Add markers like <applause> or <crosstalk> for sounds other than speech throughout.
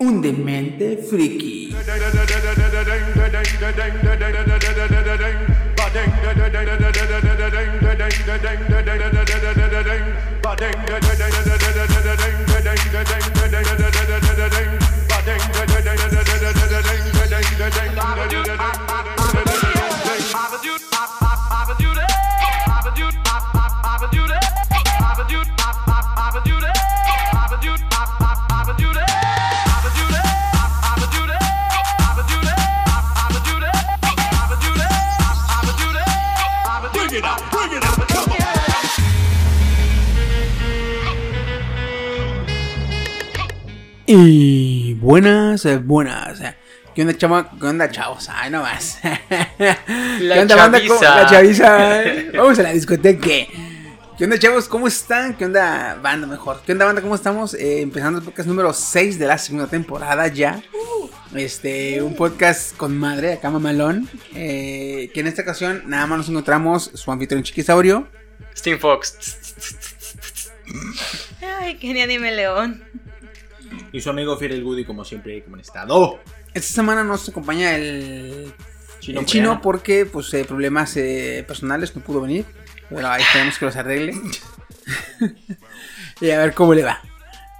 un demente friki. Y buenas, eh, buenas. ¿Qué onda, chama? ¿Qué onda, chavos? Ay, no más. <laughs> La ¿Qué onda, banda? chaviza. ¿Cómo- La chaviza. <laughs> Vamos a la discoteca. ¿Qué onda, chavos? ¿Cómo están? ¿Qué onda, banda? Mejor. ¿Qué onda, banda? ¿Cómo estamos? Eh, empezando el podcast número 6 de la segunda temporada ya. Este, un podcast con madre, acá mamalón. Eh, que en esta ocasión nada más nos encontramos su anfitrión chiquisaurio. Steam Fox. Ay, que ni anime león. Y su amigo Fiel Goody, como siempre, como en estado. Esta semana nos acompaña el Chino el chino porque pues eh, problemas eh, personales no pudo venir. Pero ahí esperemos que los arregle. <laughs> y a ver cómo le va.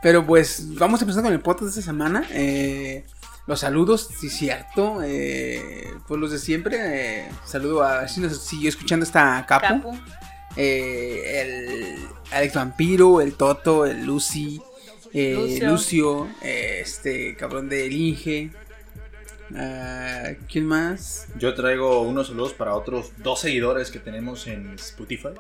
Pero pues vamos a empezar con el podcast de esta semana. Eh, los saludos, sí cierto. Eh, pues los de siempre. eh, saludo a ver si nos siguió escuchando esta capo. Capu. Eh, el Alex Vampiro, el Toto, el Lucy, eh, Lucio. Lucio, eh, este cabrón del Inge. Ah, ¿Quién más? Yo traigo unos saludos para otros dos seguidores que tenemos en Spotify.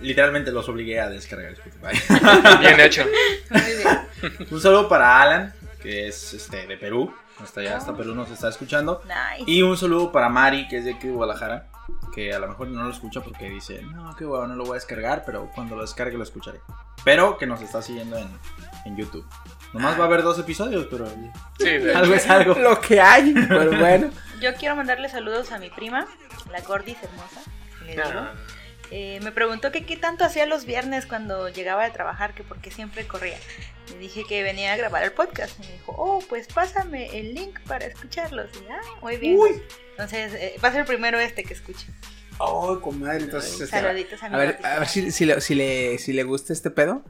Literalmente los obligué a descargar Spotify. <laughs> Bien hecho. Muy bien. Un saludo para Alan, que es este, de Perú. Hasta allá, hasta Perú nos está escuchando. Nice. Y un saludo para Mari, que es de aquí de Guadalajara. Que a lo mejor no lo escucha porque dice, no, qué bueno, no lo voy a descargar, pero cuando lo descargue lo escucharé. Pero que nos está siguiendo en, en YouTube. Nomás va a haber dos episodios, pero Sí, algo es algo. <laughs> Lo que hay, pero bueno. Yo quiero mandarle saludos a mi prima, la Gordis hermosa. le digo. Ah, Eh, me preguntó que qué tanto hacía los viernes cuando llegaba de trabajar, que porque siempre corría. Le dije que venía a grabar el podcast. Y me dijo, oh, pues pásame el link para escucharlos. Y ah, muy bien. Entonces, eh, va a ser el primero este que escuche. Oh, comadre, entonces. este, Saluditos a mi a ver, a ver si, si, le, si, le, si le gusta este pedo.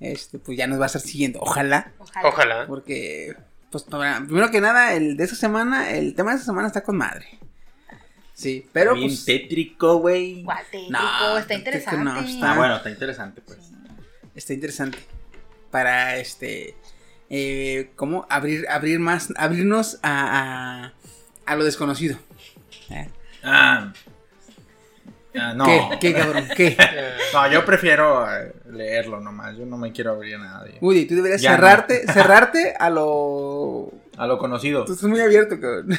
Este, pues ya nos va a estar siguiendo. Ojalá. Ojalá. Ojalá. Porque, pues, primero que nada, el de esta semana, el tema de esta semana está con madre. Sí, pero Bien pues, tétrico, güey. Tétrico, No, está tétrico interesante. no, está- Ah, bueno, está interesante, pues. está interesante. Para este, eh, cómo abrir, abrir más, abrirnos a, a, a lo desconocido. ¿Eh? Ah. Ah, no. ¿Qué? ¿Qué, cabrón? ¿Qué? <laughs> No, yo prefiero eh, leerlo nomás. Yo no me quiero abrir a nadie. Woody, tú deberías Ya no. cerrarte, <laughs> cerrarte a lo A lo conocido. Tú estás muy abierto, cabrón. <laughs>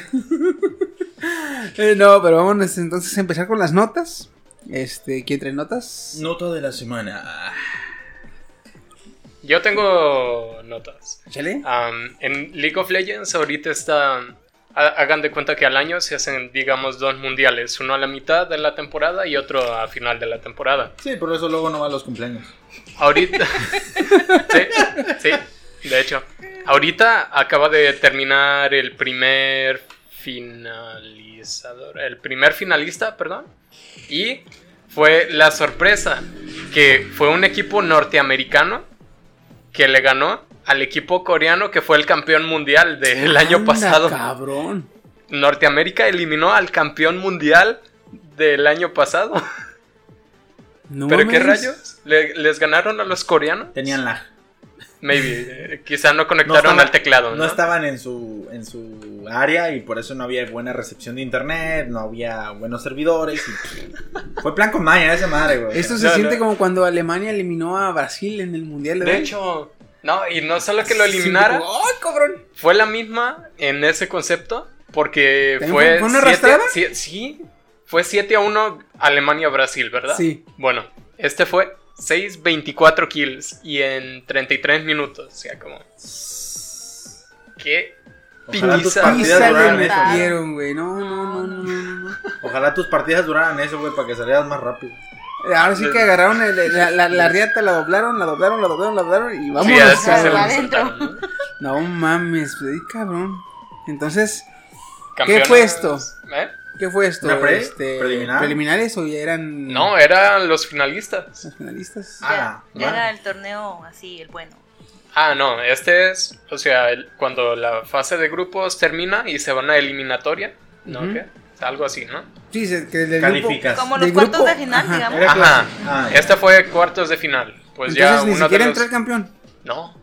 Eh, no, pero vámonos entonces a empezar con las notas. Este, ¿quién trae notas? Nota de la semana. Yo tengo notas. Am, en League of Legends ahorita está... ha- Hagan de cuenta que al año se hacen, digamos, dos mundiales. Uno a la mitad de la temporada y otro a final de la temporada. Sí, por eso luego no va a los cumpleaños. Ahorita... <laughs> sí, sí, de hecho. Ahorita acaba de terminar el primer finalizador. El primer finalista, perdón. Y fue la sorpresa que fue un equipo norteamericano que le ganó al equipo coreano que fue el campeón mundial del año pasado. Cabrón. Norteamérica eliminó al campeón mundial del año pasado. No ¿Pero qué rayos? ¿Le- ¿Les ganaron a los coreanos? Tenían lag. Maybe. <laughs> eh, quizá no No conectaron estaban- al teclado, ¿no? No estaban en su, en su área y por eso no había buena recepción de internet, no había buenos servidores. y- <laughs> Fue plan con Maya esa madre, güey. Esto se No, siente no. como cuando Alemania eliminó a Brasil en el Mundial de, De hoy. hecho, No, y no solo que lo eliminara, ¡Ay, cabrón! fue la misma en ese concepto, porque ¿También fue... fue- una siete- arrastrada? sí, sí, fue 7 a 1 Alemania-Brasil, ¿verdad? Sí. Bueno, este fue 6-24 kills y en 33 minutos, o sea, como... ¿Qué? Ojalá tus Pitiza. partidas Pizza le duraran eso. metieron, güey. No, no, no, no, no, no. Ojalá tus partidas duraran eso, güey, para que salieras más rápido. Ahora sí que agarraron el- la, la, la riata, la doblaron, la doblaron, la doblaron, la doblaron y Sí, cabrón. lo adentro. ¿no? No mames, pues, ay, cabrón. Entonces, Campeones- fue esto? ¿Eh? ¿qué fue esto? ¿Una pre- Este, preliminar? ¿Preliminares o ya eran No, eran los finalistas. los finalistas? Ah, Ya, ya vale. era el torneo así, el bueno. Ah, no, este es, o sea, el- cuando la fase de grupos termina y se van a eliminatoria, ¿no? ¿Qué? Algo así, ¿no? Sí, que del Calificas. Como los cuartos grupo, de final, ajá. digamos. Ajá. Ah, este fue cuartos de final. Pues Entonces ya ni uno de siquiera los... entró el campeón. No,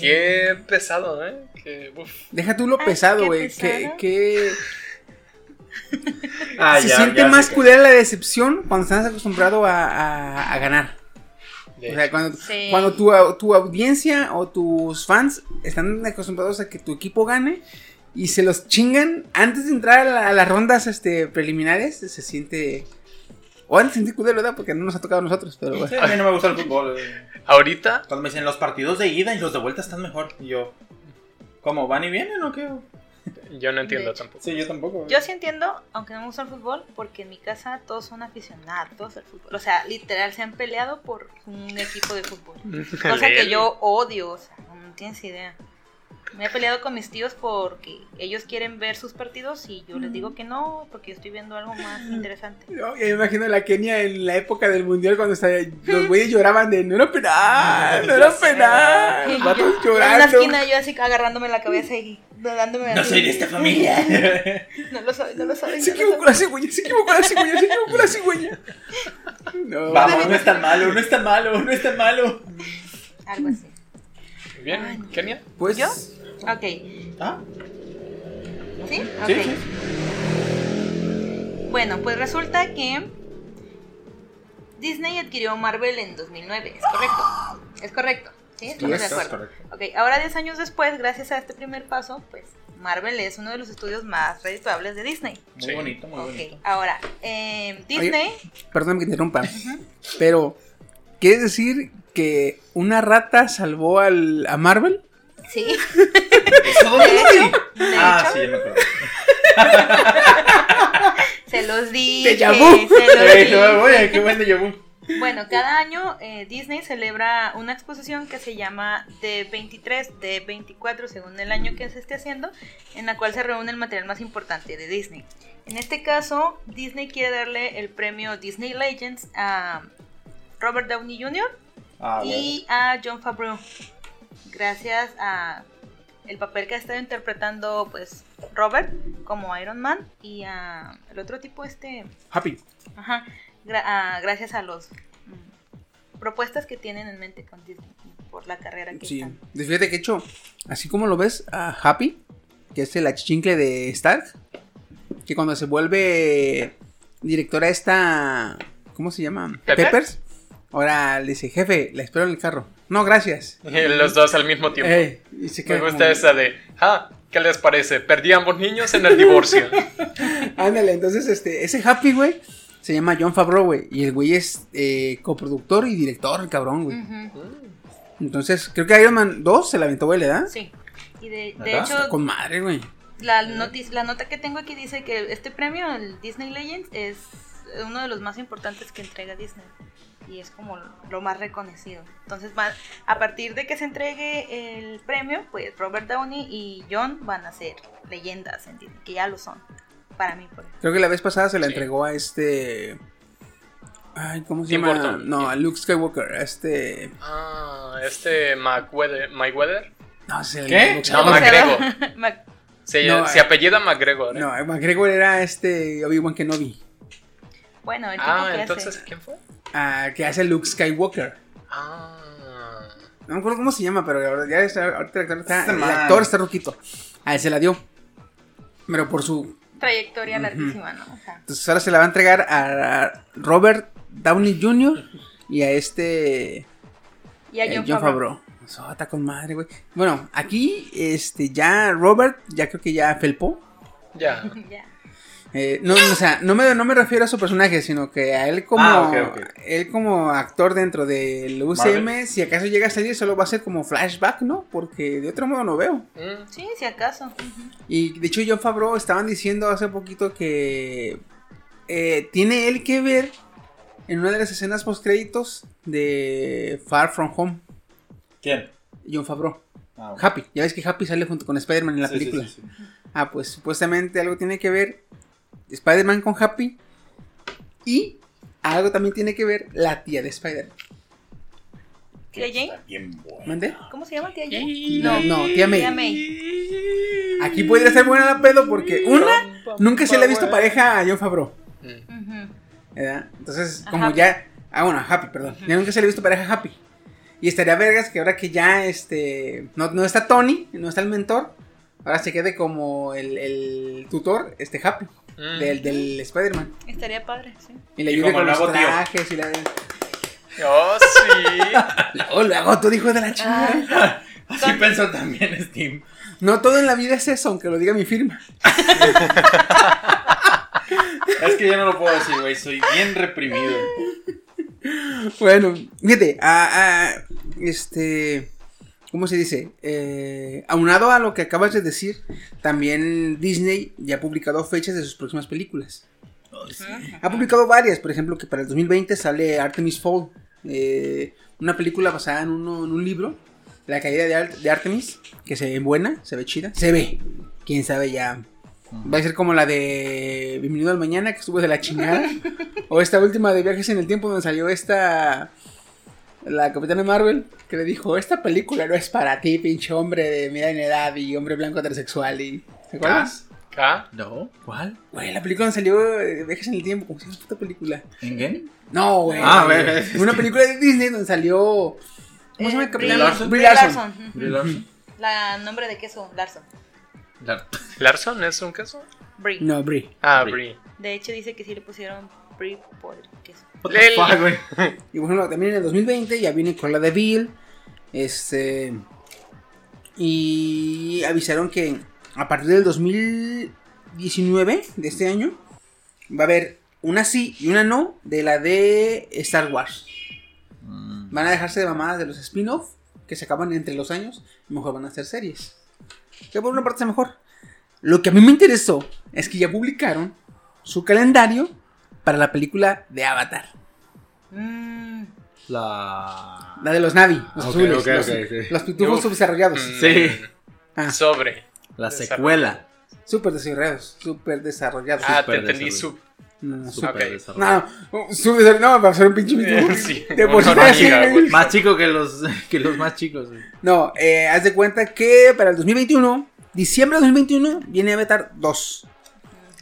qué pesado, ¿eh? Uf. Deja tú lo Ay, pesado, qué güey. Que <laughs> Ah, se ya, siente ya más culera la decepción cuando estás acostumbrado a, a- a ganar. O sea, cuando, Sí. cuando tu, tu audiencia o tus fans están acostumbrados a que tu equipo gane y se los chingan antes de entrar a, la- a las rondas este, preliminares, se siente... O antes de sentir culero, ¿verdad? Porque no nos ha tocado a nosotros, pero bueno. Sí, a mí no me gusta el fútbol. eh. Ahorita, Cuando me dicen los partidos de ida y los de vuelta están mejor. Y yo, ¿cómo? ¿Van y vienen o qué? yo no entiendo tampoco. Sí, yo tampoco. Yo sí entiendo, aunque no me gusta el fútbol, porque en mi casa todos son aficionados al fútbol. O sea, literal, se han peleado por un equipo de fútbol. <laughs> Cosa que yo odio, o sea, no tienes idea. Me he peleado con mis tíos porque ellos quieren ver sus partidos y yo les digo que no, porque yo estoy viendo algo más interesante. No, ya me imagino la Kenia en la época del mundial cuando estaba- los güeyes <laughs> lloraban de no era penal, no era penal. Los yo- vatos yo en la llorando. esquina yo así agarrándome la cabeza y dándome No soy de esta familia. <laughs> No lo soy, no lo soy. Se equivocó la cigüeña, se equivocó la cigüeña, se equivocó la cigüeña. No, Vamos, no es tan malo, no es tan malo, no es tan malo. Algo así. Bien, Kenia. pues ¿Yo? Ok. ¿Ah? ¿Sí? Ok. Sí, sí. Bueno, pues resulta que Disney adquirió Marvel en 2009, ¿es correcto? Es correcto, ¿sí? Estamos de es acuerdo. correcto. Ok, ahora 10 años después, gracias a este primer paso, pues Marvel es uno de los estudios más redituables de Disney. Muy Sí. bonito, muy Ok, bonito. ahora, eh, Disney... Perdón que interrumpa. Pero, ¿quieres decir que una rata salvó al, a Marvel? Sí, <laughs> ¿Eso dónde de lo vi? hecho, de Ah, hecho, sí, ya me acuerdo. <laughs> se los se los <laughs> Eh, qué buen vu. Bueno, cada año eh, Disney celebra una exposición que se llama D23, D24, según el año que se esté haciendo, en la cual se reúne el material más importante de Disney. En este caso, Disney quiere darle el premio Disney Legends a Robert Downey Jr. Ah, y a John Favreau. Gracias a el papel que ha estado interpretando pues Robert como Iron Man y a el otro tipo este Happy. Ajá, gra- gracias a los mm, propuestas que tienen en mente con Disney por la carrera que Sí. están. Fíjate que hecho, así como lo ves a Happy, que es el achichincle de Stark, que cuando se vuelve directora esta, ¿cómo se llama? ¿Pepper? Peppers. Ahora le dice, jefe, la espero en el carro. No, gracias. Los dos al mismo tiempo. Ey, y se Me gusta como- esa de, ah, ¿qué les parece? Perdí ambos niños en el divorcio. <laughs> Ándale, entonces este, ese Happy, güey, se llama John Favreau, güey. Y el güey es eh, coproductor y director, el cabrón, güey. Entonces, creo que Iron Man 2 se la aventó, güey, ¿verdad? Sí. Y de, de hecho, Con madre, güey. la, la nota que tengo aquí dice que este premio, el Disney Legends, es uno de los más importantes que entrega Disney. Y es como lo más reconocido. Entonces, va- a partir de que se entregue el premio, pues Robert Downey y John van a ser leyendas en Disney, que ya lo son. Para mí, por. Creo que la vez pasada se la Sí. entregó a este. Ay, ¿cómo se Tim llama? Burton. No, a Luke Skywalker. A este. Ah, este McWeather. ¿Mayweather? No, ¿Qué? No. McGregor. <laughs> Mac- Se, No, se eh. apellida McGregor. ¿eh? No, McGregor era este Obi-Wan Kenobi. Bueno, el tipo ah, que entonces, hace. ¿quién fue? ah, que hace Luke Skywalker. Ah. No me acuerdo cómo se llama, pero la verdad, ya está, ahorita el actor está, el man. actor está ruquito. A él se la dio. Pero por su. Trayectoria larguísima, ¿no? O sea, Entonces ahora se la va a entregar a Robert Downey Jr. y a este. y a eh, John, John Favreau. Favreau. Eso está con madre, güey. Bueno, aquí, este, ya Robert, ya creo que ya felpó. Ya. <laughs> Ya. Eh, no, o sea, no me, no me refiero a su personaje, sino que a él como, Ah, él como actor dentro del UCM, Marvel. si acaso llega a salir, solo va a ser como flashback, ¿no? Porque de otro modo no veo. Mm, Sí, si acaso. Y de hecho, John Favreau estaban diciendo hace poquito que eh, tiene él que ver en una de las escenas post créditos de Far From Home. ¿Quién? John Favreau. Ah. Happy. Ya ves que Happy sale junto con Spider-Man en la Sí, sí, película. sí, sí. Ah, pues supuestamente algo tiene que ver Spider-Man con Happy. Y algo también tiene que ver la tía de Spider-Man. ¿Tía Jane? ¿Cómo se llama tía Jane? No, no, tía May. Tía May. Aquí podría ser buena la pedo porque una, nunca se le ha visto pareja a John Favreau. Entonces, A como Happy. ya. Ah, bueno, a Happy, perdón. Ya nunca se le ha visto pareja a Happy. Y estaría vergas que ahora que ya este. No, no está Tony, no está el mentor. Ahora se quede como el, el tutor, este Happy, Mm. del, del Spider-Man. Estaría padre, sí. Y le Y con los tío. trajes y la. Oh, sí. <laughs> Luego lo hago, tú hijo de la chingada. Así pensó también Steam. No todo en la vida es eso, aunque lo diga mi firma. <laughs> Es que yo no lo puedo decir, güey. Soy bien reprimido. Bueno, fíjate, a, a- este, ¿cómo se dice? Eh, aunado a lo que acabas de decir, también Disney ya ha publicado fechas de sus próximas películas. Ha publicado varias, por ejemplo, que para el 2020 sale Artemis Fall, eh, una película basada en, uno- en un libro, La caída de, Ar- de Artemis, que se ve buena, se ve chida, se ve, quién sabe ya. Va a ser como la de Bienvenido al Mañana, que estuvo de la chingada. <laughs> o esta última de Viajes en el Tiempo, donde salió esta. La Capitana Marvel, que le dijo: Esta película no es para ti, pinche hombre de mediana edad y hombre blanco heterosexual. Y, ¿Te acuerdas? ¿Ca? ¿No? ¿Cuál? Güey, la película donde salió eh, Viajes en el Tiempo, como si fuera puta película. ¿En qué? No, güey. Ah, güey. Una película de Disney donde salió. ¿Cómo se llama el Eh, capitán? Larson? Brie Larson. Brie Larson. La nombre de queso, Larson. ¿Larson es un queso? Brie. No, Brie. Ah, Brie. Brie. De hecho, dice que sí le pusieron Brie por el queso. What the fuck, güey. <laughs> Y bueno, también en el 2020 ya viene con la de Bill. Este. Y avisaron que a partir del 2019 de este año va a haber una sí y una no de la de Star Wars. Mm. Van a dejarse de mamadas de los spin-off que se acaban entre los años y mejor van a hacer series. Que por una parte es mejor. Lo que a mí me interesó es que ya publicaron su calendario para la película de Avatar. Mm, La. La de los Navi, los Ok, azules, ok, los, pitufos Uf. subdesarrollados. Sí. Ah, Sobre. La secuela. súper desarrollados, súper desarrollados. Ah, te entendí sub. No, no, Súper Ok. desarrollado. no, no, súper no, va a ser un pinche pitufo. Sí, De por sí una está <laughs> así, güey. Más chico que los, <laughs> que los más chicos. No, eh, haz de cuenta que para el 2021, diciembre de 2021, viene Avatar 2.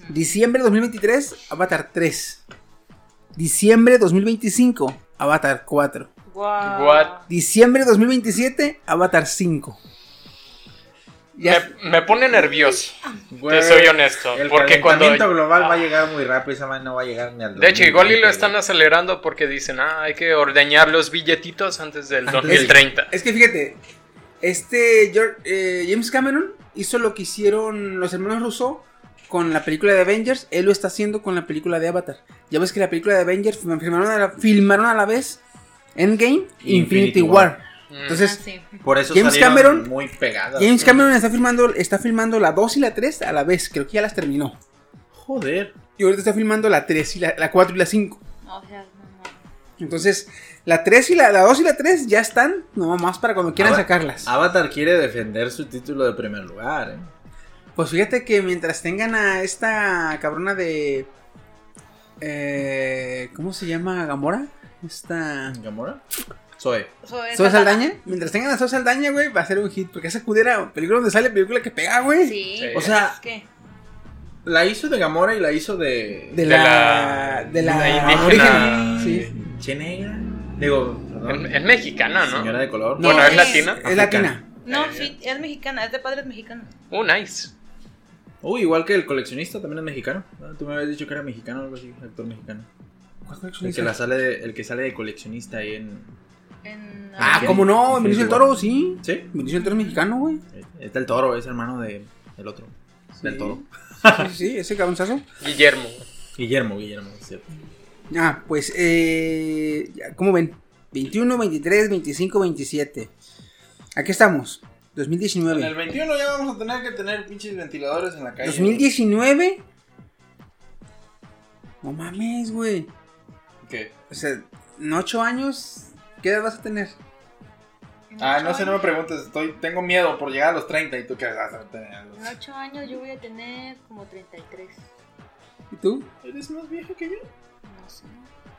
Diciembre de 2023, Avatar 3. Diciembre de 2025, Avatar 4. guau. What? Diciembre de 2027, Avatar 5. Ya, Me, me pone nervioso. Güey, Te soy honesto. El Porque cuando. calentamiento global va a llegar muy rápido. Esa no va a llegar ni al De hecho, igual y lo 2020, están acelerando porque dicen, ah, hay que ordeñar los billetitos antes del Antes 2030. Es que fíjate, este George- eh, James Cameron hizo lo que hicieron los hermanos Russo con la película de Avengers. Él lo está haciendo con la película de Avatar. Ya ves que la película de Avengers filmaron a la, filmaron a la vez Endgame e Infinity, Infinity War. War. Entonces, Ah, sí. Por eso James Cameron- muy pegadas. James Cameron está filmando, está filmando la 2 y la 3 a la vez. Creo que ya las terminó. Joder. Y ahorita está filmando la 3 y la, la 4 y la 5. No, o sea, no, no. Entonces, la 3 y la, la 2 y la 3 ya están, no más para cuando quieran Ava- sacarlas. Avatar quiere defender su título de primer lugar, ¿eh? Pues fíjate que mientras tengan a esta cabrona de. Eh, ¿Cómo se llama? ¿Gamora? Esta. ¿Gamora? Zoe. Zoe ¿Zoe Saldana. Saldaña? Mientras tengan a Zoe Saldaña, güey, va a ser un hit. Porque esa cudera, película donde sale, película que pega, güey. Sí. Sí. O sea, que. la hizo de Gamora y la hizo de. De De la. la- De la. la indígena. Sí. Che negra. Digo, perdón. Es, es mexicana, ¿no? Señora de color. No, bueno, es es- latina. Es latina. No, sí, es mexicana, es de padres mexicanos. Oh, nice. Uy, igual que el coleccionista también es mexicano. ¿no? Tú me habías dicho que era mexicano o algo así, actor mexicano. ¿Cuál El que, coleccionista? la sale de, el que sale de coleccionista ahí en. En Ah. ¿cómo no? Sí, Benicio del Toro, sí. ¿Sí? Benicio del Toro es mexicano, güey. Está el toro, es hermano de, del otro. Del Sí. toro. Sí, sí, sí, ese cabronzazo. Guillermo. Guillermo, Guillermo, es cierto. Ah, pues, eh, ¿cómo ven? 21, 23, 25, 27. Aquí estamos. En el 2019. 21 ya vamos a tener que tener pinches ventiladores en la calle. 2019. No mames, güey. ¿Qué? O sea, en 8 años, ¿qué edad vas a tener? En Ah, no sé, no me preguntes. Estoy, tengo miedo por llegar a los 30 y tú qué vas a tener. a los- En 8 años yo voy a tener como 33. ¿Y tú? ¿Eres más vieja que yo? No sé.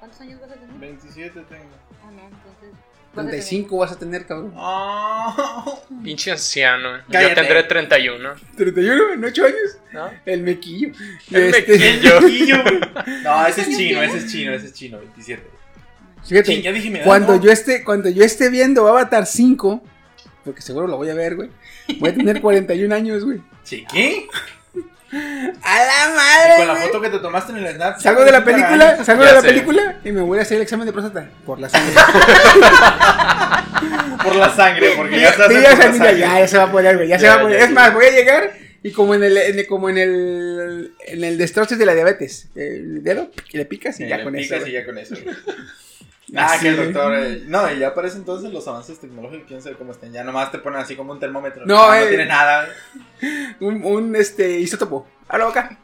¿Cuántos años vas a tener? 27 tengo. Ah, no, entonces. vas a 35 vas a tener, cabrón. Oh. <laughs> Pinche anciano. Yo Cállate. tendré 31. 31 en 8 años. ¿No? El mequillo. El Este, mequillo. <laughs> No, ese es chino, ese es chino, ese es chino, 27. Fíjate, Sí, ya dije edad, cuando ¿no? yo esté, cuando yo esté viendo Avatar 5, porque seguro lo voy a ver, güey. Voy a tener 41 años, güey. ¿Sí? ¿Qué? A la Y madre. con la güey. foto que te tomaste en el snap. Salgo de la película, salgo de la sé. película y me voy a hacer el examen de próstata por la sangre. <laughs> Por la sangre, porque Sí, ya estás sí, en ya, por la se- sangre. ya, ya se va a poner, güey, ya, se Ya, va a poner. ya, es ya. más, voy a llegar y como en el, en el- como en el, en el destroces de la diabetes, el dedo, y le picas y Sí, ya le con eso. picas güey. y ya con eso. Ah, que el doctor. eh, no, y ya para ese entonces los avances tecnológicos, quién sabe cómo estén. Ya nomás te ponen así como un termómetro. No, Ah, eh. no tiene nada. <laughs> Un, un, este, isótopo. A la boca.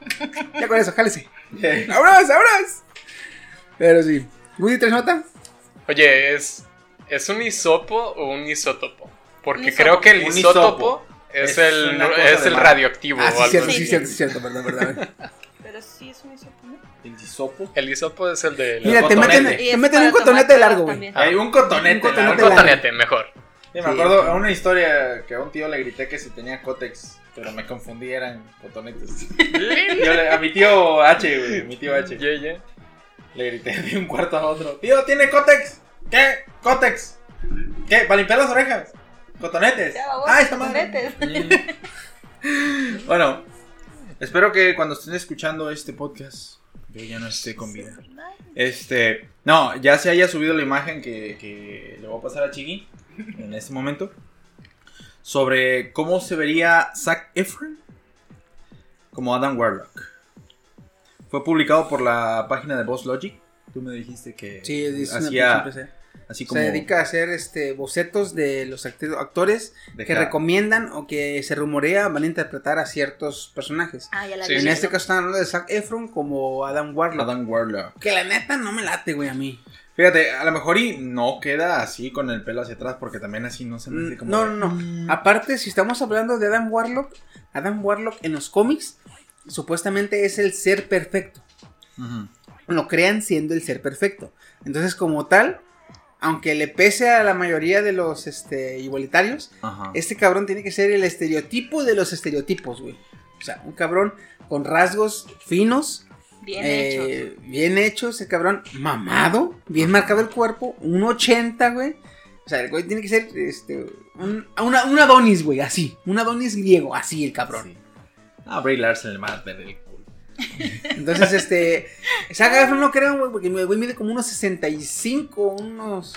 Ya con eso, jálese. Eh, ¡Vámonos, vámonos! Pero sí. ¿Woody tres nota? Oye, ¿es, ¿es un hisopo o un isótopo? Porque creo que el isótopo es, Es el, es el radioactivo Ah, o sí, algo cierto, así. sí, cierto, sí, cierto, perdón, perdón. Pero sí es un isopo, ¿no? El hisopo. El hisopo es el de... Mira, te cotonete. meten, Y te meten un cotonete largo, güey. también. Hay un cotonete. Un cotonete mejor. Sí, me Sí. acuerdo una historia que a un tío le grité que si tenía cótex, pero me confundí, eran cotonetes. <laughs> Yo le- a mi tío H, güey, mi tío H. Yeah, yeah. Le grité de un cuarto a otro. Tío, ¿tiene cótex? ¿Qué? ¿Cótex? ¿Qué? ¿Para limpiar las orejas? ¿Cotonetes? ¡Ah, esa madre! cotonetes. Mm. <laughs> bueno, espero que cuando estén escuchando este podcast, ya no esté con vida. Este, no, ya se haya subido la imagen que, que le voy a pasar a Chigui en este momento sobre cómo se vería Zac Efron como Adam Warlock. Fue publicado por la página de Boss Logic. Tú me dijiste que Sí, es hacía. Así Se dedica a hacer este bocetos de los actores de que recomiendan o que se rumorea van a interpretar a ciertos personajes. Ah, ya la Sí, vi. en sí. este caso están hablando de Zac Efron como Adam Warlock. Adam Warlock. Que la neta no me late, güey, a mí. Fíjate, a lo mejor y no queda así con el pelo hacia atrás porque también así no se me hace como No, no, no. Aparte, si estamos hablando de Adam Warlock, Adam Warlock en los cómics supuestamente es el ser perfecto. Lo crean siendo el ser perfecto. Entonces, como tal, aunque le pese a la mayoría de los este, igualitarios, Ajá. este cabrón tiene que ser el estereotipo de los estereotipos, güey. O sea, un cabrón con rasgos finos, Bien eh, hecho. bien hechos, el cabrón mamado, bien marcado el cuerpo, un 80, güey. O sea, el güey tiene que ser este, un, una, un Adonis, güey, así. Un Adonis griego, así el cabrón. Sí. Ah, Bray Larson, el más culo. Entonces, este. Zac Efron no creo, güey, porque el güey mide como unos 65, unos.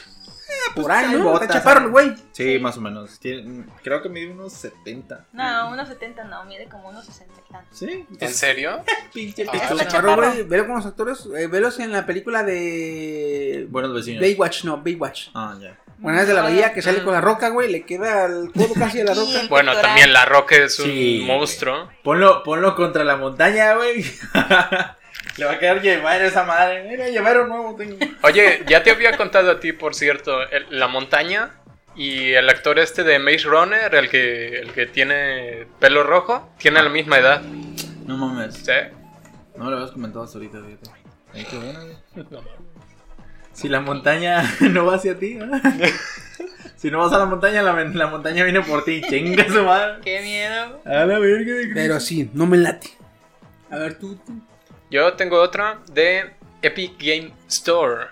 por ahí, trae ¿no? botas, Está chaparro, güey. Sí, más o menos. Tiene- creo que mide unos 70. No, unos 70 no, mide como unos 60 y tantos. Sí. ¿En serio? <laughs> Pinche Ah, está Chaparro, güey. Velo con los actores. eh, velos en la película de. Buenos vecinos. Baywatch, no, Baywatch. Ah, ya. Buena vez de la bahía que sale con la roca, güey. Le queda el codo casi a la roca. Bueno, también La Roca es un Sí. monstruo. Ponlo, ponlo contra la montaña, güey. <laughs> Le va a quedar llevar esa madre. Mira, llevar nuevo tengo. Oye, ya te había contado a ti, por cierto, el- La Montaña y el actor este de Maze Runner, el que, el que tiene pelo rojo, tiene la misma edad. No mames. ¿Sí? No lo habías comentado hasta ahorita, fíjate. Ay, qué bueno, güey. Si la montaña <laughs> no va hacia ti, ¿eh? <laughs> Si no vas a la montaña, la, la montaña viene por ti. Chinga su madre. Qué miedo. A la verga de Pero sí, no me late. A ver, tú. tú. Yo tengo otra de Epic Game Store.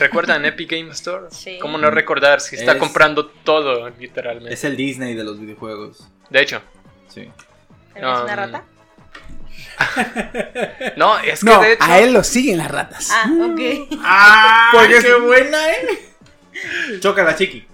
¿Recuerdan <laughs> Epic Game Store? Sí. ¿Cómo no recordar si está Es- comprando todo, literalmente? Es el Disney de los videojuegos. De hecho, Sí. ¿Eres una Um, rata? <laughs> no, es que No, de hecho. a él lo siguen las ratas. Ah, ok. <laughs> ¡Ah! Porque ¡Qué es- buena, eh! <laughs> Chócala, chiqui.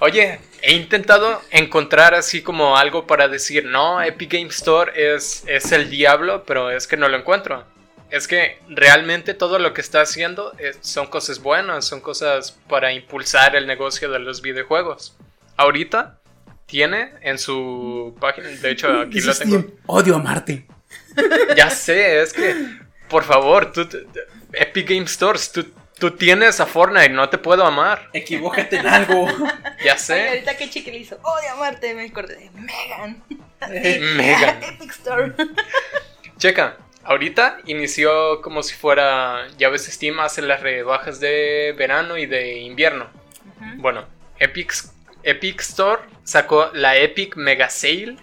Oye, he intentado encontrar así como algo para decir, no, Epic Game Store es, es el diablo, pero es que no lo encuentro. Es que realmente todo lo que está haciendo es- son cosas buenas, son cosas para impulsar el negocio de los videojuegos. Ahorita tiene en su página, de hecho <laughs> aquí lo tengo. Steam, Odio a Marte. Ya sé, es que, por favor, tú, Epic Game Stores, tú, tú tienes a Fortnite, no te puedo amar. Equivócate en algo. <laughs> Ya Ay, sé. ahorita que chique le hizo, oh, de amarte, me acordé de Megan. <laughs> Megan. Epic Store. Checa, ahorita inició como si fuera, ya ves, Steam hace las rebajas de verano y de invierno. Bueno, Epic, Epic Store sacó la Epic Mega Sale,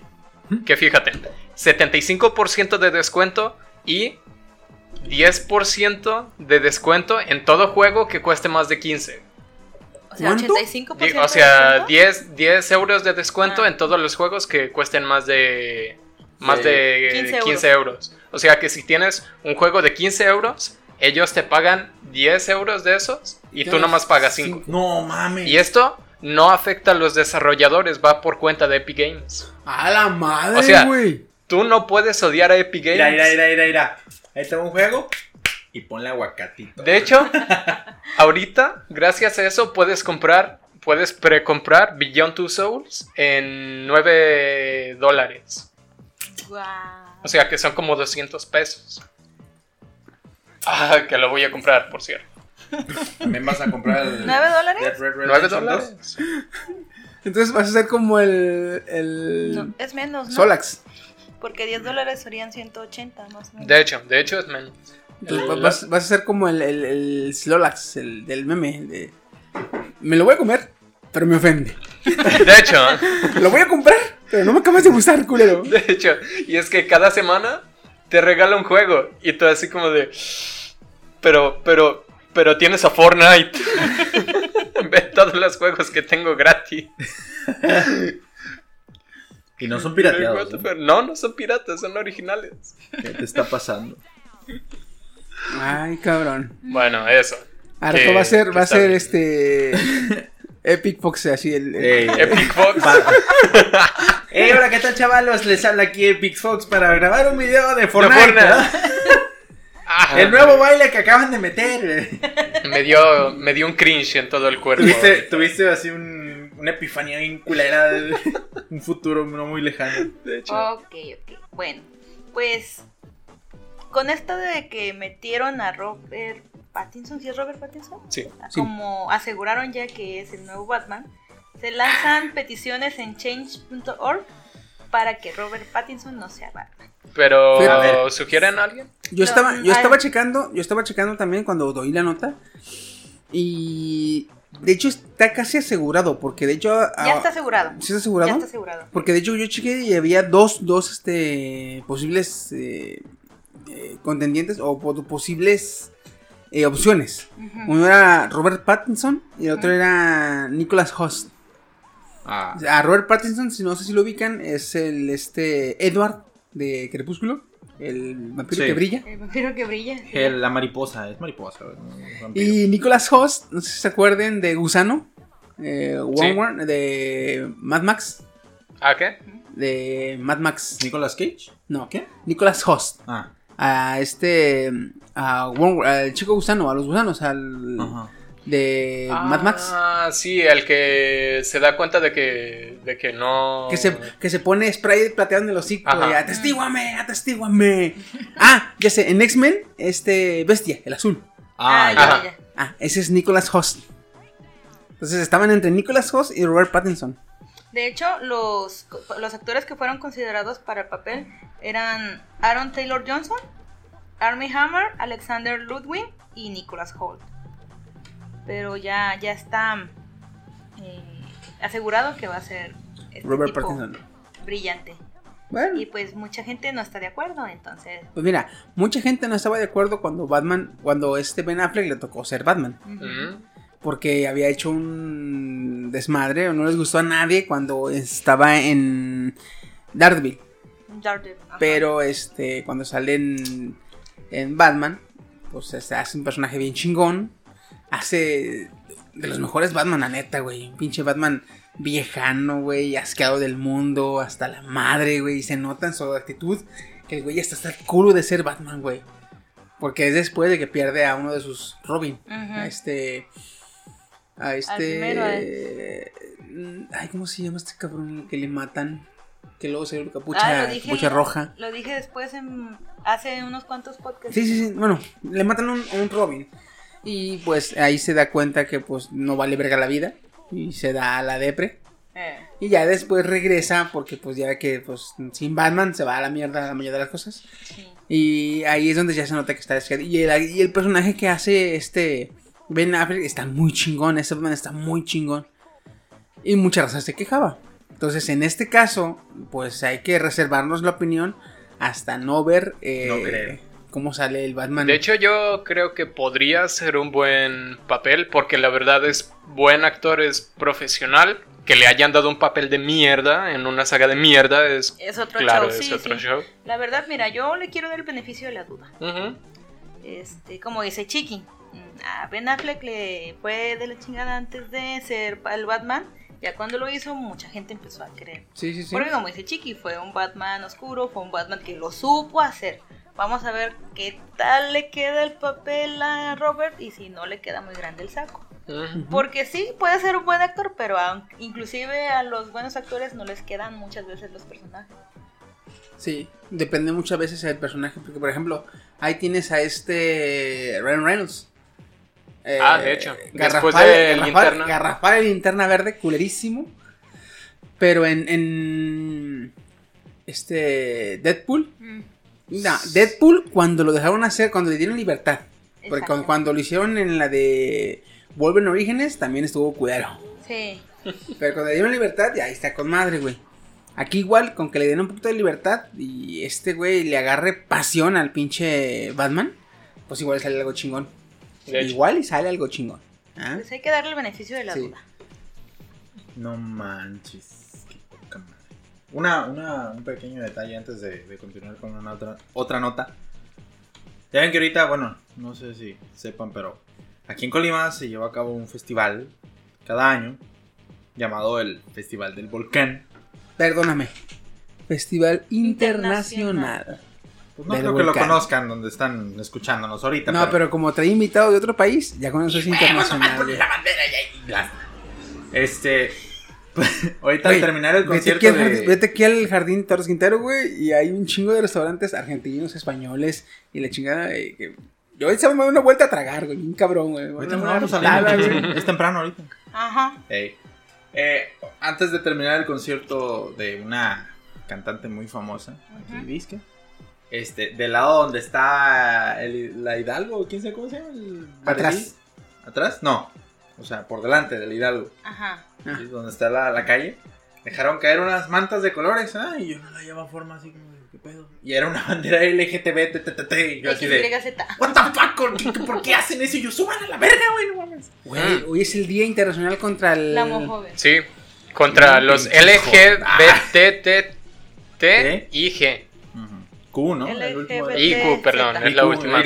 que fíjate, 75% de descuento y 10% de descuento en todo juego que cueste más de 15. O sea, ¿Cuánto? 85% Di- de O sea, descuento. 10, 10 euros de descuento Ah. en todos los juegos que cuesten más de más Sí. de 15 15, euros. O sea que si tienes un juego de 15 euros, ellos te pagan 10 euros de esos y tú nomás pagas 5. cinco. No mames. Y esto no afecta a los desarrolladores, va por cuenta de Epic Games. A la madre, O sea, güey. Tú no puedes odiar a Epic Games. Mira, mira, mira, mira, mira. Ahí está un juego. Y ponle aguacatito. De hecho, <laughs> ahorita, gracias a eso, puedes comprar, puedes precomprar Beyond Two Souls en 9 dólares. Guau. O sea que son como 200 pesos. Ah, que lo voy a comprar, por cierto. También vas a comprar el. ¿Nueve dólares? Dead Red 9 Redemption 2. dólares. Entonces vas a ser como el. el No, es menos, ¿no? Solax. Porque 10 dólares serían 180 más o menos. De hecho, de hecho es menos. Entonces El- vas, vas a ser como el, el, el Slolax, el del meme. de, me lo voy a comer, pero me ofende. <laughs> De hecho, Lo voy a comprar, pero no me acabas de gustar, culero. de hecho, y es que cada semana te regala un juego y tú así como de, pero, pero, pero tienes a Fortnite. <laughs> Ve todos los juegos que tengo gratis. Y no son pirateados. ¿eh? No, no son piratas, son originales. ¿Qué te está pasando? Ay, cabrón. Bueno, eso. Ahora Que- va a ser, va a ser bien. este. Epic Fox, así el. Epic Fox. Hey, hola, ¿qué tal, chavalos? Les habla aquí Epic Fox para grabar un video de Fortnite. Ah, El nuevo baile que acaban de meter. Me dio, me dio un cringe en todo el cuerpo. Tuviste, tuviste así un, una epifanía bien culera de un futuro no muy lejano. De hecho. Ok, ok. Bueno, pues con esto de que metieron a Robert Pattinson, ¿sí es Robert Pattinson? Sí. Sí. Como aseguraron ya que es el nuevo Batman, se lanzan peticiones en change.org para que Robert Pattinson no sea Batman. Pero, A ver. ¿sugieren a alguien? Yo estaba, yo estaba checando, yo estaba checando también cuando doy la nota. Y de hecho está casi asegurado, porque de hecho. Ya ah, está asegurado. ¿Sí está asegurado? Ya está asegurado. Porque de hecho yo chequé y había dos, dos este, posibles eh, eh, contendientes o po- posibles eh, opciones. Uno era Robert Pattinson y el otro era Nicholas Host. Ah, A Robert Pattinson, si no sé si lo ubican, es el este Edward de Crepúsculo, el vampiro Sí. que brilla. El vampiro que brilla. sí. el- la mariposa, es mariposa. Y Nicholas Host, no sé si se acuerden de Gusano, eh, Sí. Wormwood, de Mad Max, ¿A qué? de Mad Max. ¿Nicolas Cage? No, ¿Qué? Nicholas Host. Ah, a este a Worm- al chico gusano, a los gusanos, al ajá. De Mad Max, Ah, sí, el que se da cuenta de que, de que no. que se que se pone spray plateado en el hocico, Ajá. y atestíguame, atestíguame. ah, ya sé, en X-Men este bestia, el azul. Ah, Ah, ya. ya. Ah, ese es Nicholas Host. Entonces estaban entre Nicholas Host y Robert Pattinson. De hecho, los, los actores que fueron considerados para el papel eran Aaron Taylor Johnson, Armie Hammer, Alexander Ludwig y Nicholas Holt. Pero ya, ya está eh, asegurado que va a ser este Robert tipo Pattinson. brillante. Bueno, Y pues mucha gente no está de acuerdo, entonces. pues mira, mucha gente no estaba de acuerdo cuando Batman, cuando este Ben Affleck le tocó ser Batman. porque había hecho un desmadre o no les gustó a nadie cuando estaba en Daredevil. Daredevil, ajá. Pero este cuando sale en, en Batman, pues se hace un personaje bien chingón. Hace de los mejores Batman, la neta, güey. Un pinche Batman viejano, güey, asqueado del mundo, hasta la madre, güey. Y se nota en su actitud que el güey hasta está el culo de ser Batman, güey. Porque es después de que pierde a uno de sus Robin. A este. A este. primero, mm, Ay, ¿cómo se llama este cabrón que le matan? Que luego se ve capucha, Ah, dije, capucha roja. Lo dije después en, hace unos cuantos podcasts. Sí, sí, sí. Bueno, le matan a un, a un Robin. Y pues ahí se da cuenta que pues no vale verga la vida. Y se da a la depre. Eh, Y ya después regresa porque pues ya que pues sin Batman se va a la mierda la mayoría de las cosas. sí. Y ahí es donde ya se nota que está desquiciado. Y el, y el personaje que hace este Ben Affleck está muy chingón. Este Batman está muy chingón. Y mucha raza se quejaba. Entonces en este caso pues hay que reservarnos la opinión hasta no ver eh, No creo. Cómo sale el Batman. De hecho, yo creo que podría ser un buen papel, porque la verdad es buen actor, es profesional. Que le hayan dado un papel de mierda en una saga de mierda es, Es otro claro, show, es sí, otro sí. show. La verdad, mira, yo le quiero dar el beneficio de la duda. Este, como dice Chiqui, mm, a Ben Affleck le fue de la chingada antes de ser el Batman. Ya cuando lo hizo, mucha gente empezó a creer. Sí, sí, sí. Porque como dice Chiqui, fue un Batman oscuro, fue un Batman que lo supo hacer. Vamos a ver qué tal le queda el papel a Robert y si no le queda muy grande el saco. Porque sí, puede ser un buen actor, pero aun- inclusive a los buenos actores no les quedan muchas veces los personajes. Sí, depende muchas veces del personaje. Porque, por ejemplo, ahí tienes a este Ryan Reynolds. Eh, Ah, de hecho, después Garrafal, de Garrafal- Linterna. Garrafal el linterna verde, culerísimo. Pero en, en este Deadpool. No, Deadpool cuando lo dejaron hacer, cuando le dieron libertad. Porque cuando, cuando lo hicieron en la de Wolverine Orígenes también estuvo culero. Sí. Pero cuando le dieron libertad, ya ahí está con madre, güey. Aquí igual, con que le den un poquito de libertad y este güey le agarre pasión al pinche Batman, pues igual sale algo chingón. Igual y sale algo chingón. ¿Ah? Pues hay que darle el beneficio de la Sí. duda. No manches. Una, una, un pequeño detalle antes de, de continuar con una otra, otra nota. Ya ven que ahorita, bueno, no sé si sepan, pero aquí en Colima se lleva a cabo un festival cada año llamado el Festival del Volcán. Perdóname. Festival Internacional. Pues no Del creo que lo conozcan donde están escuchándonos ahorita. No, pero como trae invitado de otro país, ya con eso es <laughs> internacional. güey. la bandera ya Este. <laughs> ahorita al terminar el vete concierto aquí, al de- jardín, vete aquí al jardín Torres Quintero, güey, y hay un chingo de restaurantes argentinos, españoles, y la chingada, eh, que... Yo ahorita me voy a dar una vuelta a tragar, güey, un cabrón, güey. Ahorita nos vamos nada, saliendo. güey. Es temprano ahorita. Ajá. Ey. Eh, antes de terminar el concierto de una cantante muy famosa, aquí disque, este, del lado donde está el- la Hidalgo, ¿quién sabe cómo se llama? El Atrás. ¿Atrás? No. O sea, por delante del Hidalgo, Ajá. Ah. ¿sí? donde está la, la calle. Dejaron caer unas mantas de colores, ah, y yo no la llevaba forma así como de, ¿qué pedo? Y era una <laughs> bandera LGTB, TTT, y yo así de, XYZ. ¿What the fuck? ¿Por qué, por qué hacen eso? Y yo, suban a la verga, güey, no mames. Güey, hoy es el Día Internacional contra el... La homofobia. Sí, contra los pinche LGBTT ¿Qué? y G. Q, ¿no? IQ, perdón, es la última.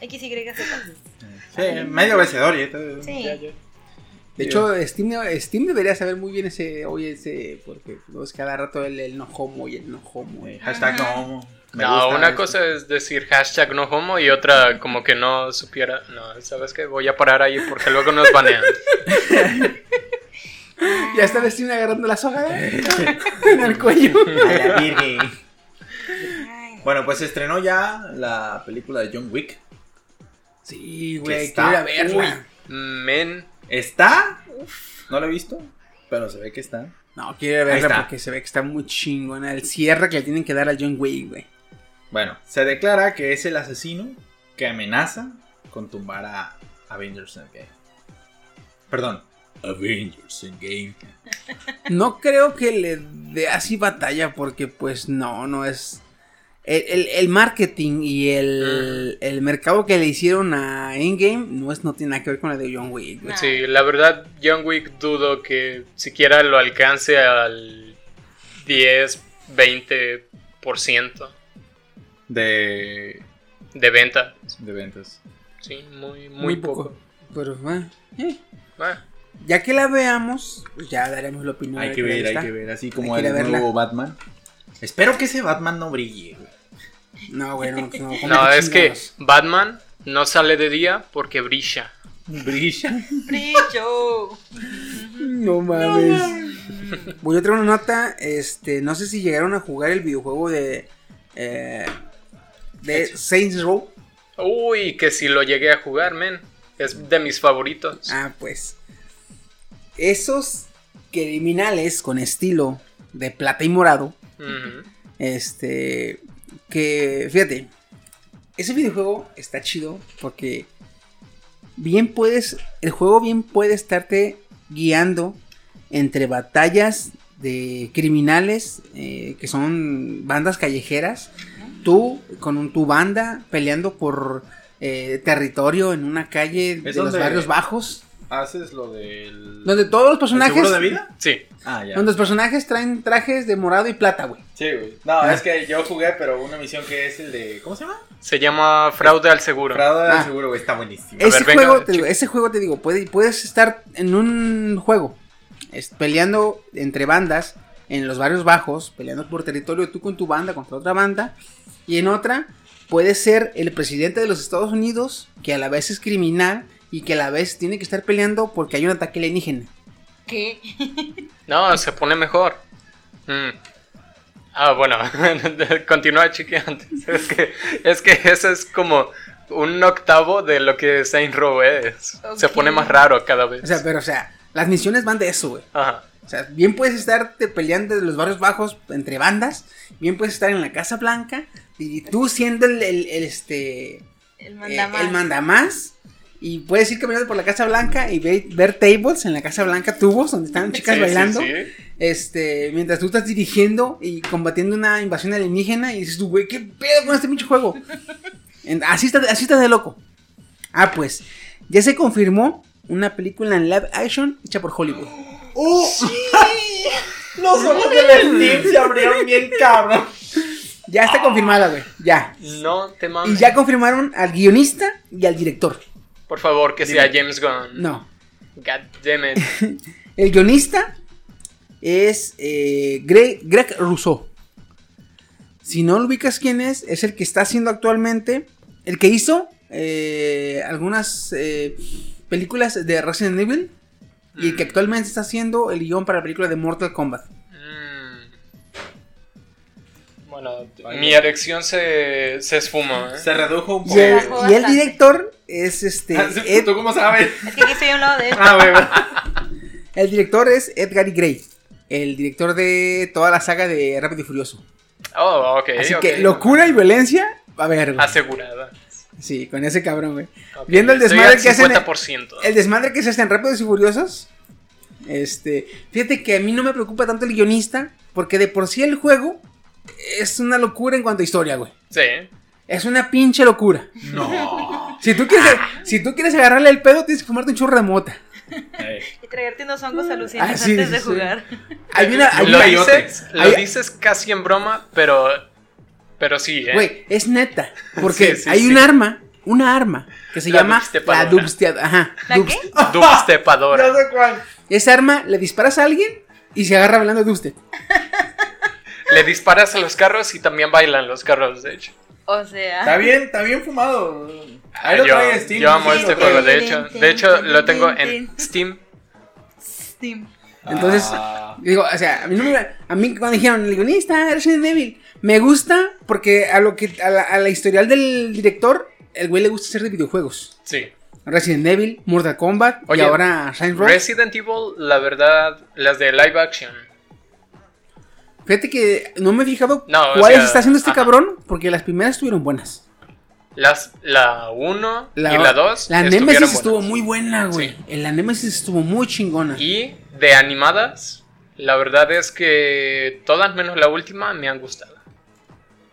XYZ. Sí, medio vencedor. ¿eh? Sí. Ya, ya. De hecho, Steam, Steam debería saber muy bien ese, hoy ese, porque no es cada rato el, el no homo y el no homo. Eh, y- hashtag no homo. Me No, una cosa es decir hashtag no homo y otra como que no supiera. No, ¿sabes qué? Voy a parar ahí porque luego nos banean. <laughs> Ya está el Steam agarrando la soga ¿eh? <laughs> en el cuello. <laughs> A la Bueno, pues estrenó ya la película de John Wick. Sí, güey, está- quiero ir a verla. Men. ¿Está? No la he visto, pero se ve que está. No, quiero ir a verla porque se ve que está muy chingona. El cierre que le tienen que dar a John Wick, güey. Bueno, se declara que es el asesino que amenaza con tumbar a Avengers Endgame. Perdón, Avengers Endgame. No creo que le dé así batalla porque pues no, no es... El, el- el marketing y el, el mercado que le hicieron a Endgame no, es, no tiene nada que ver con la de John Wick. No. Sí, la verdad, John Wick dudo que siquiera lo alcance al 10, 20%. De. de venta. de ventas. Sí, muy, muy, Muy poco. poco. Pero, bueno, eh, ya que la veamos, pues ya daremos la opinión. Hay que ver, hay que ver. Así como Hay el nuevo Batman. Espero que ese Batman no brille, güey. No, güey, no. No, ¿cómo No, es que? Batman no sale de día porque brilla. Brilla. Brillo. No mames. Voy a traer una nota. Este, no sé si llegaron a jugar el videojuego de. eh, de Saints Row. Uy, que si lo llegué a jugar, men. Es de mis favoritos. Ah, pues. Esos criminales con estilo de plata y morado. Este. Que. Fíjate. Ese videojuego está chido porque. Bien puedes. El juego bien puede estarte guiando entre batallas de criminales eh, que son bandas callejeras. Tú con un- tu banda peleando por eh, territorio en una calle de ¿Es los barrios bajos. ¿Haces lo del. Donde todos los ¿El personajes. seguro de vida? Sí. Ah, ya. Donde los personajes traen trajes de morado y plata, güey. Sí, güey. No, Ah. es que yo jugué, pero una misión que es el de. ¿Cómo se llama? Se llama Fraude al Seguro. Fraude Ah. seguro, güey. Está buenísimo. A Ese ver, venga, juego, te chico. digo, ese juego te digo, puede- puedes estar en un juego es- peleando entre bandas en los barrios bajos, peleando por territorio tú con tu banda contra otra banda, y en otra puedes ser el presidente de los Estados Unidos, que a la vez es criminal y que a la vez tiene que estar peleando porque hay un ataque alienígena. ¿Qué? No, se pone mejor. Mm. Ah, bueno, <laughs> continúa chiqueando. Es que, es que eso es como un octavo de lo que Saint Row es. Se pone más raro cada vez. O sea, pero o sea, las misiones van de eso, güey. Ajá. O sea, bien puedes estar te peleando en los barrios bajos entre bandas, bien puedes estar en la Casa Blanca y tú siendo el, el- el, este El eh, mandamás. el mandamás y puedes ir caminando por la Casa Blanca y ver, ver tables en la Casa Blanca, tubos donde están chicas Sí, bailando, sí. este, mientras tú estás dirigiendo y combatiendo una invasión alienígena y dices tú, güey, qué pedo con este pinche juego. En- así está, así está de loco. Ah, pues, ya se confirmó una película en live action hecha por Hollywood. <laughs> Los ojos del <laughs> Steam se abrieron bien, cabrón. Ya está confirmada, güey. Ya. No te mames. Y ya confirmaron al guionista y al director. Por favor, que sea James Gunn. No. God damn it. <laughs> El guionista es eh, Greg, Greg Rousseau. Si no lo ubicas quién es, es el que está haciendo actualmente, el que hizo eh, algunas eh, películas de Resident Evil y el que actualmente está haciendo el guion para la película de Mortal Kombat. Bueno, mi erección se, se esfuma. ¿eh? Se redujo un Y poco. el, y el director es este. Ed- ¿Tú cómo sabes? Es que aquí estoy a un lado de él. Ah, güey. el director es Edgar E. Gray, el director de toda la saga de Rápido y Furioso. Oh, ok. Así que locura y violencia, a ver, güey. Asegurada. Sí, con ese cabrón, güey. Viendo el desmadre que hacen. 50%. El desmadre que se hacen rápidos y furiosos. Este. Fíjate que a mí no me preocupa tanto el guionista. Porque de por sí el juego es una locura en cuanto a historia, güey. Sí. Es una pinche locura. No. <laughs> Si tú quieres, si tú quieres agarrarle el pedo, tienes que fumarte un churro de mota. Y traerte unos hongos alucinantes Ah, sí, antes sí, de sí. jugar. Hay una. hay lo una- dices, lo dices casi en broma, pero. Pero sí, ¿eh? Güey, es neta. Porque Sí, sí, hay sí. un arma. Una arma. Que se La llama. dubstepadora. La dubstep. Ajá. ¿La dubst- qué? <laughs> Dubstepadora. <laughs> Ya sé cuál. Esa arma le disparas a alguien y se agarra bailando dubstep. Le disparas a los carros y también bailan los carros, de hecho. O sea. Está bien, está bien fumado. Ahí lo yo, trae Steam. yo amo sí, este juego, de hecho. De hecho, lo tengo en Steam. Steam. Entonces, Ah. digo, o sea, a mí, no me, a mí cuando dijeron, el guionista, Resident Evil, me gusta porque a lo que a la, a la historial del director, el güey le gusta hacer de videojuegos. Sí. Resident Evil, Mortal Kombat y Oye, ahora Saints Row. Resident Evil, la verdad, las de live action. Fíjate que no me he fijado No, o cuáles sea, está haciendo este ajá. cabrón, porque las primeras estuvieron buenas. Las, la 1 y la 2 La Nemesis estuvo muy buena, güey. Sí. La Nemesis estuvo muy chingona. Y de animadas, la verdad es que todas menos la última me han gustado.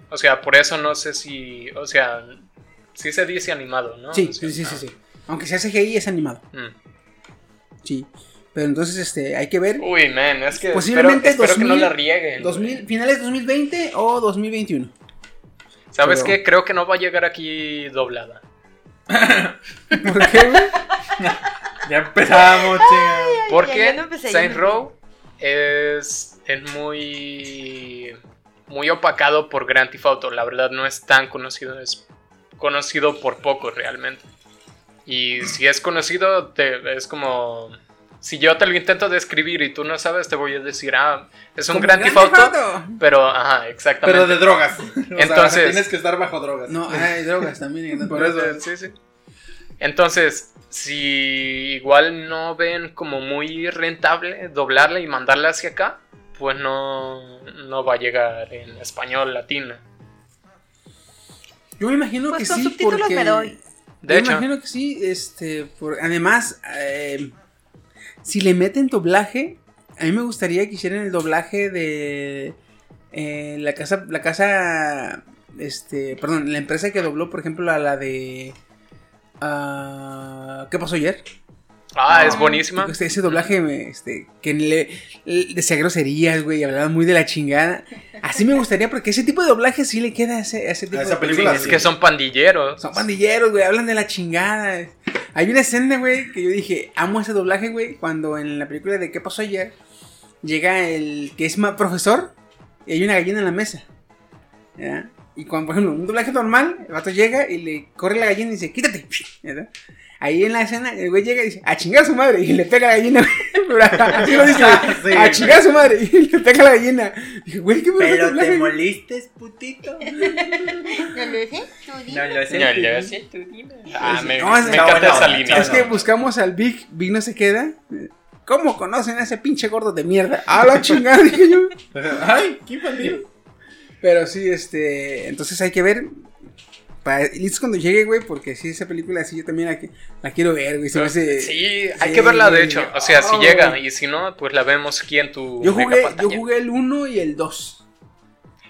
O sea, por eso no sé si. O sea, sí se dice animado, ¿no? sí, O sea, sí, sí, sí, ah, sí. Aunque sea CGI, es animado. mm. Sí. Pero entonces, este, hay que ver. Uy, man, es que Posiblemente espero, espero que no 2000, la rieguen. 2000, finales 2020 o 2021. ¿Sabes Pero- qué? Creo que no va a llegar aquí doblada. <laughs> ¿Por qué, güey? <laughs> Ya empezamos, chinga. Porque no Saint no Row es, es muy, muy opacado por Grand Theft Auto. La verdad no es tan conocido, es conocido por poco realmente. Y si es conocido, te- es como... Si yo te lo intento describir y tú no sabes, te voy a decir, ah, es un Como Grand Theft Grand Theft Auto, Auto. pero, ajá, exactamente. Pero de drogas. <laughs> O sea, Entonces- tienes que estar bajo drogas. No, hay drogas también. en Por eso. Sí, sí. Entonces, si igual no ven como muy rentable doblarla y mandarla hacia acá, pues no, no va a llegar en español latino. Yo me imagino Pues que con sí. subtítulos porque... me doy. De Yo hecho. imagino que sí, este, por- además, eh, si le meten doblaje, a mí me gustaría que hicieran el doblaje de eh, la casa, la casa, este, perdón, la empresa que dobló, por ejemplo, a la de, ah, ¿qué pasó ayer? Ah, es Ah. buenísima. Este, ese doblaje, me, este, que le, le decía groserías, güey, y hablaba muy de la chingada. Así me gustaría, porque ese tipo de doblaje sí le queda a ese, a ese tipo esa de película Es que son pandilleros. son pandilleros, güey, hablan de la chingada. Hay una escena, güey, que yo dije, amo ese doblaje, güey, cuando en la película de ¿Qué pasó ayer? Llega el que es ma- profesor y hay una gallina en la mesa. ¿ya? Y cuando, por ejemplo, un doblaje normal, el vato llega y le corre la gallina y dice, quítate. <laughs> ¿verdad? Ahí en la escena, el güey llega y dice, a chingar a su madre. Y le pega a la gallina. <laughs> Así lo dice, <laughs> Sí. a chingar a su madre. Y le pega a la gallina. Dije, güey, qué bueno Pero te güey". molestes, putito. ¿No lo sé? ¿Tú di? No lo sé. No, sí, tú dime. Ah, me, No, es- me no, encanta no, esa no, línea. Es que buscamos al Big, Big no se queda. ¿Cómo conocen a ese pinche gordo de mierda? A la chingada, <laughs> dije yo. Ay, qué infantil. Pero sí, este. Entonces hay que ver. Para, listos cuando llegue, güey, porque sí, esa película sí, yo también la, la quiero ver, güey. Se hace- Sí, hay sí, que verla de hecho. O sea, si Oh. llega y si no, pues la vemos aquí en tu Yo jugué, yo jugué el 1 y el 2.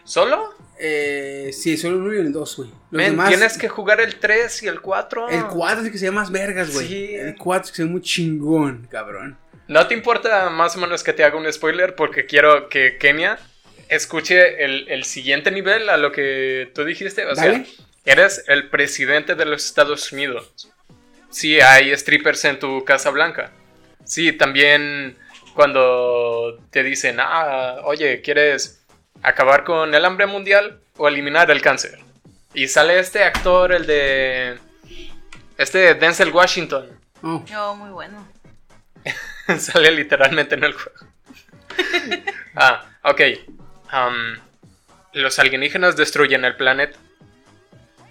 ¿Solo? Eh, sí, solo el 1 y el 2, güey. Los Men, demás- tienes que jugar el 3 y el 4. El 4 es el que se llama más vergas, güey. Sí. El 4 es que se ve muy chingón, cabrón. ¿No te importa más o menos que te haga un spoiler? Porque quiero que Kenia escuche el, el siguiente nivel a lo que tú dijiste. O sea, Dale. Eres el presidente de los Estados Unidos. Sí, hay strippers en tu Casa Blanca. Sí, también cuando te dicen, ah, oye, ¿quieres acabar con el hambre mundial o eliminar el cáncer? Y sale este actor, el de... Este Denzel Washington. Oh, No, muy bueno. <laughs> Sale literalmente en el juego. <laughs> ah, ok. Los alienígenas destruyen el planeta.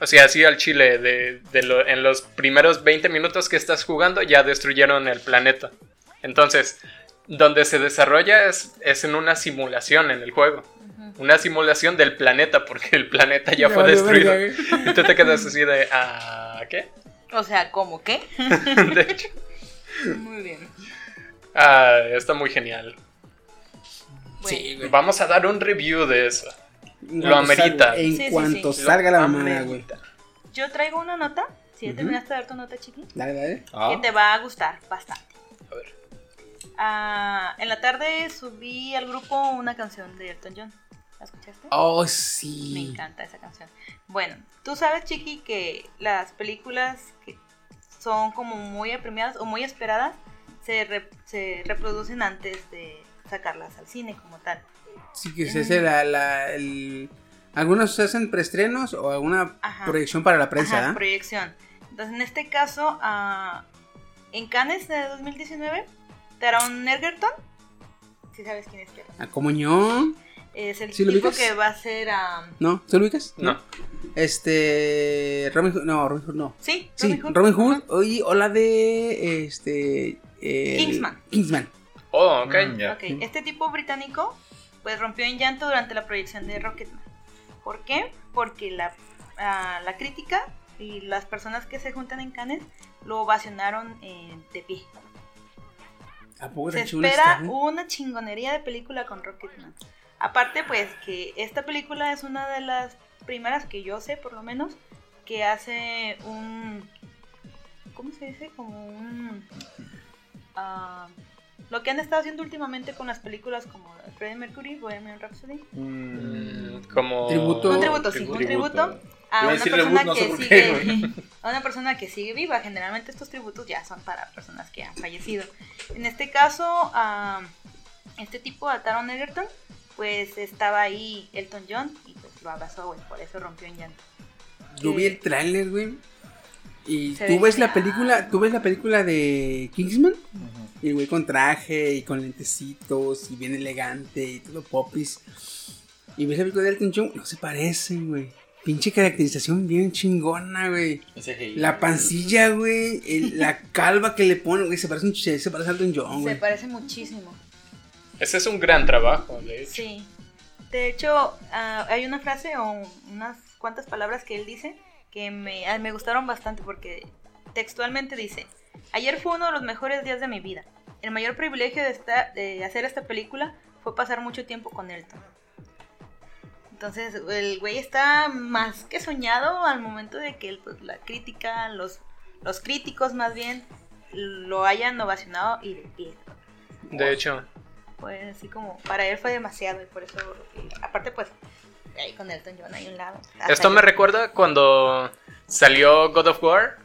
O sea, así al chile, de, de lo- en los primeros 20 minutos que estás jugando ya destruyeron el planeta. Entonces, donde se desarrolla es, es en una simulación en el juego. Una simulación del planeta, porque el planeta ya Ya fue destruido. Y tú te quedas así de, ah, ¿qué? O sea, ¿cómo qué? <laughs> De hecho, Muy bien. ah, está muy genial. Bueno, sí. Vamos a dar un review de eso. En Lo cuanto amerita. salga- En Sí, sí, cuanto sí. salga la mamada, güey. yo traigo una nota. Si ya terminaste de dar tu nota, chiqui. Dale, dale. Que te va a gustar bastante. A ver. Ah, en la tarde subí al grupo una canción de Elton John. ¿La escuchaste? Oh, Me sí. encanta esa canción. Bueno, tú sabes, Chiqui, que las películas que son como muy apremiadas o muy esperadas se, re- se reproducen antes de sacarlas al cine como tal. Sí, que se hace la, la- el- Algunos se hacen preestrenos o alguna Ajá. proyección para la prensa, Ajá, ¿ah? proyección. Entonces, en este caso, ah, en Cannes de 2019, Taron Egerton, si sabes quién es ¿A comunión? es el ¿Sí lo tipo ubicas? que va a ser... ah, ¿No? ¿Se lo ubicas? No. Este. Robin Hood. No, Robin Hood no. sí, Sí, Robin Hood. Robin Hood. Y, o la de. Este. el- Kingsman. Kingsman. Oh, ok. Mm, ya. Ok, este tipo británico pues rompió en llanto durante la proyección de Rocketman. ¿Por qué? Porque la, ah, la crítica y las personas que se juntan en Cannes lo ovacionaron eh, de pie. ¿A poco Se espera una chingonería de película con Rocketman. Aparte, pues que esta película es una de las primeras que yo sé, por lo menos, que hace un. ¿Cómo se dice? Como un. ah, lo que han estado haciendo últimamente con las películas como Freddie Mercury, Bohemian Rhapsody. Mm, Como. Tributo. Un tributo, sí, un tributo a una persona reboot, no sé que qué, sigue <laughs> a una persona que sigue viva. Generalmente estos tributos ya son para personas que han fallecido. En este caso, a este tipo, a Taron Egerton, pues estaba ahí Elton John y pues lo abrazó, güey, por eso rompió en llanto. Yo vi el tráiler, güey. Y tú ve ves la película, tú ves la película de Kingsman, y el güey con traje y con lentecitos y bien elegante y todo popis. Y ves la película de Elton John, no se parecen, güey. Pinche caracterización bien chingona, güey. La pancilla, güey, la calva que le pone, güey, se parece un se parece a Elton John, Se güey. parece muchísimo. Ese es un gran trabajo, de hecho. Sí. De hecho, ah, hay una frase o unas cuantas palabras que él dice que me, ah, me gustaron bastante porque textualmente dice, ayer fue uno de los mejores días de mi vida. El mayor privilegio de, esta- de hacer esta película fue pasar mucho tiempo con Elton. Entonces, el güey está más que soñado al momento de que pues, la crítica, los, los críticos más bien, lo hayan ovacionado y de pie. De hecho. Fue así como, para él fue demasiado y por eso, y aparte pues, ahí con Elton John ahí a un lado. Esto me yo- recuerda cuando salió God of War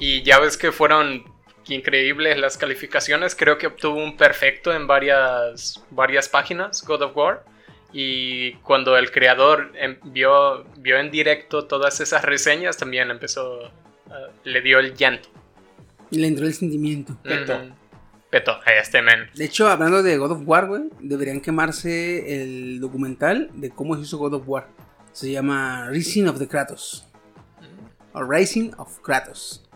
y ya ves que fueron increíbles las calificaciones. Creo que obtuvo un perfecto en varias, varias páginas God of War. Y cuando el creador em- vio, vio en directo todas esas reseñas, también empezó, eh, le dio el llanto. Y le entró el sentimiento. Peto. Ujú. Peto, a este men. De hecho, hablando de God of War, güey, deberían quemarse el documental de cómo se hizo God of War. Se llama Rising of the Kratos. O Rising of Kratos.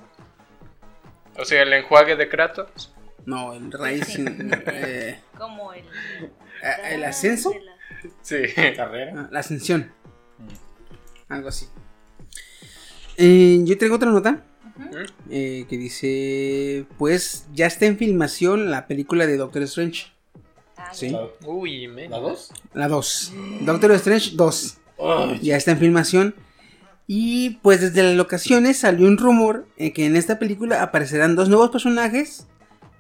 O sea, el enjuague de Kratos. No, el Rising. eh, Como el... eh, el ascenso. la- Sí. Carrera. Ah, la ascensión. Algo así. Eh, yo traigo otra nota. eh, que dice: Pues ya está en filmación la película de Doctor Strange. Ah, Sí. ¿La, Uy, la dos? La 2. Doctor Strange 2. Ay, ya está en filmación. Y pues desde las locaciones salió un rumor eh, que en esta película aparecerán dos nuevos personajes.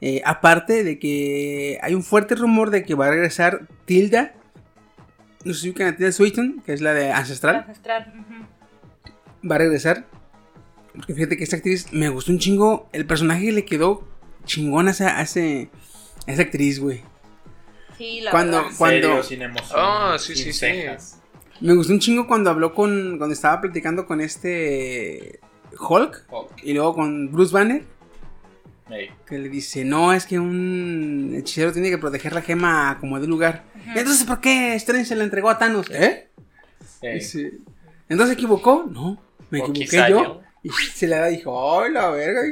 eh, aparte de que hay un fuerte rumor de que va a regresar Tilda. No sé si ubican a Tilda Swinton, que es la de Ancestral. Ancestral. Va a regresar. Porque fíjate que esta actriz me gustó un chingo. El personaje le quedó chingón a esa, a ese- a esa actriz, güey. Sí, la Cuando- verdad. cuando- serio, sin emoción. Ah, sí, sin sí, sí. Me gustó un chingo cuando habló con. Cuando estaba platicando con este. Hulk. Y luego con Bruce Banner. Que le dice, no, es que un hechicero tiene que proteger la gema como de lugar. Entonces, ¿por qué Strange se la entregó a Thanos? ¿Eh? Ey. Dice, ¿Entonces se equivocó? No, me O equivoqué yo. yo. Y <laughs> se la da y dijo, ¡ay, la verga!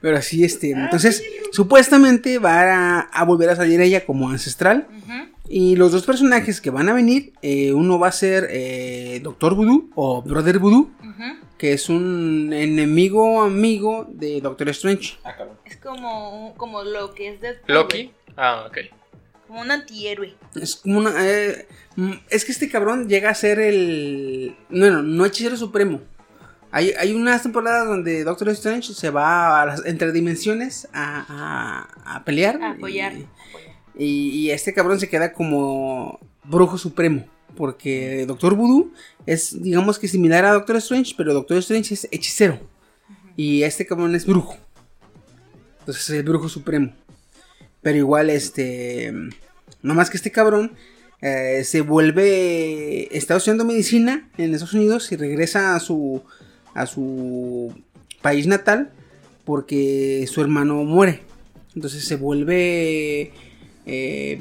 Pero así, este, entonces, supuestamente va a, a volver a salir ella como ancestral. Ujú. Y los dos personajes que van a venir, eh, uno va a ser eh, Doctor Voodoo o Brother Voodoo, que es un enemigo amigo de Doctor Strange. Ah, cabrón. Es como, un- como lo que es Deadpool, Loki. Ah, ok. Como un antihéroe. Es como una. eh, mm, es que este cabrón llega a ser el. Bueno, no hechicero supremo. Hay, hay unas temporadas donde Doctor Strange se va a las entre dimensiones a, a, a pelear. A apoyar. Y, apoyar. Y- este cabrón se queda como brujo supremo. Porque Doctor Voodoo es, digamos que similar a Doctor Strange, pero Doctor Strange es hechicero. Y este cabrón es brujo. Entonces es el brujo supremo. Pero igual, este. No más que este cabrón eh, se vuelve. Está estudiando medicina en Estados Unidos y regresa a su. a su país natal. Porque su hermano muere. Entonces se vuelve. Eh,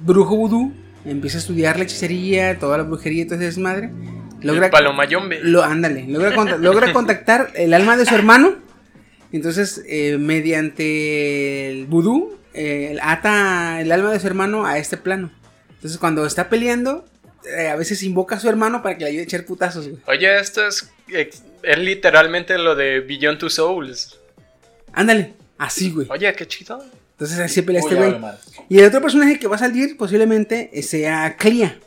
brujo vudú. Empieza a estudiar la hechicería, toda la brujería y todo ese desmadre. El palomayombe. Lo, ándale, logra, logra contactar el alma de su hermano. Entonces, eh, mediante el vudú, eh, ata el alma de su hermano a este plano. Entonces, cuando está peleando, eh, a veces invoca a su hermano para que le ayude a echar putazos, güey. Oye, esto es, es literalmente lo de Beyond Two Souls. Ándale, así, güey. Oye, qué chido. Entonces, así pelea este güey. Y el otro personaje que va a salir posiblemente sea Clea.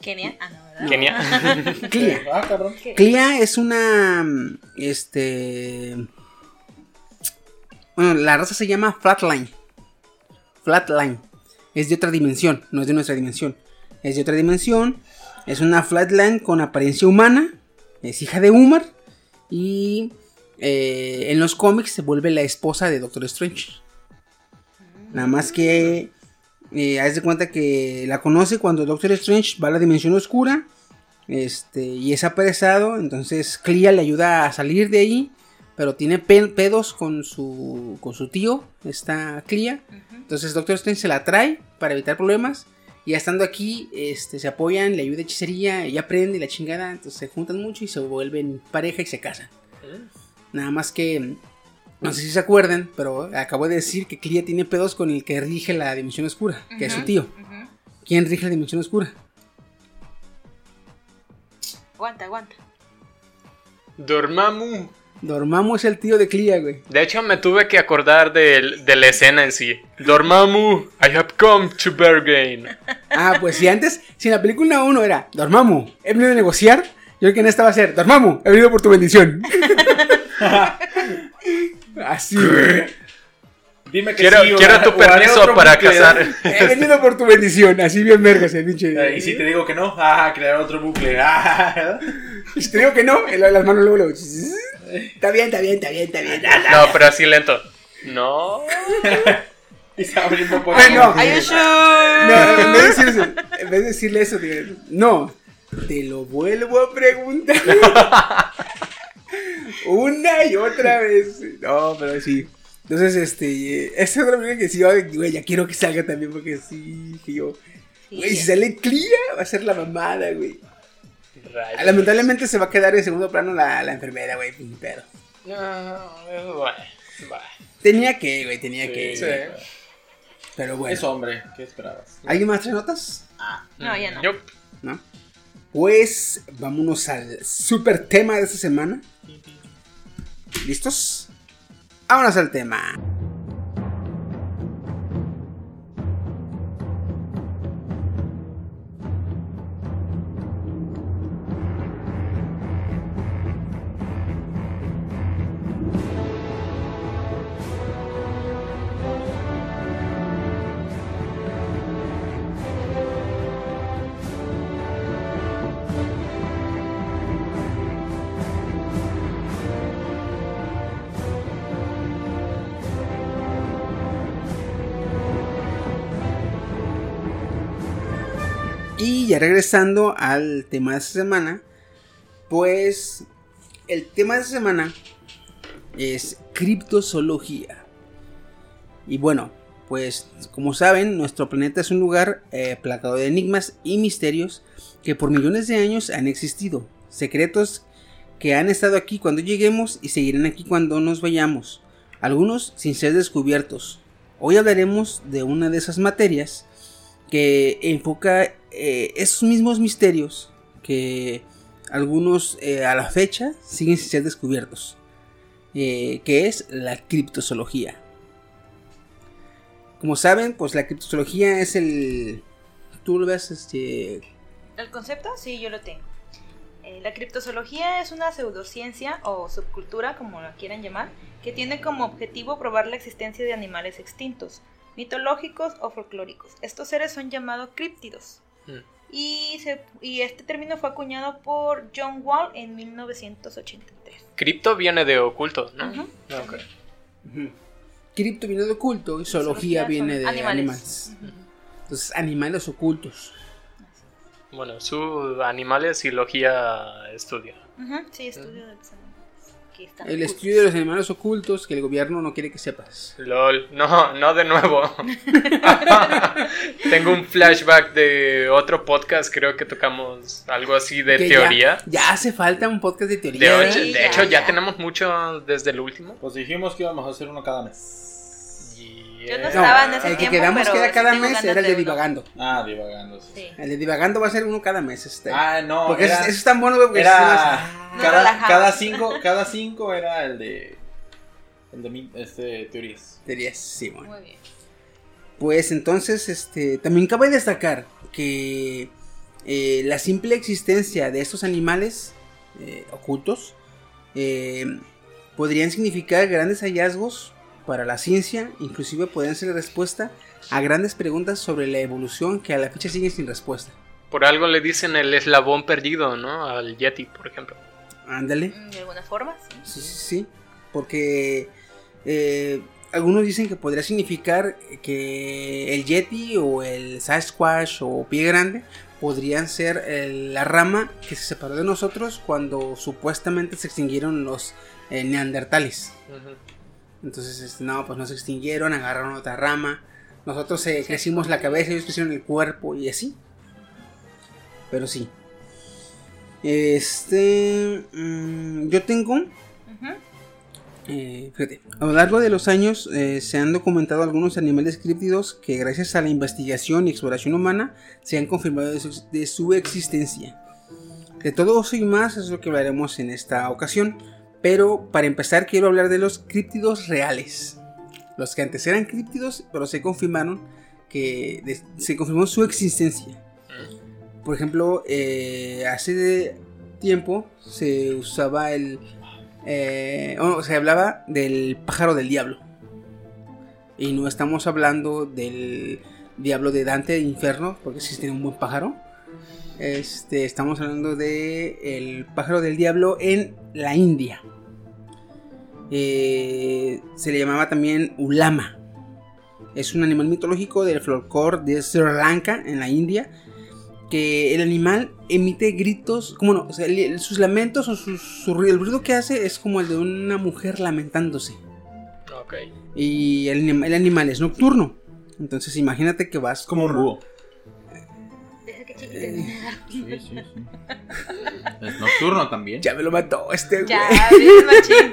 Kenia. Ah, no, ¿verdad? Genial. <laughs> Clea. Ah, cabrón. Clea es una. mm, Este. Bueno, la raza se llama Flatline. Flatline. Es de otra dimensión, no es de nuestra dimensión. Es de otra dimensión. Es una Flatline con apariencia humana. Es hija de Umar. Y eh, en los cómics se vuelve la esposa de Doctor Strange. Nada más que eh, haz de cuenta que la conoce cuando Doctor Strange va a la dimensión oscura. Este, y es apresado. Entonces Clea le ayuda a salir de ahí. Pero tiene pe- pedos con su, con su tío, esta Clea. Entonces Doctor Strange se la trae para evitar problemas. Y estando aquí, este, se apoyan, le ayuda hechicería, ella aprende y la chingada. Entonces se juntan mucho y se vuelven pareja y se casan. Nada más que, no sé si se acuerdan, pero acabo de decir que Clea tiene pedos con el que rige la dimensión oscura, que es su tío. ¿Quién rige la dimensión oscura? Aguanta, aguanta. Dormammu. Dormammu es el tío de Clea, güey. De hecho, me tuve que acordar de, la escena en sí. Dormammu, I have come to Bergen. Ah, pues si antes, si en la película 1 era Dormammu, he venido a negociar, yo creo que en esta va a ser Dormammu, he venido por tu bendición. <laughs> Así. Dime que Quiero, sí, o- quiero tu permiso otro para bucle. casar. He <laughs> venido por tu bendición, así bien vergas el pinche. Eh, Y si te digo que no, ah, crear otro bucle. Ah, Y si te digo que no, las manos luego, luego. Está bien, está bien, está bien, está bien. No, pero así lento. No. <laughs> y está abriendo por Ay, no. Are you sure? No, en vez de, decir eso, en vez de decirle eso, digo, no, te lo vuelvo a preguntar. <laughs> Una y otra vez. No, pero sí. Entonces, este, esa es otra película que sí, güey, ya quiero que salga también porque sí, que yo. Sí, Güey, si sale Clea, va a ser la mamada, güey. Rayos. Lamentablemente se va a quedar en segundo plano la, la enfermera, güey, pero. No, bueno, va. Tenía que, güey, tenía que. Sí. güey. Pero bueno. Es hombre, ¿qué esperabas? ¿Alguien más trae notas? No, ya no. Yo, ¿no? Pues vámonos al super tema de esta semana. ¿Listos? Vámonos al tema. Regresando al tema de esta semana, pues el tema de esta semana es criptozoología. Y bueno, pues como saben, nuestro planeta es un lugar eh, plagado de enigmas y misterios que por millones de años han existido. Secretos que han estado aquí cuando lleguemos y seguirán aquí cuando nos vayamos. Algunos sin ser descubiertos. Hoy hablaremos de una de esas materias que enfoca eh, esos mismos misterios que algunos eh, a la fecha siguen sin ser descubiertos, eh, que es la criptozoología. Como saben, pues la criptozoología es el... Tú lo ves, este... ¿El concepto? Sí, yo lo tengo. La criptozoología es una pseudociencia o subcultura, como la quieran llamar, que tiene como objetivo probar la existencia de animales extintos, mitológicos o folclóricos. Estos seres son llamados críptidos. Mm. Y, se- y este término fue acuñado por John Wall en 1983. cripto viene de oculto, ¿no? Ok. Cripto viene de oculto y zoología Zoología viene de animales. animales. Entonces, animales ocultos. Bueno, su animales y logía estudia. Sí, estudio de los animales. Que están El ocultos. estudio de los animales ocultos que el gobierno no quiere que sepas. LOL, no, no de nuevo. <laughs> Tengo un flashback de otro podcast, creo que tocamos algo así de Que teoría. Ya, hace falta un podcast de De, teoría. de ya, hecho, ya ya. tenemos mucho desde el último. Pues dijimos que íbamos a hacer uno cada mes. Yo no No, estaba en ese el que quedamos pero que era cada mes era el de uno. divagando. Ah, divagando. Sí. Sí. El de divagando va a ser uno cada mes. Este. Ah, no, porque era, eso, es tan bueno, güey. porque era más- No cada, cinco, cada cinco era el de el de mi- este teorías. teorías, sí, bueno. Muy bien. Pues entonces, este, también cabe destacar que eh, la simple existencia de estos animales eh, ocultos eh, podrían significar grandes hallazgos para la ciencia, inclusive podrían ser respuesta a grandes preguntas sobre la evolución que a la fecha siguen sin respuesta. Por algo le dicen el eslabón perdido, ¿no? Al Yeti, por ejemplo. Ándale. Mm, De alguna forma, sí. Sí, sí, sí. Porque eh, algunos dicen que podría significar que el Yeti o el Sasquatch o Pie Grande podrían ser el- la rama que se separó de nosotros cuando supuestamente se extinguieron los eh, neandertales. Entonces, este, no, pues no se extinguieron, agarraron otra rama. Nosotros eh, crecimos la cabeza, ellos crecieron el cuerpo y así. Pero sí. Este. mm, yo tengo. Eh, fíjate, a lo largo de los años eh, se han documentado algunos animales críptidos que, gracias a la investigación y exploración humana, se han confirmado de su, de su existencia. De todo eso y más es lo que hablaremos en esta ocasión. Pero para empezar, quiero hablar de los críptidos reales. Los que antes eran críptidos, pero se confirmaron que de- se confirmó su existencia. Por ejemplo, eh, hace tiempo se usaba el. eh, o se hablaba del pájaro del diablo. Y no estamos hablando del diablo de Dante de Inferno, porque existe un buen pájaro. Este, estamos hablando de el pájaro del diablo en la India. Eh, se le llamaba también Ulama. Es un animal mitológico del folclore de Sri Lanka, en la India. Que el animal emite gritos, como no, o sea, el- sus lamentos o su ruido, el ruido que hace es como el de una mujer lamentándose. Ok. Y el, el animal es nocturno. Entonces imagínate que vas Como un Sí, sí, sí. Es nocturno también. Ya me lo mató este güey. Ya, bien machín.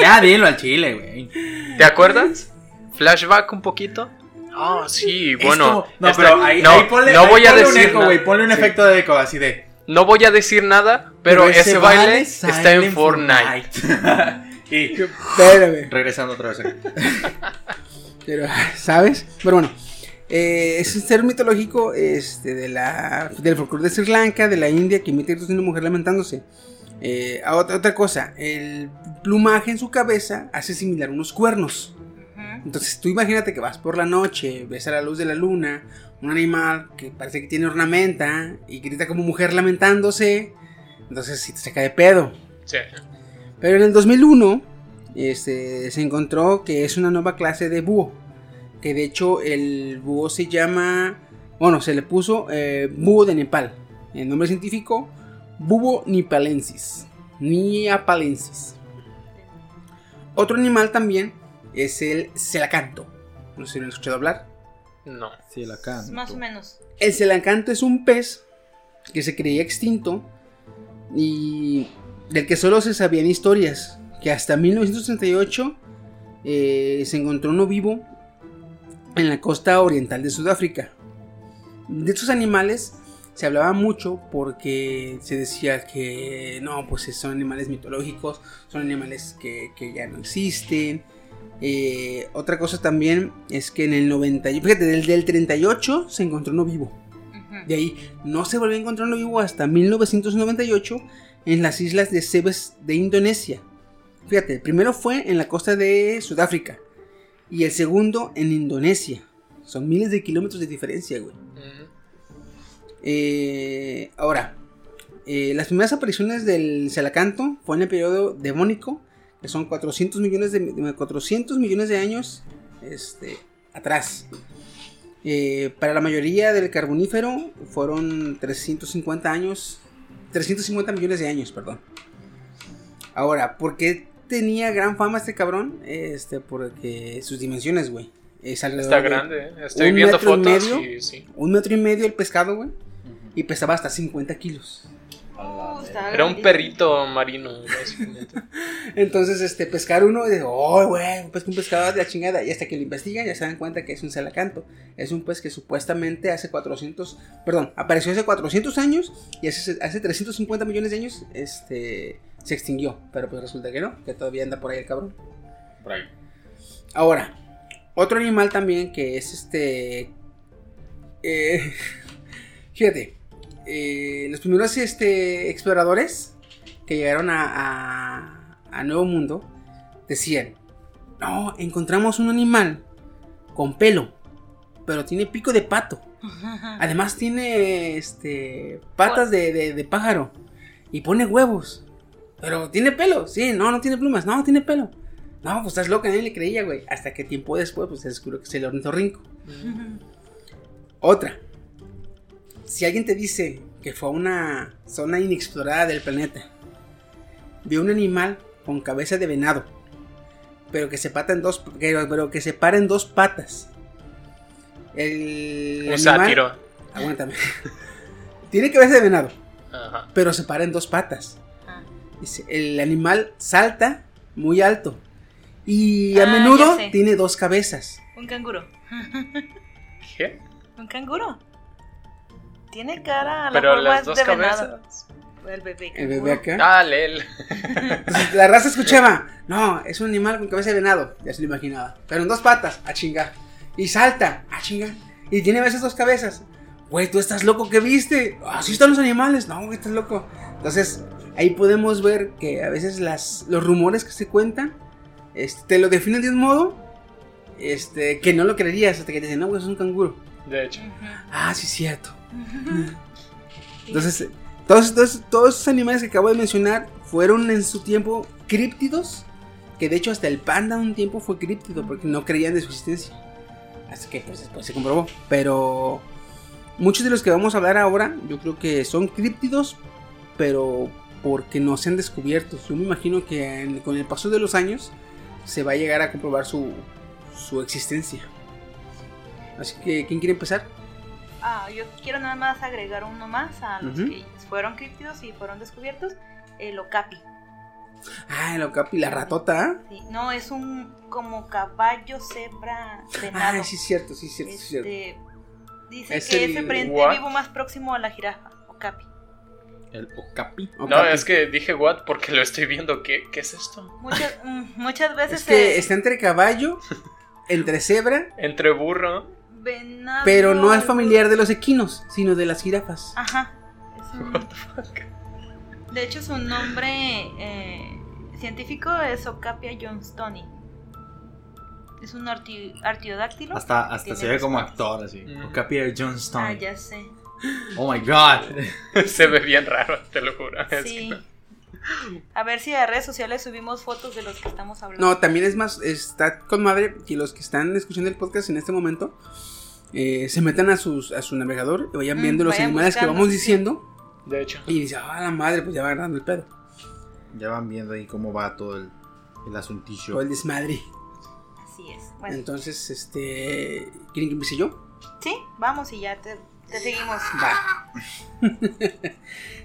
Ya dilo al chile, güey. ¿Te acuerdas? Flashback un poquito. Ah, sí, bueno. Esto- no, pero ahí, no, ahí ponle, no ahí voy a un decir eco, nada. güey. Ponle un Sí. efecto de eco así de. No voy a decir nada, pero, ese, baile está en Fortnite. <laughs> y <laughs> Espérame. regresando otra vez. aquí. <laughs> Pero, ¿sabes? Pero bueno, eh, es un ser mitológico este, de la, del folclore de Sri Lanka, de la India, que emite gritos de una mujer lamentándose. Eh, a otra, otra cosa, el plumaje en su cabeza hace similar a unos cuernos. Entonces tú imagínate que vas por la noche, ves a la luz de la luna, un animal que parece que tiene ornamenta y grita como mujer lamentándose. Entonces si te saca de pedo. Sí. Pero en el 2001 este, se encontró que es una nueva clase de búho. Que de hecho el búho se llama... Bueno, se le puso eh, búho de Nepal. El nombre científico, búho nipalensis. Niapalensis. Otro animal también es el celacanto. No sé si lo han escuchado hablar. No. Sí, la can. Más o menos. El celacanto es un pez que se creía extinto y del que solo se sabían historias. Que hasta 1938 eh, se encontró uno vivo en la costa oriental de Sudáfrica. De estos animales se hablaba mucho porque se decía que no, pues son animales mitológicos, son animales que, que ya no existen. Eh, otra cosa también es que en el 90, fíjate, del, del 38 se encontró uno vivo. De ahí no se volvió a encontrar uno vivo hasta 1998 en las islas de Cebes de Indonesia. Fíjate, el primero fue en la costa de Sudáfrica y el segundo en Indonesia. Son miles de kilómetros de diferencia, güey. Eh, ahora, eh, las primeras apariciones del celacanto fue en el periodo devónico, que son 400 millones de, de 400 millones de años este, atrás. Eh, para la mayoría del carbonífero fueron 350 años, 350 millones de años, perdón. Ahora, ¿por qué tenía gran fama este cabrón? Este, porque sus dimensiones, güey. Es Está de grande, ¿eh? Estoy un viendo metro y fotos medio. y sí. un metro y medio el pescado, güey. Y pesaba hasta 50 kilos. Uh, Era un perrito marino, básicamente. <laughs> Entonces, este, pescar uno, y dice, oh, güey, pesca un pescado de la chingada. Y hasta que lo investigan, ya se dan cuenta que es un celacanto. Es un pez que supuestamente hace 400, perdón, apareció hace 400 años y hace, hace 350 millones de años, este, se extinguió. Pero pues resulta que no, que todavía anda por ahí el cabrón. Por ahí. Ahora, otro animal también que es este. eh, <laughs> fíjate, eh, los primeros este, exploradores que llegaron a, a, a Nuevo Mundo decían No, encontramos un animal con pelo, pero tiene pico de pato. <laughs> Además tiene este patas de, de- de pájaro y pone huevos. Pero tiene pelo, sí, no, no tiene plumas, no, tiene pelo. No, pues estás loca, nadie le creía, güey. Hasta que tiempo después, pues se descubrió que es el ornitorrinco. Otra. Si alguien te dice que fue a una zona inexplorada del planeta, vio un animal con cabeza de venado, pero que se pata en dos, pero, pero que se para en dos patas. El Un animal- sátiro. Aguántame. <laughs> Tiene cabeza de venado, Ajá. pero se para en dos patas. Ah. El animal salta muy alto y a Ah, menudo tiene dos cabezas. Un canguro. <laughs> ¿Qué? Un canguro. Tiene cara a la Pero forma las dos de venado. El bebé. El bebé canguro. acá. Ah, Lel. Entonces, la raza escuchaba, no, es un animal con cabeza de venado, ya se lo imaginaba. Pero en dos patas, a chingar. Y salta, a chingar. Y tiene a veces dos cabezas. Güey, tú estás loco, ¿qué viste? Así están los animales. No, güey, estás loco. Entonces, ahí podemos ver que a veces las, los rumores que se cuentan este, te lo definen de un modo este, que no lo creerías hasta que te dicen, no, es un canguro. De hecho. Ah, sí, es cierto. <laughs> Entonces, todos, todos, todos esos animales que acabo de mencionar fueron en su tiempo críptidos. Que de hecho hasta el panda un tiempo fue críptido porque no creían de su existencia. Así que pues después se comprobó. Pero muchos de los que vamos a hablar ahora yo creo que son críptidos, pero porque no se han descubierto. Yo me imagino que en- con el paso de los años se va a llegar a comprobar su, su existencia. Así que, ¿quién quiere empezar? Ah, yo quiero nada más agregar uno más a los que fueron críptidos y fueron descubiertos. El okapi. Ah, el okapi, la ratota. ¿ah? Sí, No, es un como caballo, cebra, venado. Ah, sí, es cierto, sí, es cierto, sí, es cierto. Este, dice Es que el- es el vivo más próximo a la jirafa, okapi. El Okapi. No, Okapi. es que dije what porque lo estoy viendo. ¿Qué, qué es esto? Muchas, <laughs> mm, muchas veces Es que se- está entre caballo, <laughs> entre cebra, Entre burro. venado. pero no es familiar de los equinos, sino de las jirafas. Ajá. es un- What the fuck. de hecho, su nombre eh, científico es Ocapia johnstoni. Es un arti- artiodáctilo. Hasta, hasta se ve como actor así. Mm. Okapi Ah, Johnstone. ya sé. Oh my god. <laughs> Se ve bien raro, te lo juro. Es Sí. que- A ver si a redes sociales subimos fotos de los que estamos hablando. No, también es más, está con madre que los que están escuchando el podcast en este momento eh, se metan a, sus, a su navegador y vayan Mm, viendo los vayan animales que vamos sí. diciendo De hecho. y dice, ah, la madre, pues ya va agarrando el pedo. Ya van viendo ahí cómo va todo el, el asuntillo. Todo el desmadre. Así es. Bueno, Entonces, este. ¿Quieren que empiece yo? sí, vamos y ya te, te seguimos. Va. <laughs>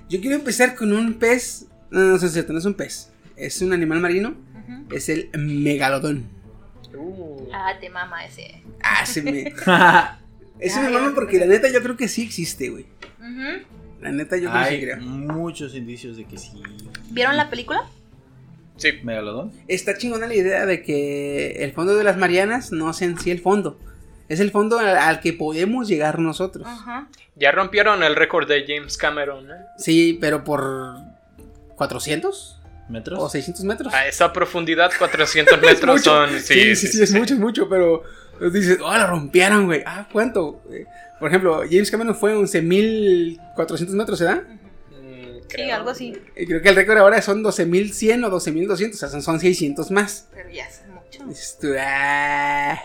Yo quiero empezar con un pez. No, no, no es cierto, no es un pez. Es un animal marino. Es el megalodón. Uh, Ah, te mama ese. Ah, se me. <laughs> <laughs> Ese Ya, me mama porque la neta yo creo que sí existe, güey. La neta yo creo que sí Hay creo. muchos indicios de que sí. ¿Vieron la película? sí. Megalodón. Está chingona la idea de que el fondo de las Marianas no sea en sí el fondo. Es el fondo al, al que podemos llegar nosotros. Ajá. Ya rompieron el récord de James Cameron. ¿eh? Sí, pero por 400 ¿Metros? o 600 metros. A esa profundidad, 400 <laughs> metros mucho. son. Sí, sí, sí, es mucho, es mucho, pero dices, oh, lo rompieron, güey. Ah, ¿cuánto? Eh, Por ejemplo, James Cameron fue 11.400 metros, ¿verdad? Mm, Sí, creo. algo así. Creo que el récord ahora son 12.100 o 12.200, o sea, son, son 600 más. Pero ya es mucho. Tú, ah.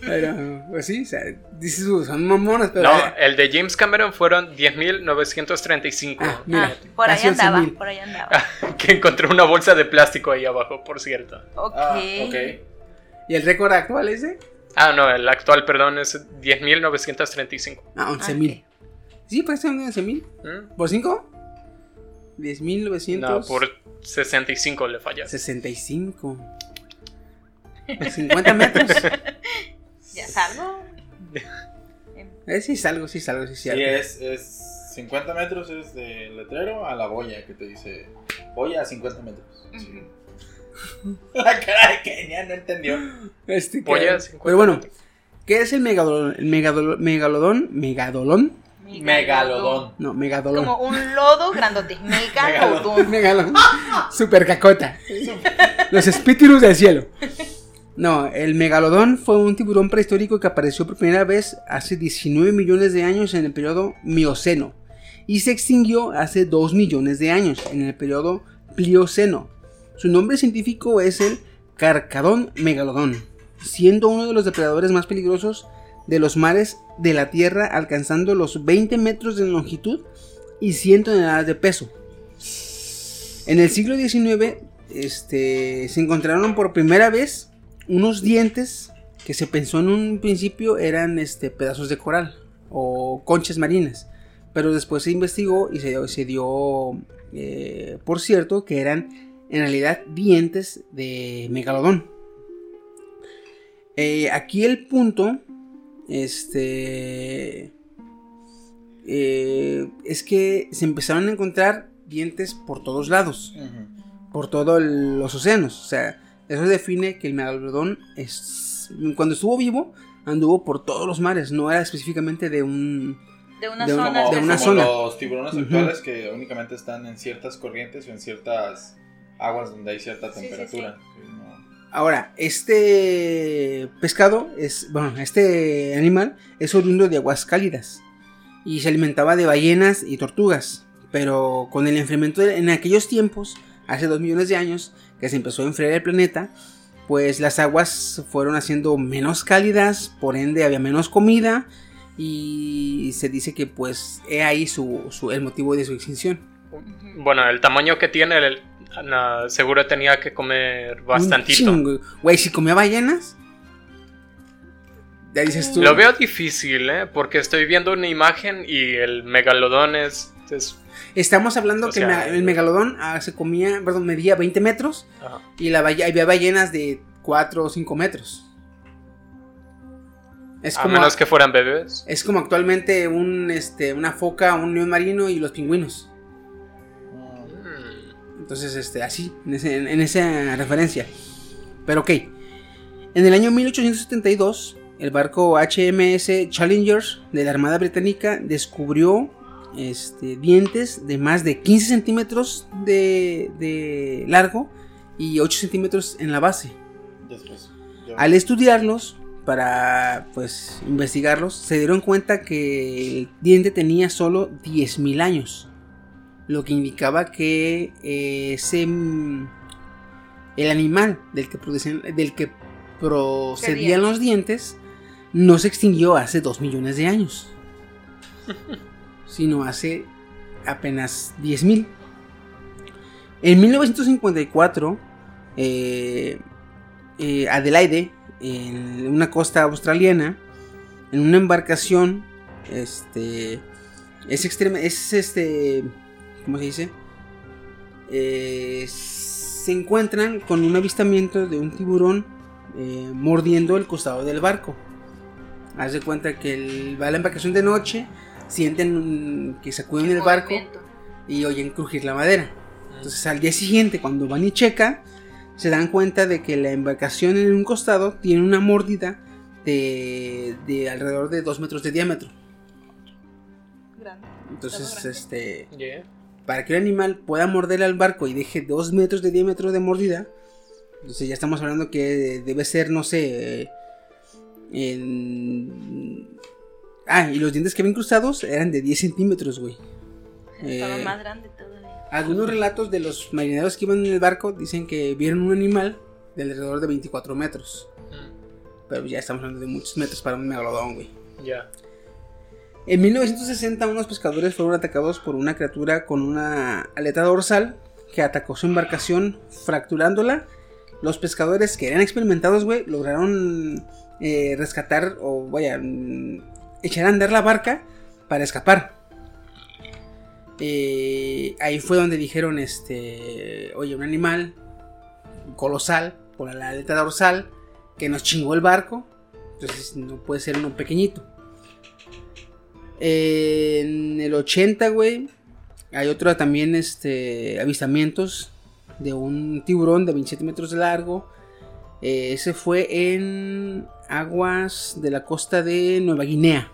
Pero, pues sí, o sea, dices, uh, son mamonas, pero. No, eh, el de James Cameron fueron 10.935. Ah. Ah, por ahí andaba, 11,000. por ahí andaba. que encontré una bolsa de plástico ahí abajo, por cierto. Ok. Ah, ¿Y el récord actual es de? Ah, no, el actual, perdón, es 10.935. Ah, 11.000. Sí, pues son 11.000. ¿Mm? ¿Por 5? 10.900. No, por 65 le fallas. 65. 50 metros. <laughs> Ya salgo. <laughs> Eh, sí, salgo, sí, salgo, sí, Sí, cierto. es, es 50 metros es del letrero a la boya que te dice boya a 50 metros. Sí. La cara de Kenia no entendió. Este, que- a 50 Pero bueno. ¿qué es el megalodón? El megalodón, megalodón, megalodón Megalodón. No, megalodón. Como un lodo grandote. <laughs> Megalodón. Megalodón. Super cacota. Los espíritus del cielo. No, el megalodón fue un tiburón prehistórico que apareció por primera vez hace 19 millones de años en el periodo Mioceno y se extinguió hace 2 millones de años en el periodo Plioceno. Su nombre científico es el Carcadón megalodón, siendo uno de los depredadores más peligrosos de los mares de la Tierra, alcanzando los 20 metros de longitud y 100 toneladas de peso. En el siglo XIX este, se encontraron por primera vez unos dientes que se pensó en un principio eran este, pedazos de coral o conchas marinas. Pero después se investigó y se, se dio eh, por cierto que eran en realidad dientes de megalodón. Eh, aquí el punto este, eh, es que se empezaron a encontrar dientes por todos lados, por todos los océanos. O sea, eso define que el megalodón es, cuando estuvo vivo anduvo por todos los mares, no era específicamente de un De una De un- zona. Como, de una como zona. los tiburones actuales que únicamente están en ciertas corrientes o en ciertas aguas donde hay cierta Sí, sí, temperatura. Sí. Ahora, este pescado es, bueno, este animal es oriundo de aguas cálidas y se alimentaba de ballenas y tortugas, pero con el enfriamiento de- en aquellos tiempos, hace dos millones de años, que se empezó a enfriar el planeta, pues las aguas fueron haciendo menos cálidas, por ende había menos comida y se dice que pues he ahí su, su- el motivo de su extinción. Bueno, el tamaño que tiene, el- seguro tenía que comer bastantito. Güey, si comía ballenas, ya dices tú. Lo veo difícil, ¿eh? Porque estoy viendo una imagen y el megalodón es... es- Estamos hablando O que sea, me- el megalodón ah, se comía, perdón, medía 20 metros ajá. y la había ballenas de 4 o 5 metros. Es A como, menos que fueran bebés. es como actualmente un, este, una foca, un león marino y los pingüinos. Mm. Entonces, este, así, en, ese- en esa referencia. Pero ok. En el año 1872, el barco HMS Challenger de la Armada Británica descubrió este, dientes de más de 15 centímetros de, de largo y 8 centímetros en la base. Después. Al estudiarlos, para pues investigarlos, se dieron cuenta que el diente tenía solo 10.000 años. Lo que indicaba que eh, ese, mm, el animal del que, producían- del que procedían los dientes no se extinguió hace 2 millones de años, <laughs> sino hace apenas 10.000. En 1954, eh, eh, Adelaide, en una costa australiana, en una embarcación, este, es extrema, es este, ¿cómo se dice? Eh, se encuentran con un avistamiento de un tiburón mordiendo el costado del barco. Haz de cuenta que va a la embarcación de noche, sienten que sacuden el barco Movimiento. y oyen crujir la madera. Entonces al día siguiente cuando van y checan, se dan cuenta de que la embarcación en un costado tiene una mordida de, de alrededor de 2 metros de diámetro. Grande. Entonces, grande. este, Yeah. para que un animal pueda morder al barco y deje 2 metros de diámetro de mordida, entonces ya estamos hablando que debe ser, no sé, en... Ah, y los dientes que había incrustados eran de 10 centímetros, güey. Estaba Eh, más grande todavía. Algunos relatos de los marineros que iban en el barco dicen que vieron un animal de alrededor de 24 metros. Mm, Pero ya estamos hablando de muchos metros para un megalodón, güey. Ya. En 1960 unos pescadores fueron atacados por una criatura con una aleta dorsal que atacó su embarcación fracturándola. Los pescadores que eran experimentados, güey, lograron eh, rescatar o vaya, mm, echar a andar la barca para escapar. Eh, ahí fue donde dijeron, este, oye, un animal colosal con la aleta dorsal que nos chingó el barco. Entonces no puede ser uno pequeñito. En el 80, güey, hay otro también, este, avistamientos de un tiburón de 27 metros de largo. Eh, ese fue en aguas de la costa de Nueva Guinea.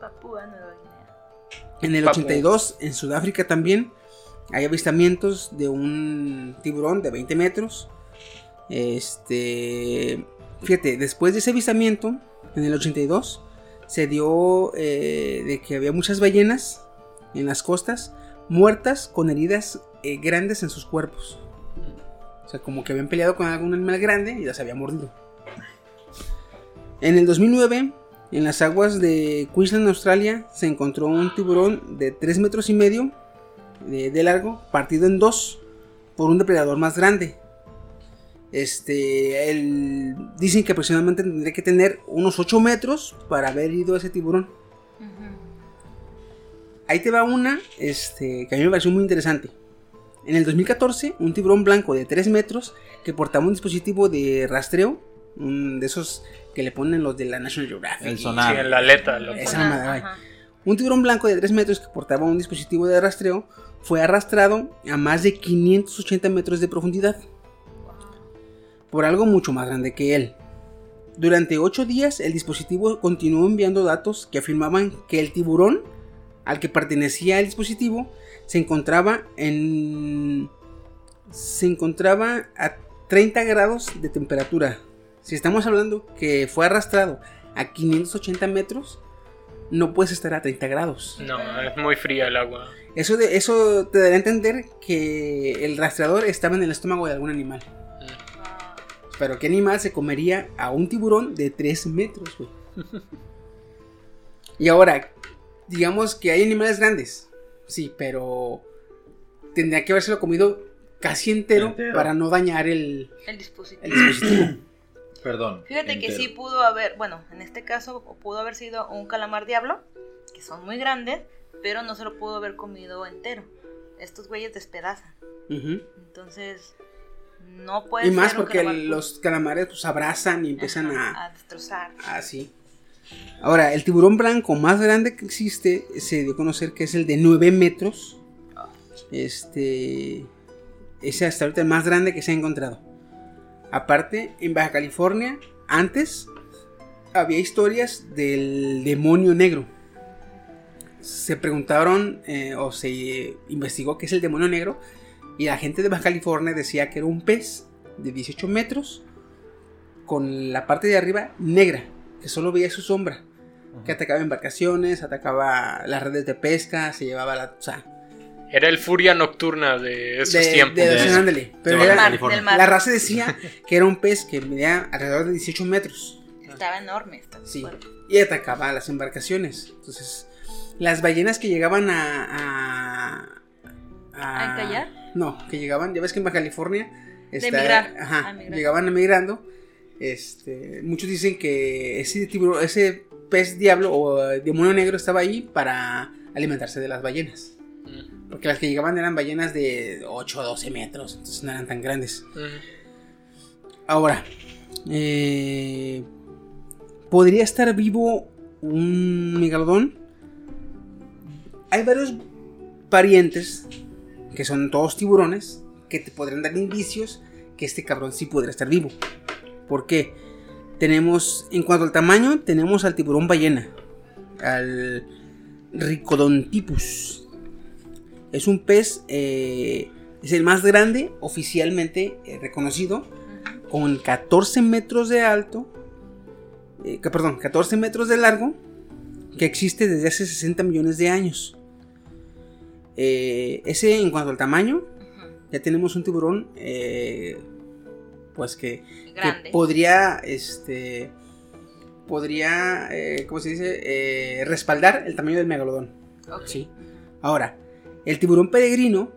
Papúa Nueva Guinea. En el Papú. 82, en Sudáfrica también, hay avistamientos de un tiburón de 20 metros. Este, fíjate, después de ese avistamiento, en el 82, se dio eh, de que había muchas ballenas en las costas muertas con heridas eh, grandes en sus cuerpos. O sea, como que habían peleado con algún animal grande y las había mordido. En el 2009, en las aguas de Queensland, Australia, se encontró un tiburón de 3 metros y medio de, de largo, partido en dos por un depredador más grande. Este, el- dicen que aproximadamente tendría que tener unos 8 metros para haber ido a ese tiburón. Ahí te va una este, que a mí me pareció muy interesante. En el 2014, un tiburón blanco de 3 metros que portaba un dispositivo de rastreo, de esos que le ponen los de la National Geographic. El sonar. Sí, en la aleta. lo Esa mamada, Ajá. Un tiburón blanco de 3 metros que portaba un dispositivo de rastreo fue arrastrado a más de 580 metros de profundidad por algo mucho más grande que él. Durante 8 días el dispositivo continuó enviando datos que afirmaban que el tiburón al que pertenecía el dispositivo se encontraba en se encontraba a 30 grados de temperatura. Si estamos hablando que fue arrastrado a 580 metros, no puedes estar a 30 grados. No, es muy fría el agua. Eso, de, eso te daría a entender que el rastreador estaba en el estómago de algún animal. Ah, Pero ¿qué animal se comería a un tiburón de 3 metros, güey? <laughs> y ahora, digamos que hay animales grandes. Sí, pero tendría que habérselo comido casi entero, Entero. para no dañar el, El dispositivo. el dispositivo. <clears throat> Perdón. Fíjate que sí pudo haber, bueno, en este caso pudo haber sido un calamar diablo, que son muy grandes, pero no se lo pudo haber comido entero. Estos güeyes despedazan. Entonces, no puede Y más ser un porque calamar los calamares pues abrazan y empiezan Ajá, a, a destrozar. Así. Ahora, el tiburón blanco más grande que existe se dio a conocer que es el de 9 metros. Este. Ese hasta ahorita el más grande que se ha encontrado. Aparte, en Baja California, antes había historias del demonio negro. Se preguntaron eh, o se investigó qué es el demonio negro. Y la gente de Baja California decía que era un pez de 18 metros con la parte de arriba negra, que solo veía su sombra, que atacaba embarcaciones, atacaba las redes de pesca, se llevaba la... O sea, Era el furia nocturna de esos de, tiempos. de- De- sí, ándale. Pero de era- Mar, del mar. la raza decía <laughs> que era un pez que medía alrededor de 18 metros Estaba enorme. estaba Sí. fuerte. y atacaba a las embarcaciones. Entonces, las ballenas que llegaban a... ¿A, ¿A encallar? No, que llegaban, ya ves que en Baja California... emigrar, Ajá, a migrar. llegaban emigrando. Este, muchos dicen que ese tiburón, ese pez diablo o eh, demonio negro estaba ahí para alimentarse de las ballenas. Mm, Porque las que llegaban eran ballenas de 8 o 12 metros, entonces no eran tan grandes. Ahora, eh, ¿podría estar vivo un megalodón? Hay varios parientes, que son todos tiburones, que te podrían dar indicios que este cabrón sí podría estar vivo. ¿Por qué? Tenemos, en cuanto al tamaño, tenemos al tiburón ballena, al Ricodontipus. Es un pez, eh, es el más grande oficialmente eh, reconocido, con 14 metros de alto, eh, que- perdón, 14 metros de largo, que existe desde hace 60 millones de años. Ese en cuanto al tamaño, ya tenemos un tiburón, eh, pues que, que podría, este, podría, ¿cómo se dice? Eh, respaldar el tamaño del megalodón. Ok. Sí. Ahora, el tiburón peregrino,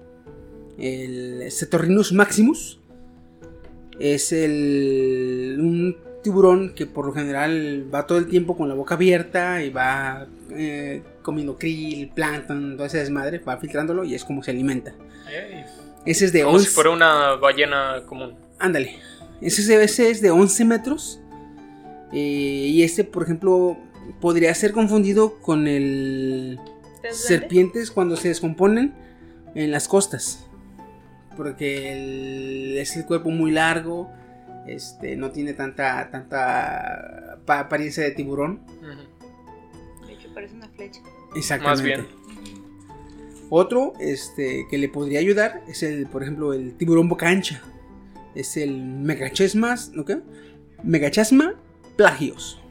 el Cetorrinus maximus, es el, un tiburón que por lo general va todo el tiempo con la boca abierta y va eh, comiendo krill, plancton, toda esa desmadre, va filtrándolo y es como se alimenta. Ese es de Como si 11. fuera una ballena común. Ándale. Ese, es- ese es de 11 metros. eh, y este, por ejemplo, podría ser confundido con el. Serpientes cuando se descomponen en las costas. Porque el- es el cuerpo muy largo. Este, no tiene tanta, tanta pa- apariencia de tiburón. De hecho, parece una flecha. Exactamente. Más bien. Otro este, que le podría ayudar es el, por ejemplo, el tiburón boca ancha. Es el Megachesmas, ¿no qué? Megachasma plagios.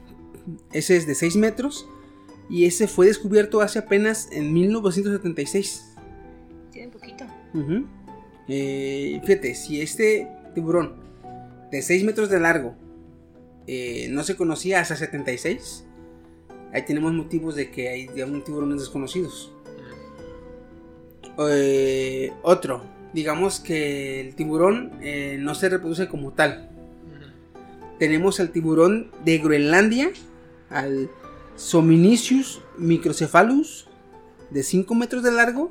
Ese es de 6 metros y ese fue descubierto hace apenas en 1976. Tiene poquito. Eh, fíjate, si este tiburón de 6 metros de largo eh, no se conocía hasta 76, ahí tenemos motivos de que hay de un tiburones desconocidos. Eh, otro, digamos que el tiburón eh, no se reproduce como tal. Tenemos al tiburón de Groenlandia, al Sominicius microcephalus, de 5 metros de largo,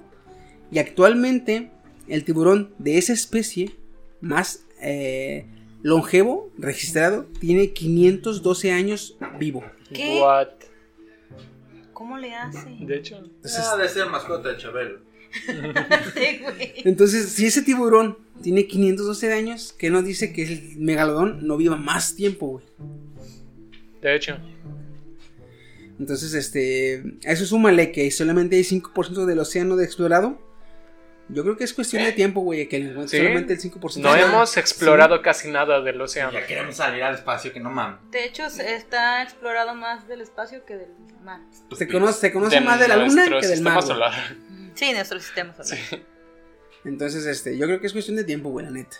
y actualmente el tiburón de esa especie más eh, longevo registrado tiene 512 años vivo. ¿Qué? What? ¿Cómo le hace? De hecho, Entonces, Ah, de ser mascota de Chabelo. Sí, güey. entonces, si ese tiburón tiene 512 años, ¿qué nos dice que el megalodón no viva más tiempo, güey? de hecho. Entonces, este, a eso súmale que solamente hay 5% del océano de explorado. Yo creo que es cuestión de tiempo, güey, que encuentre Sí. solamente el 5%. No hemos explorado casi nada del océano. Ya queremos salir al espacio, que no mames. De hecho, se- está explorado más del espacio que del mar. Se conoce, se conoce más de la luna que del sistema mar. solar. Sí, nuestro sistema solar. Sí. Entonces, este, yo creo que es cuestión de tiempo, güey, la neta.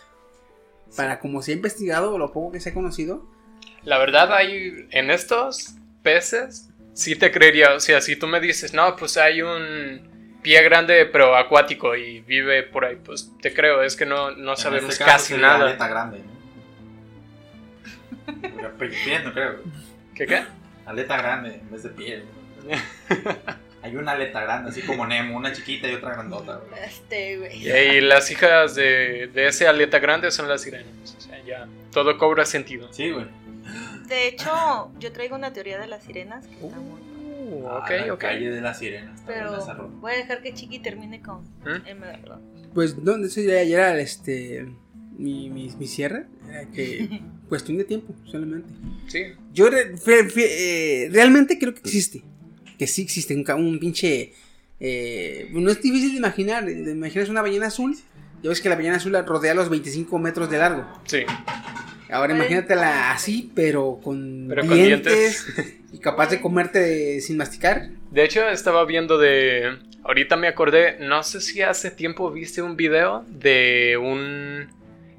Para como se ha investigado, lo poco que se ha conocido, La verdad, hay en estos peces, sí te creería. O sea, si tú me dices, no, pues hay un pie grande pero acuático y vive por ahí, pues te creo. Es que no, no sabemos este caso casi sería nada. Aleta grande, ¿no? <laughs> Pie, no creo. ¿Qué qué? Aleta grande en vez de pie. <laughs> Hay una aleta grande, así como Nemo, una chiquita y otra grandota. güey. Este, güey. Y las hijas de, de ese aleta grande son las sirenas. O sea, ya todo cobra sentido. Sí, güey. De hecho, yo traigo una teoría de las sirenas que está muy Uh, Ah, ok, la ok. Calle de las sirenas. Pero voy a dejar que Chiqui termine con el megalodón. pues, ¿dónde se ya era este, mi, mi, mi cierre? Era que <laughs> cuestión de tiempo, solamente. Sí. Yo re- fe- fe- eh, realmente creo que existe. Que sí existe un, pinche. eh, no es difícil de imaginar. de Imaginas una ballena azul. Ya ves que la ballena azul rodea los 25 metros de largo. Sí. Ahora imagínatela así, pero con, Pero con dientes, y capaz de comerte sin masticar. De hecho, estaba viendo de. Ahorita me acordé, no sé si hace tiempo viste un video de un.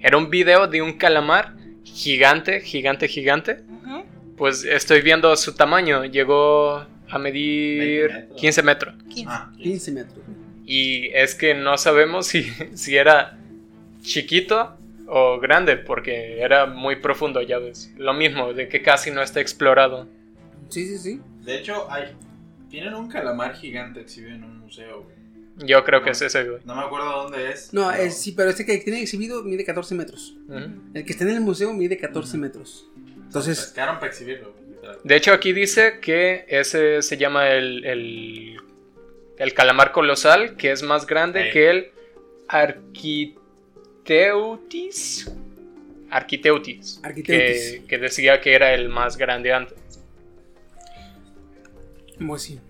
Era un video de un calamar gigante, gigante, gigante. Ujú. Pues estoy viendo su tamaño, llegó a 20 medir metros. 15 metros. 15. Ah, 15 metros. Y es que no sabemos si, si era chiquito o grande, porque era muy profundo, ya ves. Lo mismo, de que casi no está explorado. Sí, sí, sí. De hecho, hay. Tienen un calamar gigante exhibido en un museo, güey. Yo creo que es ese, güey. No me acuerdo dónde es. No, pero- es, sí, pero este que tiene exhibido mide 14 metros. El que está en el museo mide 14 metros. Entonces, Pescaron para exhibirlo. De hecho, aquí dice que ese se llama el, el, el calamar colosal, que es más grande que el Arquiteutis. Arquiteutis. Arquiteutis. Que, que decía que era el más grande antes. pues sí.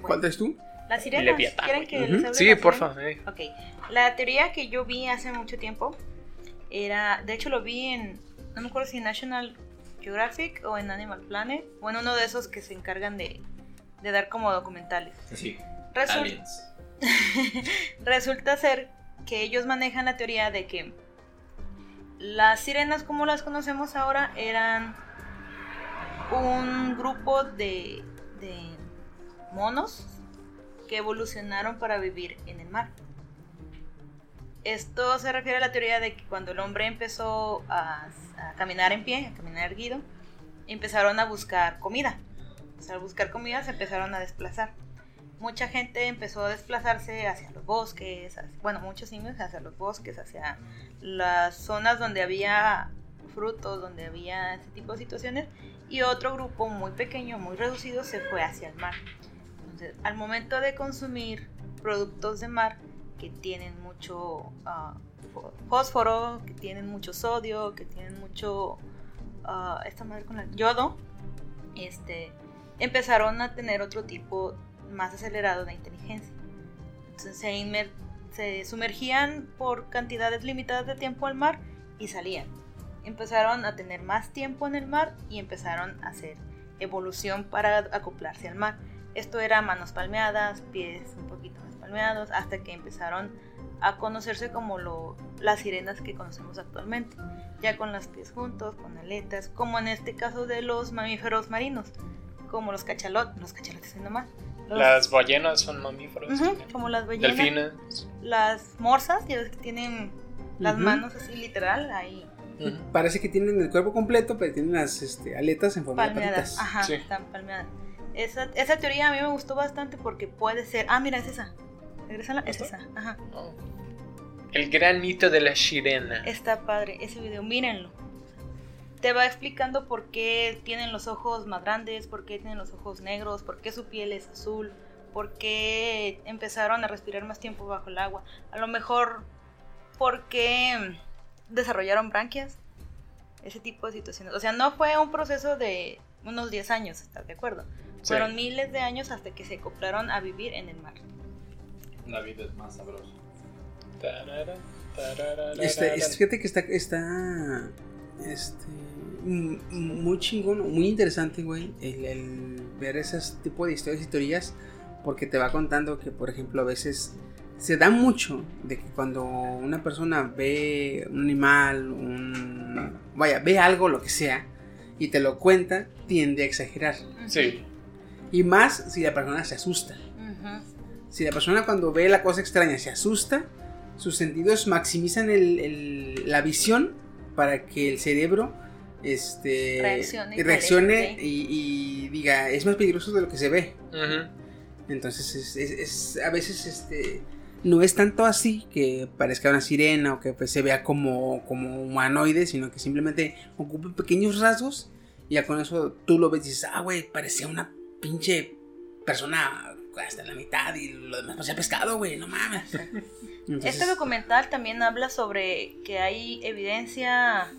¿Cuál traes tú? Las sirenas. Leviatán, ¿Quieren que Ujú. les hable de Sí, porfa. eh. Ok. La teoría que yo vi hace mucho tiempo era. De hecho, lo vi en. No me acuerdo si en National Geographic o en Animal Planet. O en uno de esos que se encargan de, de dar como documentales. Sí, Resul- aliens. <laughs> Resulta ser que ellos manejan la teoría de que las sirenas como las conocemos ahora eran un grupo de, monos que evolucionaron para vivir en el mar. Esto se refiere a la teoría de que cuando el hombre empezó a, caminar en pie, a caminar erguido, empezaron a buscar comida. Al buscar comida se empezaron a desplazar mucha gente empezó a desplazarse hacia los bosques, hacia- bueno, muchos simios hacia los bosques, hacia las zonas donde había frutos, donde había ese tipo de situaciones, y otro grupo muy pequeño, muy reducido, se fue hacia el mar. Entonces, al momento de consumir productos de mar que tienen mucho fó- fósforo, que tienen mucho sodio, que tienen mucho ah, esta madre con la yodo, este, empezaron a tener otro tipo más acelerado de inteligencia. Entonces se, se sumergían por cantidades limitadas de tiempo al mar y salían. Empezaron a tener más tiempo en el mar y empezaron a hacer evolución para acoplarse al mar. Esto era manos palmeadas, pies un poquito más palmeados, hasta que empezaron a conocerse como lo, las sirenas que conocemos actualmente, ya con los pies juntos, con aletas, como en este caso de los mamíferos marinos, como los cachalotes, los cachalotes no más, los- Las ballenas son mamíferos. Como las ballenas, Delfines. las morsas, ya ves que tienen las manos así literal ahí. Parece que tienen el cuerpo completo, pero tienen las este, aletas en forma de palmeadas, patitas. ajá, Sí. están palmeadas. Esa, esa teoría a mí me gustó bastante porque puede ser, ah mira es esa, regrésala, es esa, ajá. Oh. El granito de la sirena. Está padre ese video, mírenlo. Te va explicando por qué tienen los ojos más grandes, por qué tienen los ojos negros, por qué su piel es azul, por qué empezaron a respirar más tiempo bajo el agua. A lo mejor porque desarrollaron branquias, ese tipo de situaciones. O sea, no fue un proceso de unos 10 años, ¿estás de acuerdo? Sí. Fueron miles de años hasta que se acoplaron a vivir en el mar. La vida es más sabrosa. Tarara, tarara, Este, este, fíjate que está, está este, muy chingón, muy interesante, güey, el, el ver ese tipo de historias y teorías, porque te va contando que, por ejemplo, a veces se da mucho de que cuando una persona ve un animal, un, vaya, ve algo, lo que sea, y te lo cuenta, tiende a exagerar. Sí. Y más si la persona se asusta. Ujú. Si la persona cuando ve la cosa extraña se asusta, sus sentidos maximizan el- el- la visión para que el cerebro este, Reaccione y reaccione y, y diga, es más peligroso de lo que se ve. Ujú. Entonces, es, es- es- a veces este, no es tanto así que parezca una sirena o que pues, se vea como, como humanoide, sino que simplemente ocupe pequeños rasgos y ya con eso tú lo ves y dices, ah, güey, parecía una pinche persona hasta la mitad y lo demás parecía pescado, güey, no mames. Entonces, Este documental también habla sobre que hay evidencia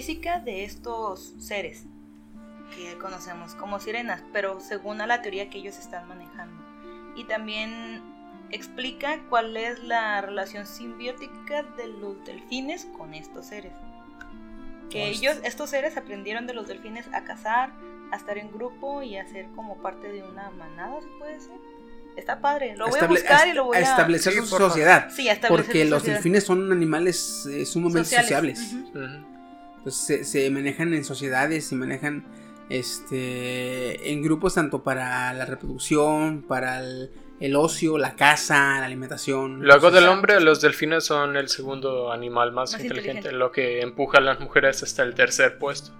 física de estos seres que conocemos como sirenas, pero según a la teoría que ellos están manejando. Y también explica cuál es la relación simbiótica de los delfines con estos seres. Que Hostia. ellos, estos seres aprendieron de los delfines a cazar, a estar en grupo y a ser como parte de una manada, ¿se puede decir? Está padre, lo voy a estable- buscar y lo voy a... establecer Sí, su sociedad. Sí, a establecer Porque su los sociedad. delfines son animales eh, sumamente Sociales, sociables. ujú. Ujú. Entonces se, se manejan en sociedades, se manejan este en grupos tanto para la reproducción, para el, el ocio, la caza, la alimentación. Luego del hombre, los delfines son el segundo animal más, Más inteligente, inteligente. lo que empuja a las mujeres hasta el tercer puesto.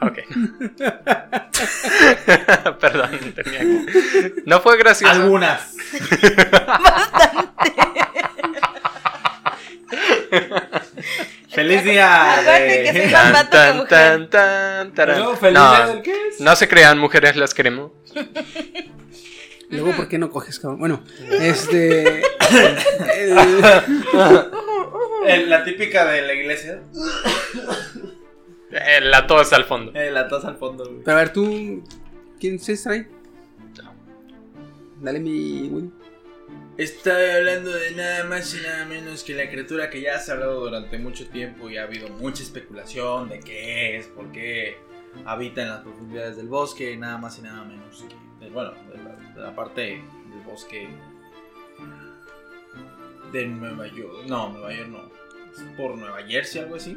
Ok. <laughs> <laughs> Perdón, tenía que... No fue gracioso. Algunas. <laughs> Feliz día. Acuérdate que <laughs> de- soy más vato que Tan, mujer. tan, tan, tarán. No, feliz día del No, qué es. no se crean, mujeres las queremos. <laughs> Luego, ¿por qué no coges, cabrón? Bueno, este. el- La típica de la iglesia. <laughs> Eh, la tos al fondo. Eh, la taza al fondo, güey. pero a ver, tú. ¿Quién se trae? Dale mi. Woody. Estoy hablando de nada más y nada menos que la criatura que ya se ha hablado durante mucho tiempo y ha habido mucha especulación de qué es, por qué habita en las profundidades del bosque, nada más y nada menos que, de- bueno, de la, de la parte del bosque de Nueva York, no, Nueva York no, es por Nueva Jersey, algo así.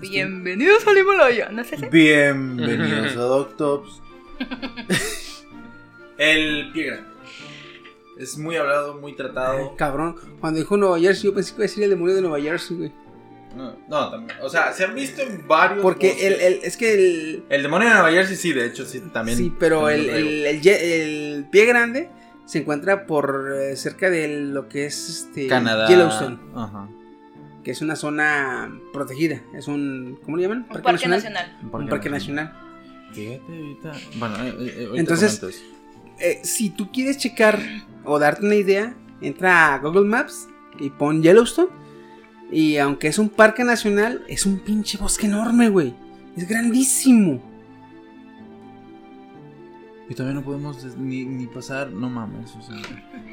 Bienvenidos al Himalaya, ¿no es ese? Bienvenidos a Doctops. <laughs> El pie grande. Es muy hablado, muy tratado. Cabrón, cuando dijo Nueva Jersey, yo pensé que iba a decir el demonio de Nueva Jersey, güey. No, no, también. O sea, se han visto en varios. Porque el, el, es que el. El demonio de Nueva Jersey, sí, de hecho, sí, también. sí, pero también el, el, el pie grande se encuentra por eh, cerca de lo que es este Canadá. Yellowstone, Ajá. que es una zona protegida. Es un. ¿Cómo le llaman? Un parque nacional. Un parque nacional. Fíjate ahorita. Bueno, eh, eh, ahorita Entonces-. Eh, si tú quieres checar o darte una idea, entra a Google Maps y pon Yellowstone. Y aunque es un parque nacional, es un pinche bosque enorme, güey. Es grandísimo. Y todavía no podemos ni, ni pasar. No mames. o sea,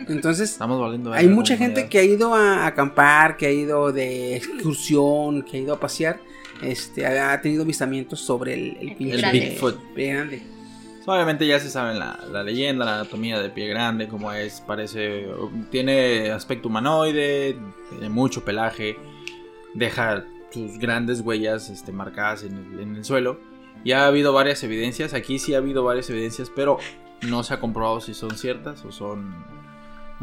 Entonces, estamos valiendo. hay mucha gente que ha ido a acampar, que ha ido de excursión, que ha ido a pasear. Este, ha tenido avistamientos sobre el, el El pinche grande. Bigfoot. grande. Obviamente ya se sabe la, la leyenda, la anatomía de pie grande, cómo es, parece, tiene aspecto humanoide, tiene mucho pelaje, deja sus grandes huellas este, marcadas en el, en el suelo. Y ha habido varias evidencias, aquí sí ha habido varias evidencias, pero no se ha comprobado si son ciertas o son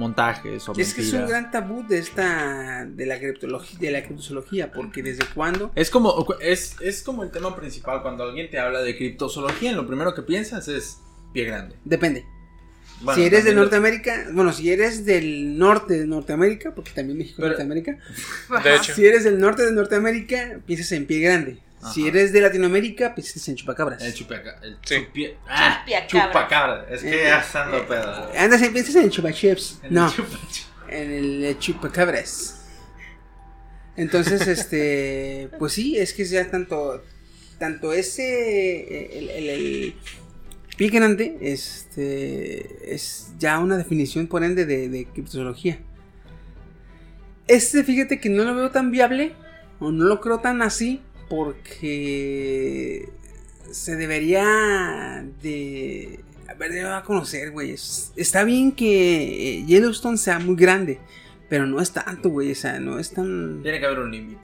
montajes o Es que es un gran tabú de esta de la criptología, de la criptozoología, porque desde cuándo Es como, es, es como el tema principal cuando alguien te habla de criptozoología, lo primero que piensas es pie grande. depende. Bueno, si eres de lo- Norteamérica, bueno, si eres del norte de Norteamérica, porque también México es Norteamérica, <laughs> De hecho, si eres del norte de Norteamérica, piensas en pie grande. Si eres de Latinoamérica, piensas en chupacabras. El chupaca, el Sí. chupie- ah, chupacabra. Es que Eh, ya estando pedo. Andas en, piensas en chupachips. El No, chupa- en el eh, chupacabras. Entonces, este, <laughs> pues sí, es que ya tanto, tanto ese, el, el- el pie grande, este, es ya una definición por ende de, de criptozoología. Este, fíjate que no lo veo tan viable, o no lo creo tan así, porque se debería de haber de a conocer, güey. Es- Está bien que eh, Yellowstone sea muy grande, pero no es tanto, güey. O sea, no es tan. Tiene que haber un límite.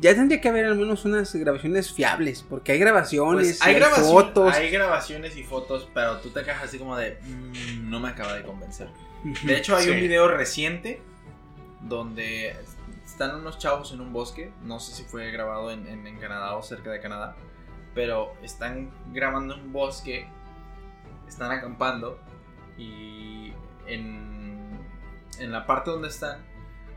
Ya tendría que haber al menos unas grabaciones fiables, porque hay grabaciones, Pues hay, y hay grabación- fotos. hay grabaciones y fotos, pero tú te quedas así como de. "Mm, no me acaba de convencer. De hecho, hay Sí. un video reciente donde están unos chavos en un bosque. No sé si fue grabado en, en- en Canadá o cerca de Canadá. Pero están grabando un bosque. Están acampando. Y en, en la parte donde están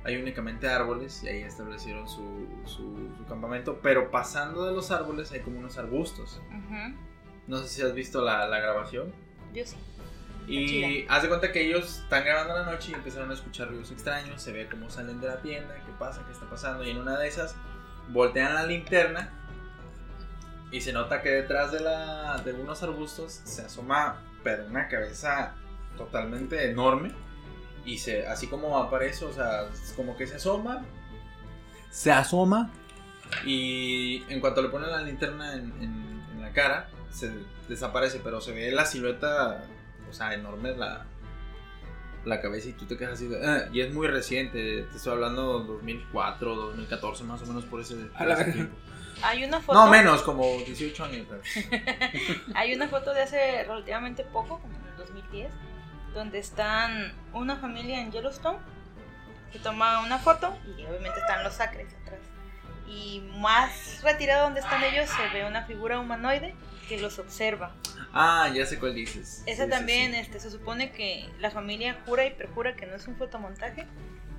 hay únicamente árboles. Y ahí establecieron su, su- su campamento. Pero pasando de los árboles hay como unos arbustos. No sé si has visto la, la grabación. Yo sí. Y haz de cuenta que ellos están grabando la noche y empezaron a escuchar ruidos extraños, se ve cómo salen de la tienda, qué pasa, qué está pasando, y en una de esas voltean la linterna y se nota que detrás de, la, de unos arbustos se asoma, pero una cabeza totalmente enorme, y se, así como aparece, o sea, es como que se asoma, se asoma, y en cuanto le ponen la linterna en, en- en la cara, se desaparece, pero se ve la silueta, o sea, enorme la, la cabeza y tú te quedas así de, "Ah", y es muy reciente, te estoy hablando 2004, 2014, más o menos por ese, por ese tiempo. Hay una foto. No, menos, como 18 años. pero- <laughs> Hay una foto de hace relativamente poco, como en el 2010, donde están una familia en Yellowstone que toma una foto y obviamente están los acres atrás. Y más retirado donde están ellos se ve una figura humanoide que los observa. Ah, ya sé cuál dices. Esa Sí, también, sí. este, se supone que la familia jura y perjura que no es un fotomontaje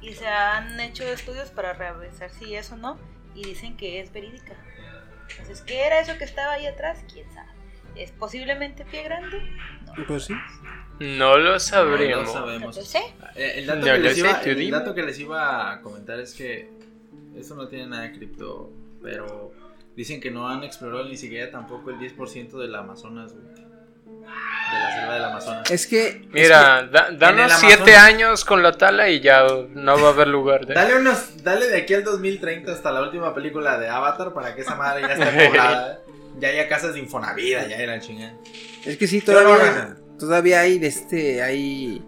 y se han hecho estudios para revisar si es o no y dicen que es verídica. Entonces, ¿qué era eso que estaba ahí atrás? ¿Quién sabe? ¿Es posiblemente pie grande? No. Pues sí. no lo No sabremos. lo sabemos. No sé. Eh, El dato, No que lo les sé, iba, tú el dato que les iba a comentar es que eso no tiene nada de cripto, pero dicen que no han explorado ni siquiera tampoco el 10% del Amazonas, güey. De la selva del Amazonas. Es que. Mira, En el danos Amazonas. siete años con la tala y ya no va a haber lugar de. Dale unos, dale de aquí al 2030 hasta la última película de Avatar para que esa madre ya esté poblada. <laughs> ya haya casas de Infonavida, ya era chingada. Es que sí, todavía, todavía hay de este, hay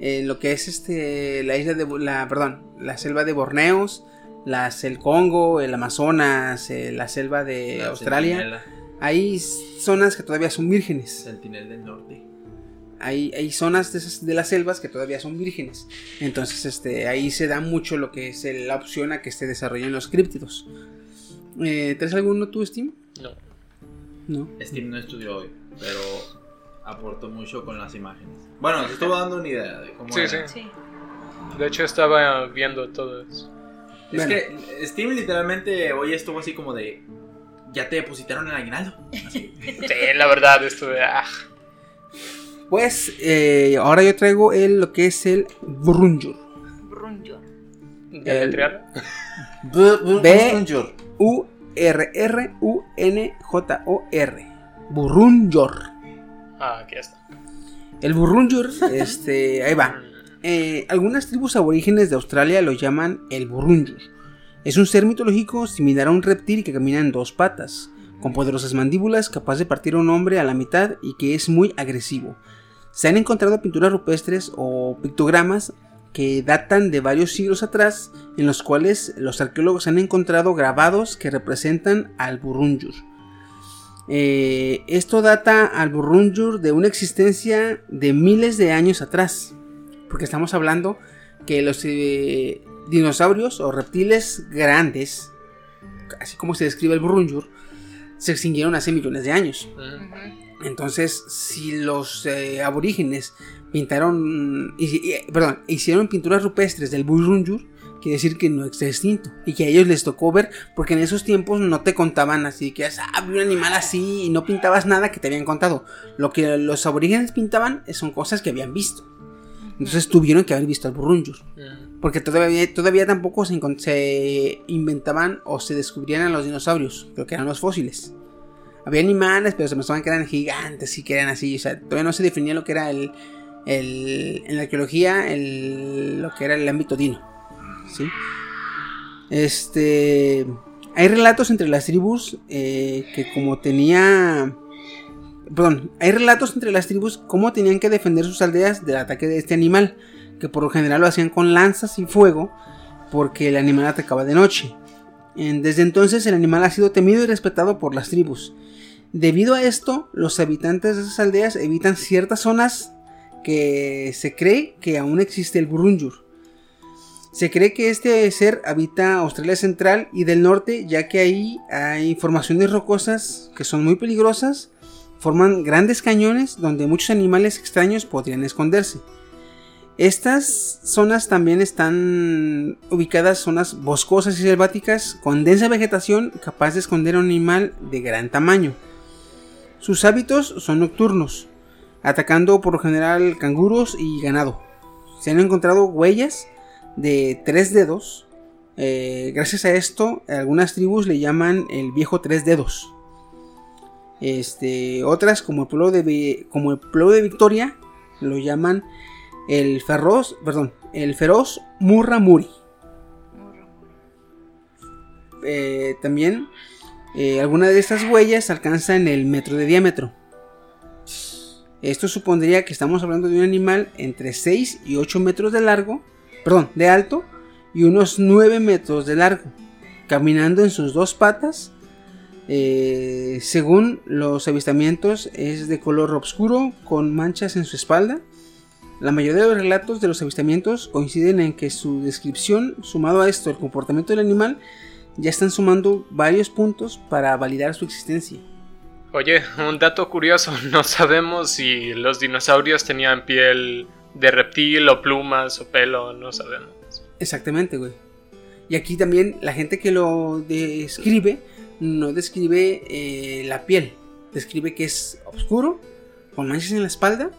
eh, lo que es este, la isla de, la, perdón, la selva de Borneos, las, el Congo, el Amazonas, eh, la selva de La Australia. Sentinela, Hay zonas que todavía son vírgenes. Sentinel del Norte. Hay, hay zonas de, esas- de las selvas que todavía son vírgenes. Entonces, este, ahí se da mucho lo que es el- la opción a que se desarrollen los críptidos. Eh, ¿Traes alguno tú, Steam? No. No. Steam no estudió hoy, pero aportó mucho con las imágenes. Bueno, te estuvo dando una idea de cómo Sí, era. sí. Sí. De hecho, estaba viendo todo eso. Es Bueno. que Steam literalmente hoy estuvo así como de. Ya te depositaron el aguinaldo. Así. <laughs> Sí, la verdad, esto de. ah, Pues eh, ahora yo traigo el, lo que es el Brunjur. Brunjo. deletrear. <laughs> B U R R U N J O R. Burunjor. Ah, aquí está. El burrunjur, <laughs> este, ahí va. Eh, algunas tribus aborígenes de Australia lo llaman el burrunjur. Es un ser mitológico similar a un reptil que camina en dos patas, con poderosas mandíbulas, capaz de partir a un hombre a la mitad y que es muy agresivo. Se han encontrado pinturas rupestres o pictogramas que datan de varios siglos atrás, en los cuales los arqueólogos han encontrado grabados que representan al Burrunjur. Eh, esto data al Burrunjur de una existencia de miles de años atrás, porque estamos hablando que los eh, dinosaurios o reptiles grandes, así como se describe el Burrunjur, se extinguieron hace millones de años. Entonces, si los eh, aborígenes pintaron, y- y- perdón, hicieron pinturas rupestres del Burrunjur, quiere decir que no está extinto y que a ellos les tocó ver, porque en esos tiempos no te contaban así que ah, vi un animal así y no pintabas nada que te habían contado. Lo que los aborígenes pintaban son cosas que habían visto. Entonces tuvieron que haber visto al Burrunjur. Porque todavía, todavía tampoco se, inventaban o se descubrían a los dinosaurios, lo que eran los fósiles. Había animales, pero se pensaban que eran gigantes y que eran así. O sea, todavía no se definía lo que era el. el- en la arqueología, el, lo que era el ámbito dino. ¿Sí? Este. Hay relatos entre las tribus eh, que, como tenía. Perdón, hay relatos entre las tribus cómo tenían que defender sus aldeas del ataque de este animal que por lo general lo hacían con lanzas y fuego, porque el animal atacaba de noche. Desde entonces el animal ha sido temido y respetado por las tribus. Debido a esto, los habitantes de esas aldeas evitan ciertas zonas que se cree que aún existe el Burunjur. Se cree que este ser habita Australia Central y del Norte, ya que ahí hay formaciones rocosas que son muy peligrosas, forman grandes cañones donde muchos animales extraños podrían esconderse. Estas zonas también están ubicadas zonas boscosas y selváticas con densa vegetación capaz de esconder a un animal de gran tamaño. Sus hábitos son nocturnos, atacando por lo general canguros y ganado. Se han encontrado huellas de tres dedos. eh, gracias a esto, algunas tribus le llaman el viejo tres dedos. Este, otras como el pueblo de, como el pueblo de Victoria lo llaman el feroz, perdón, el feroz Murramuri. Eh, también eh, algunas de estas huellas alcanzan el metro de diámetro. Esto supondría que estamos hablando de un animal entre 6 y 8 metros de largo, perdón, de alto y unos 9 metros de largo, caminando en sus dos patas. Eh, según los avistamientos es de color oscuro con manchas en su espalda. La mayoría de los relatos de los avistamientos coinciden en que su descripción, sumado a esto el comportamiento del animal, ya están sumando varios puntos para validar su existencia. Oye, un dato curioso, <laughs> no sabemos si los dinosaurios tenían piel de reptil o plumas o pelo, no sabemos. Exactamente, güey. Y aquí también la gente que lo describe no describe eh, la piel, describe que es oscuro, con manchas en la espalda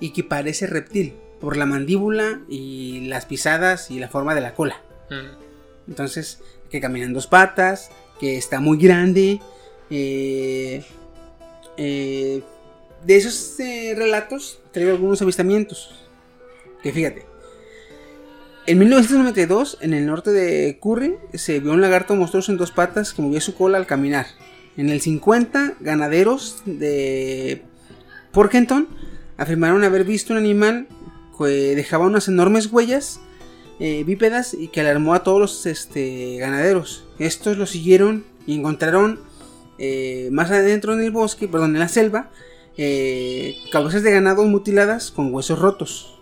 y que parece reptil por la mandíbula y las pisadas y la forma de la cola. Mm. Entonces, que camina en dos patas, que está muy grande. eh, eh, de esos eh, relatos traigo algunos avistamientos. Que fíjate. En 1992, en el norte de Curry, se vio un lagarto monstruoso en dos patas que movía su cola al caminar. En el 50, ganaderos de Porkenton afirmaron haber visto un animal que dejaba unas enormes huellas eh, bípedas y que alarmó a todos los este, ganaderos. Estos lo siguieron y encontraron eh, más adentro en el bosque, perdón, en la selva, eh, cabezas de ganado mutiladas con huesos rotos.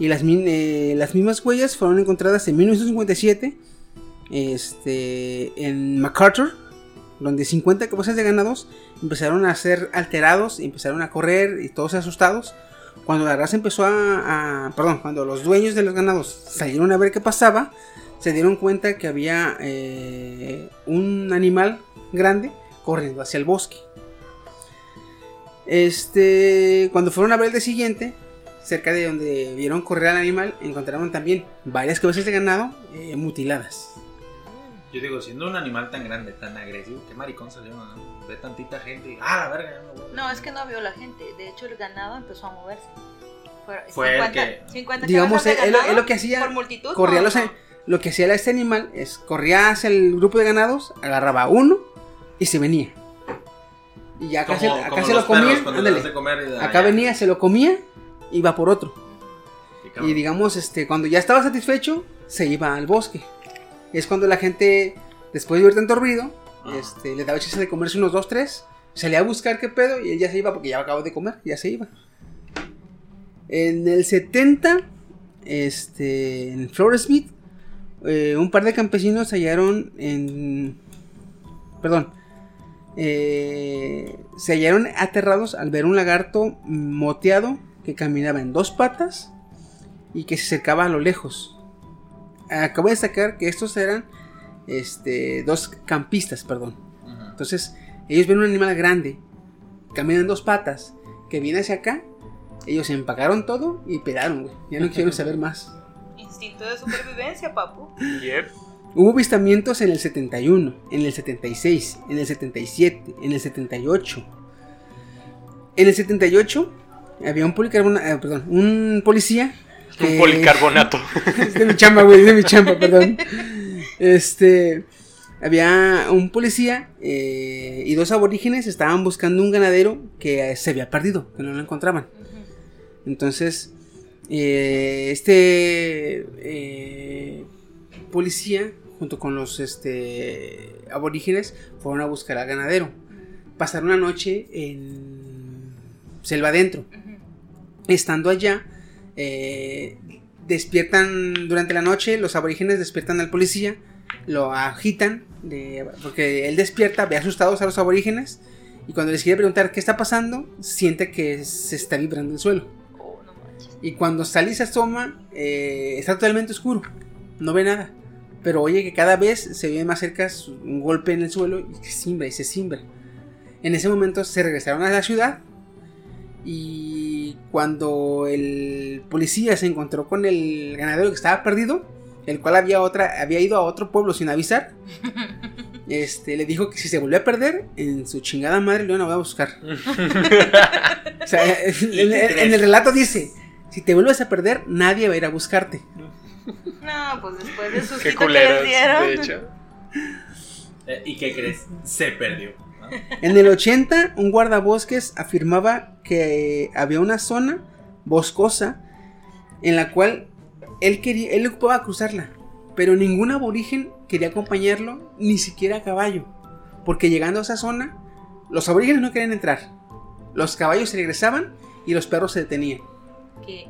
Y las, eh, las mismas huellas fueron encontradas en 1957 este, en MacArthur, donde 50 cabezas de ganados empezaron a ser alterados, empezaron a correr y todos asustados. Cuando la raza empezó a, Perdón, cuando los dueños de los ganados salieron a ver qué pasaba, se dieron cuenta que había eh, un animal grande corriendo hacia el bosque. Este, cuando fueron a ver el día siguiente, cerca de donde vieron correr al animal, encontraron también varias cabezas de ganado eh, mutiladas. Yo digo, siendo un animal tan grande, tan agresivo, qué maricón salió, ¿no? Ve tantita gente y, ah, la verga, ya me voy". No, es que no vio la gente. De hecho, el ganado empezó a moverse. Fue, Fue el que- 50 Digamos, él lo- lo que hacía, por multitud. corría no, los, no. lo que hacía este animal es corría hacia el grupo de ganados, agarraba a uno y se venía. Y ya acá, se, Como- acá como se lo comía, perros ándale. de comer y- acá venía, se lo comía, iba por otro. Y digamos, este, cuando ya estaba satisfecho, se iba al bosque. Es cuando la gente, después de oír tanto ruido, este, le daba chance de comerse unos dos, tres, salía a buscar qué pedo y él ya se iba porque ya acabó de comer, ya se iba. En el 70, este, en Floresmith, eh, un par de campesinos hallaron en... Perdón. eh, se hallaron aterrados al ver un lagarto moteado que caminaba en dos patas y que se acercaba a lo lejos. Acabo de destacar que estos eran este, dos campistas, perdón. Entonces, ellos ven un animal grande, camina en dos patas, que viene hacia acá. Ellos se empacaron todo y pelaron, güey. Ya no quisieron saber <laughs> más. Instinto de supervivencia, papu. Yep. Hubo avistamientos en el 71, en el 76, en el 77, en el 78. En el 78 había un policarbonato, perdón, un policía. Un policarbonato. <laughs> es de mi chamba, güey, es de mi chamba, perdón. Este. Había un policía eh, y dos aborígenes estaban buscando un ganadero que eh, se había perdido, que no lo encontraban. Entonces, eh, este eh, policía, junto con los este, aborígenes, fueron a buscar al ganadero. Pasaron la noche en selva adentro. Estando allá, eh, despiertan durante la noche, los aborígenes despiertan al policía, lo agitan, porque él despierta, ve asustados a los aborígenes, y cuando les quiere preguntar qué está pasando, siente que se está vibrando el suelo. Y cuando sale y se eh, está totalmente oscuro, no ve nada. Pero oye que cada vez se ve más cerca un golpe en el suelo y se simbra y se simbra. En ese momento se regresaron a la ciudad y cuando el policía se encontró con el ganadero que estaba perdido, el cual había otra había ido a otro pueblo sin avisar, <laughs> este le dijo que si se volvió a perder en su chingada madre lo iban a buscar. <laughs> O sea, en, en- en el relato dice, si te vuelves a perder, nadie va a ir a buscarte. No, pues después de sus Qué que les dieron. de hecho. <laughs> Eh, ¿Y qué crees? Se perdió. En el 80, un guardabosques afirmaba que había una zona boscosa en la cual él quería, él ocupaba cruzarla, pero ningún aborigen quería acompañarlo, ni siquiera a caballo, porque llegando a esa zona, los aborígenes no querían entrar, los caballos se regresaban y los perros se detenían. Que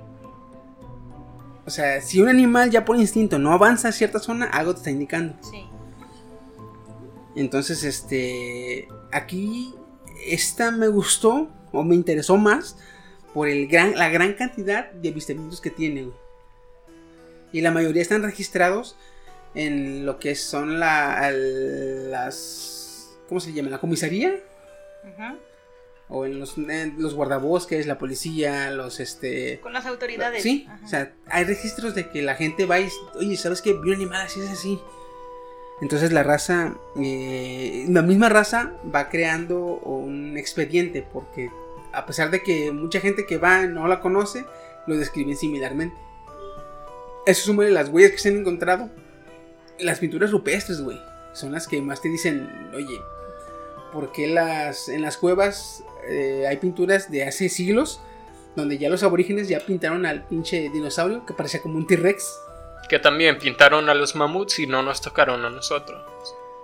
O sea, si un animal ya por instinto no avanza a cierta zona, algo te está indicando. sí. Entonces, este. Aquí. Esta me gustó. O me interesó más. Por el gran, la gran cantidad de avistamientos que tiene. güey. Y la mayoría están registrados. En lo que son la, al- las. ¿Cómo se llama? La comisaría. Ujú. O en los, en los guardabosques, la policía, los este. Con las autoridades. Sí, Ajá. o sea, hay registros de que la gente va y, oye, ¿sabes qué? Vi un animal así, es así. Entonces la raza, eh, la misma raza va creando un expediente porque a pesar de que mucha gente que va no la conoce, lo describen similarmente. Eso suma de las huellas que se han encontrado. Las pinturas rupestres, güey, son las que más te dicen, oye, ¿por qué las, en las cuevas eh, hay pinturas de hace siglos? donde ya los aborígenes ya pintaron al pinche dinosaurio que parecía como un T-Rex. Que también pintaron a los mamuts y no nos tocaron a nosotros.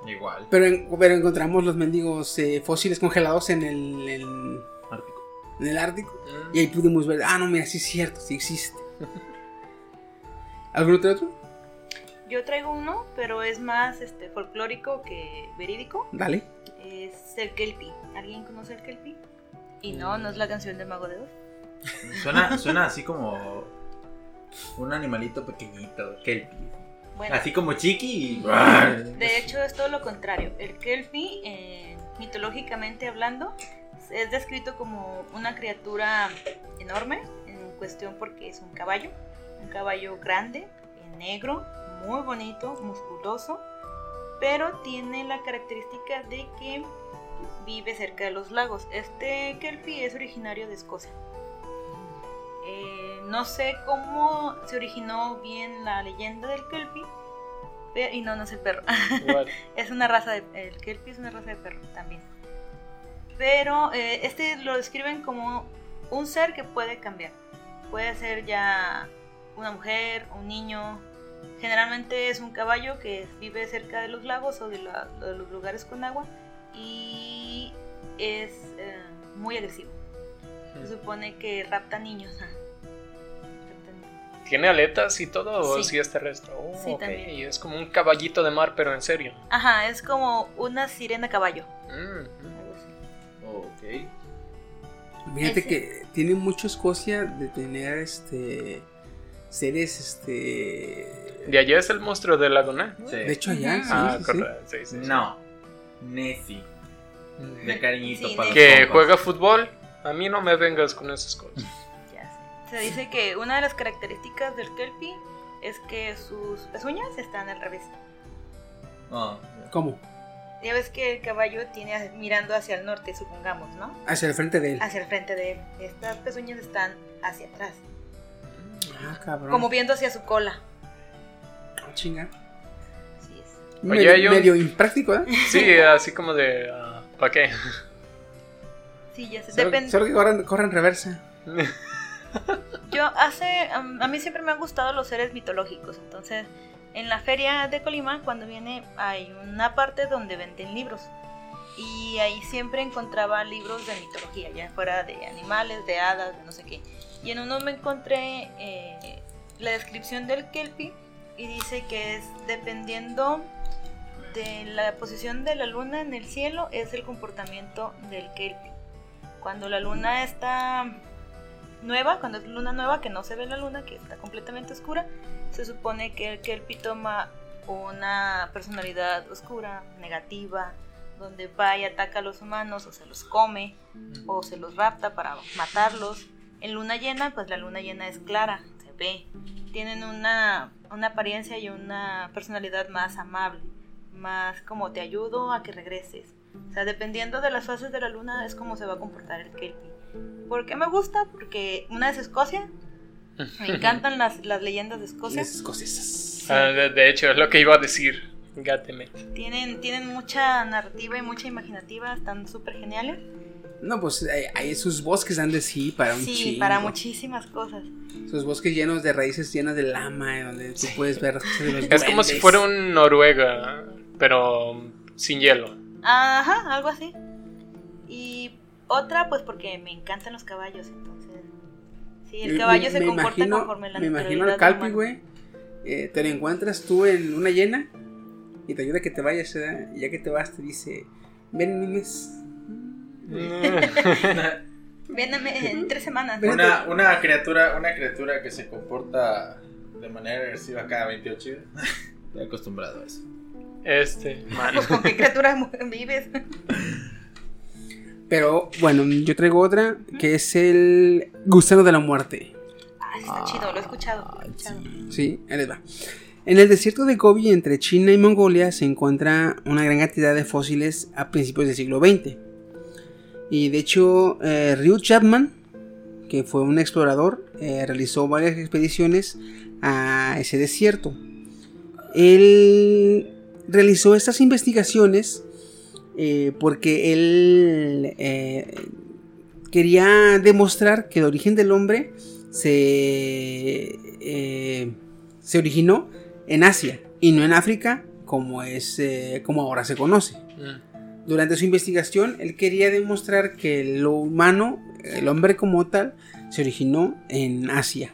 Igual. Pero, en- pero encontramos los mendigos eh, fósiles congelados en el, Ártico. en el Ártico. Y ahí pudimos ver, ah, no, mira, sí es cierto, sí existe. ¿Algún otro otro? Yo traigo uno, pero es más este folclórico que verídico. Dale. Es el Kelpie. ¿Alguien conoce el Kelpie? Y no, no es la canción de Mago de Oz. Suena, suena así como un animalito pequeñito, kelpie. Bueno, Así como chiqui y... de hecho es todo lo contrario. El Kelpie, eh, mitológicamente hablando, es descrito como una criatura enorme, en cuestión porque es un caballo. Un caballo grande, eh, negro, muy bonito, musculoso. pero tiene la característica de que vive cerca de los lagos. Este Kelpie es originario de Escocia. Eh, no sé cómo se originó bien la leyenda del Kelpie. y no, no es el perro. Igual. <laughs> es una raza de. El Kelpie es una raza de perro también. Pero eh, este lo describen como un ser que puede cambiar. Puede ser ya una mujer, un niño. Generalmente es un caballo que vive cerca de los lagos o de, la- de los lugares con agua y es eh, muy agresivo. Se supone que rapta niños. ¿Tiene aletas y todo o Sí. si es terrestre? Oh, Sí, ok, también. Y es como un caballito de mar, pero en serio. Ajá, es como una sirena caballo. Mm, así. Ok. Fíjate Ese- que tiene mucho Escocia de tener este seres este De allá es el monstruo del lago, ¿no? Sí. de hecho allá, sí, ah, sí, sí. correcto. Sí, sí, sí. No. Nessie. De cariñito Sí, para los Que juega fútbol. A mí no me vengas con esas cosas. Se dice que una de las características del Kelpie es que sus pezuñas están al revés. Ah, ¿Cómo? Ya ves que el caballo tiene mirando hacia el norte, supongamos, ¿no? Hacia el frente de él. Hacia el frente de él. Estas pezuñas están hacia atrás, Ah, cabrón. como viendo hacia su cola. Ah, chinga. Así es. Oye, medio, hay un- medio impráctico, ¿eh? Sí, así como de. ¿Para qué? Sí, ya. Solo, Depende. solo que corran, corran reversa. <laughs> Yo hace, a mí siempre me han gustado los seres mitológicos, entonces en la feria de Colima cuando viene hay una parte donde venden libros y ahí siempre encontraba libros de mitología, ya fuera de animales, de hadas, de no sé qué. Y en uno me encontré eh, la descripción del kelpie y dice que es dependiendo de la posición de la luna en el cielo es el comportamiento del kelpie. Cuando la luna está nueva, cuando es luna nueva, que no se ve la luna, que está completamente oscura, se supone que el Kelpie toma una personalidad oscura, negativa, donde va y ataca a los humanos o se los come o se los rapta para matarlos. En luna llena, pues la luna llena es clara, se ve. Tienen una, una apariencia y una personalidad más amable, más como te ayudo a que regreses. O sea, dependiendo de las fases de la luna es como se va a comportar el Kelpie. ¿Por qué me gusta? Porque una es Escocia. Me <laughs> encantan las, las leyendas de Escocia. Las escocesas. Ah, de, de hecho, es lo que iba a decir. Gáteme. Tienen, tienen mucha narrativa y mucha imaginativa. Están súper geniales. No, pues hay, hay sus bosques dan de sí para un Sí, chingo. para muchísimas cosas. Sus bosques llenos de raíces llenas de lama, eh, donde tú puedes ver los Es como si duendes. fuera un Noruega, pero sin hielo. Ajá, algo así. Y otra, pues porque me encantan los caballos, entonces. Sí, el Me- caballo me- se me comporta imagino- conforme la Me imagino al Calpi, güey. eh, te lo encuentras tú en una llena y te ayuda a que te vayas, ¿verdad? Y ya que te vas, te dice: Ven, Nimes. <laughs> Véndame en tres semanas. Ven. Una, una criatura, una criatura que se comporta de manera agresiva cada 28 días. <laughs> Estoy acostumbrado a eso. Este, man. Pues con qué criaturas vives. <laughs> Pero bueno, yo traigo otra que es el gusano de la muerte. Ah, está chido, lo he escuchado. lo he escuchado. Sí, ahí les va. En el desierto de Gobi, entre China y Mongolia, se encuentra una gran cantidad de fósiles a principios del siglo XX. Y de hecho, eh, Ryu Chapman, que fue un explorador, eh, realizó varias expediciones a ese desierto. Él realizó estas investigaciones eh, porque él eh, quería demostrar que el origen del hombre se, eh, se originó en Asia y no en África como es como ahora se conoce. Mm. Durante su investigación, él quería demostrar que lo humano, el hombre como tal, se originó en Asia.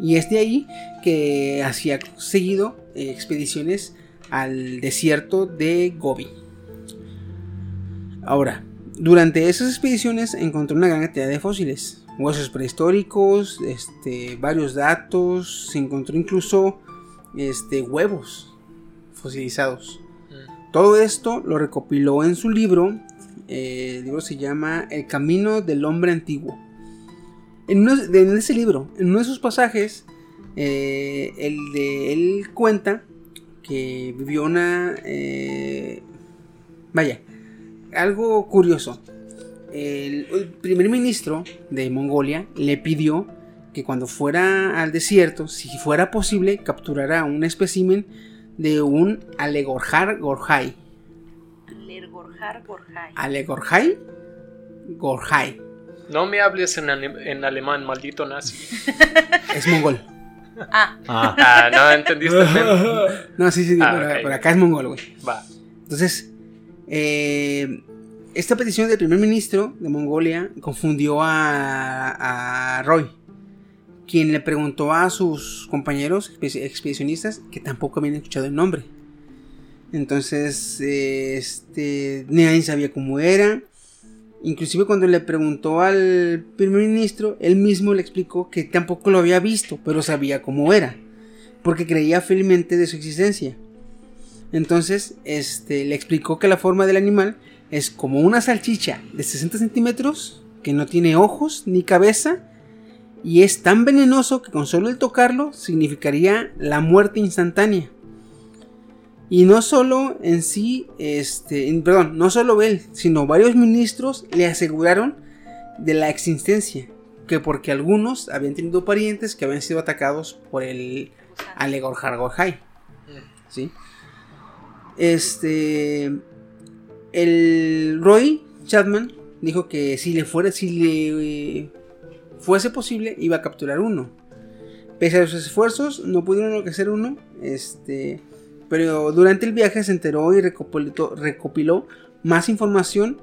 Y es de ahí que hacía seguido expediciones al desierto de Gobi. Ahora, durante esas expediciones encontró una gran cantidad de fósiles, huesos prehistóricos, este, varios datos, se encontró incluso este, huevos fosilizados. Mm. Todo esto lo recopiló en su libro. eh, el libro se llama El Camino del Hombre Antiguo. En, uno en ese libro, en uno de sus pasajes, eh, el de él cuenta que vivió una... eh, vaya, algo curioso. El, el primer ministro de Mongolia le pidió que cuando fuera al desierto, si fuera posible, capturara un espécimen de un Alegorjar gorjai. Lergorjar Gorjai. Alegorjai gorjai. No me hables en, ale- en alemán, maldito nazi. <laughs> Es mongol. Ah, Ah, Ah, no entendiste. <laughs> No, sí, sí, Ah, pero acá es mongol, güey. Va. Entonces, eh, esta petición del primer ministro de Mongolia confundió a, Roy, quien le preguntó a sus compañeros expe- expedicionistas que tampoco habían escuchado el nombre. Entonces, eh, este, sabía cómo era. Inclusive cuando le preguntó al primer ministro, él mismo le explicó que tampoco lo había visto, pero sabía cómo era, porque creía fielmente de su existencia. Entonces, este, le explicó que la forma del animal es como una salchicha de 60 centímetros, que no tiene ojos ni cabeza, y es tan venenoso que con solo el tocarlo significaría la muerte instantánea. Y no solo en sí, este, en- perdón, no solo él, sino varios ministros le aseguraron de la existencia, que porque algunos habían tenido parientes que habían sido atacados por el Alegorjargorjai. ¿Sí? Este. El Roy Chapman dijo que si le fuera, si le eh, fuese posible, iba a capturar uno. Pese a sus esfuerzos, no pudieron enloquecer uno. Este. Pero durante el viaje se enteró y recopiló, recopiló más información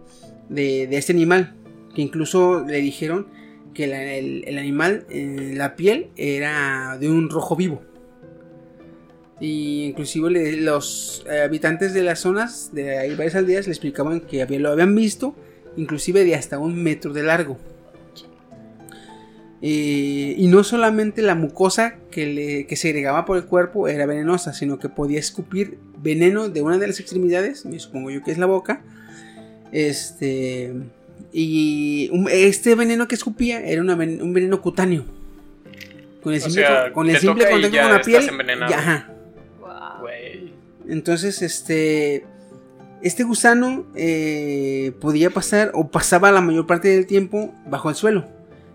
de, este animal. Que incluso le dijeron que el, animal, la piel era de un rojo vivo. Y inclusive le- los eh, habitantes de las zonas de ahí varias aldeas le explicaban que había- lo habían visto, inclusive de hasta un metro de largo. Eh, y no solamente la mucosa que, le, que se agregaba por el cuerpo era venenosa, sino que podía escupir veneno de una de las extremidades, me supongo yo que es la boca. Este. Y un- este veneno que escupía era una un veneno cutáneo. Con el O simple, sea, con- con el te simple toca y contacto con la piel. envenenado. ya, ajá. Entonces, este. Este gusano eh, podía pasar o pasaba la mayor parte del tiempo bajo el suelo.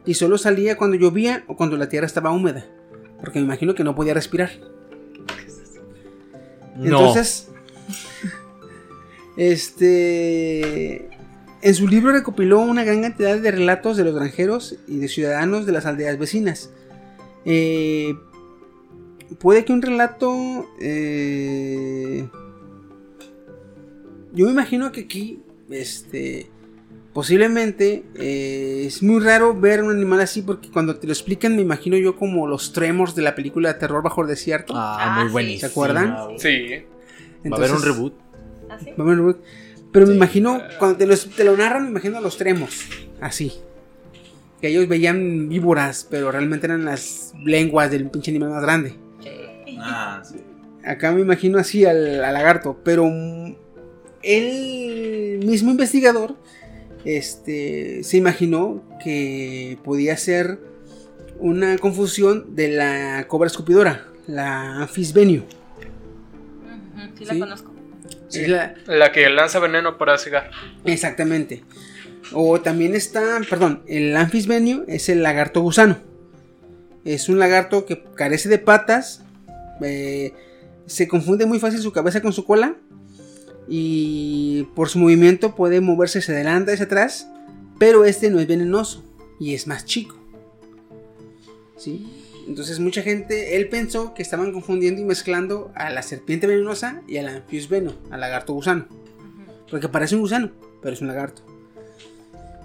Y solo salía cuando llovía o cuando la tierra estaba húmeda. Porque me imagino que no podía respirar. no. Entonces. Este. En su libro recopiló una gran cantidad de relatos de los granjeros y de ciudadanos de las aldeas vecinas. Eh, puede que un relato. eh, yo me imagino que aquí. Este. Posiblemente eh, es muy raro ver un animal así porque cuando te lo explican me imagino yo como los tremors de la película de terror bajo el desierto. Ah, Ah, muy buenísimo. ¿Se acuerdan? Sí. Va a haber un reboot. ¿Ah, sí? Va a haber un reboot. Pero me imagino, cuando te, los- te lo narran, me imagino a los tremos. Así. Que ellos veían víboras, pero realmente eran las lenguas del pinche animal más grande. Ah, sí. Acá me imagino así al, al lagarto. Pero el mismo investigador este, se imaginó que podía ser una confusión de la cobra escupidora, la Amphisbenio. Ujú, sí, Sí. la conozco. Es la- La que lanza veneno para cegar. Exactamente. O también está, perdón, el anfisbenio es el lagarto gusano. Es un lagarto que carece de patas. Eh, se confunde muy fácil su cabeza con su cola. Y por su movimiento puede moverse hacia adelante y hacia atrás. Pero este no es venenoso y es más chico. ¿Sí? Entonces mucha gente, él pensó que estaban confundiendo y mezclando a la serpiente venenosa y al anfisbenio, al lagarto gusano. Porque parece un gusano, pero es un lagarto.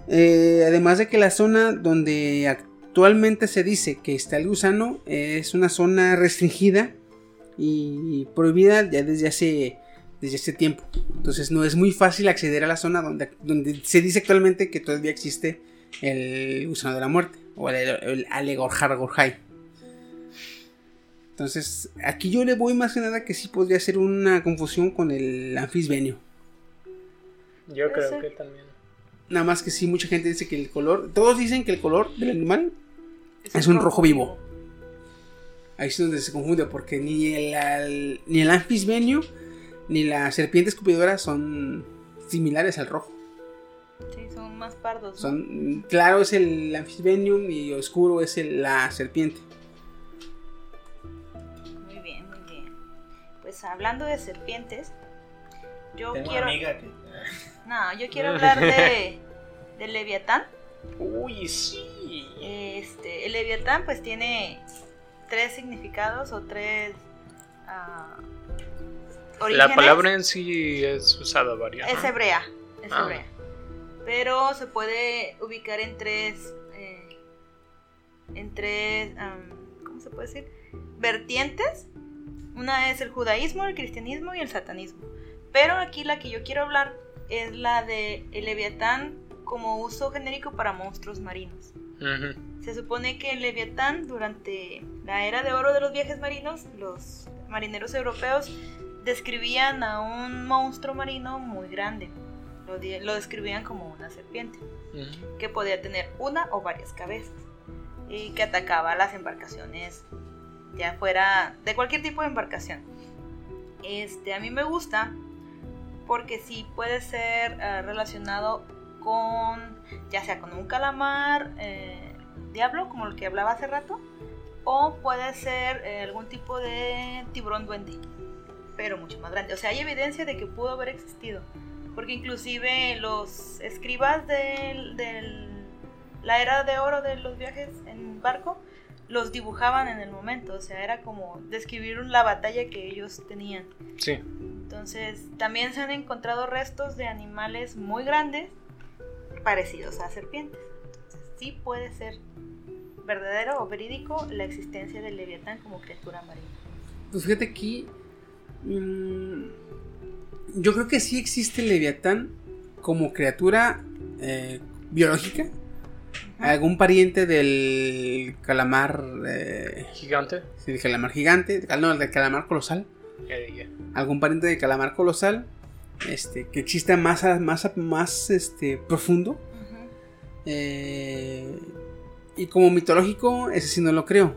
Eh, además de que la zona donde actualmente se dice que está el gusano es una zona restringida y prohibida ya desde hace, desde hace tiempo. Entonces no es muy fácil acceder a la zona donde, donde se dice actualmente que todavía existe el gusano de la muerte o el, el Alegorjargorjai. Entonces aquí yo le voy más que nada que sí podría ser una confusión con el anfisbenio. Yo creo ser. que también. Nada más que sí, mucha gente dice que el color. Todos dicen que el color del animal es un rojo vivo. Ahí es donde se confunde, porque ni el, al- ni el anfisbenio ni la serpiente escupidora son similares al rojo. Sí, son más pardos. ¿no? Son claro es el anfisbenium y oscuro es el- la serpiente. Muy bien, muy bien. Pues hablando de serpientes, yo Tengo quiero. amiga que. <laughs> No, yo quiero hablar de, de Leviatán. Uy, sí. Este, el Leviatán pues tiene tres significados o tres ah, La palabra en sí es usada varias. es hebrea, es Ah. hebrea. Pero se puede ubicar en tres, eh, en tres, am, ¿cómo se puede decir? Vertientes. Una es el judaísmo, el cristianismo y el satanismo. Pero aquí la que yo quiero hablar es la de el leviatán como uso genérico para monstruos marinos. Se supone que el Leviatán, durante la era de oro de los viajes marinos, los marineros europeos describían a un monstruo marino muy grande. Lo, describían como una serpiente, que podía tener una o varias cabezas y que atacaba las embarcaciones, ya fuera de cualquier tipo de embarcación. Este, a mí me gusta porque sí puede ser eh, relacionado con, ya sea con un calamar eh, diablo, como el que hablaba hace rato, o puede ser eh, algún tipo de tiburón duende, pero mucho más grande. O sea, hay evidencia de que pudo haber existido, porque inclusive los escribas de la era de oro de los viajes en barco los dibujaban en el momento, o sea, era como describir la batalla que ellos tenían. Sí. Entonces, también se han encontrado restos de animales muy grandes parecidos a serpientes. Sí puede ser verdadero o verídico la existencia del leviatán como criatura marina. Pues fíjate aquí. mm, yo creo que sí existe el Leviatán como criatura eh, biológica. Algún pariente del calamar. eh, Gigante. sí, del calamar gigante. No, del calamar colosal. Algún pariente del calamar colosal. Este, que exista más, a- más, a- más este, profundo. Eh, y como mitológico, ese sí no lo creo.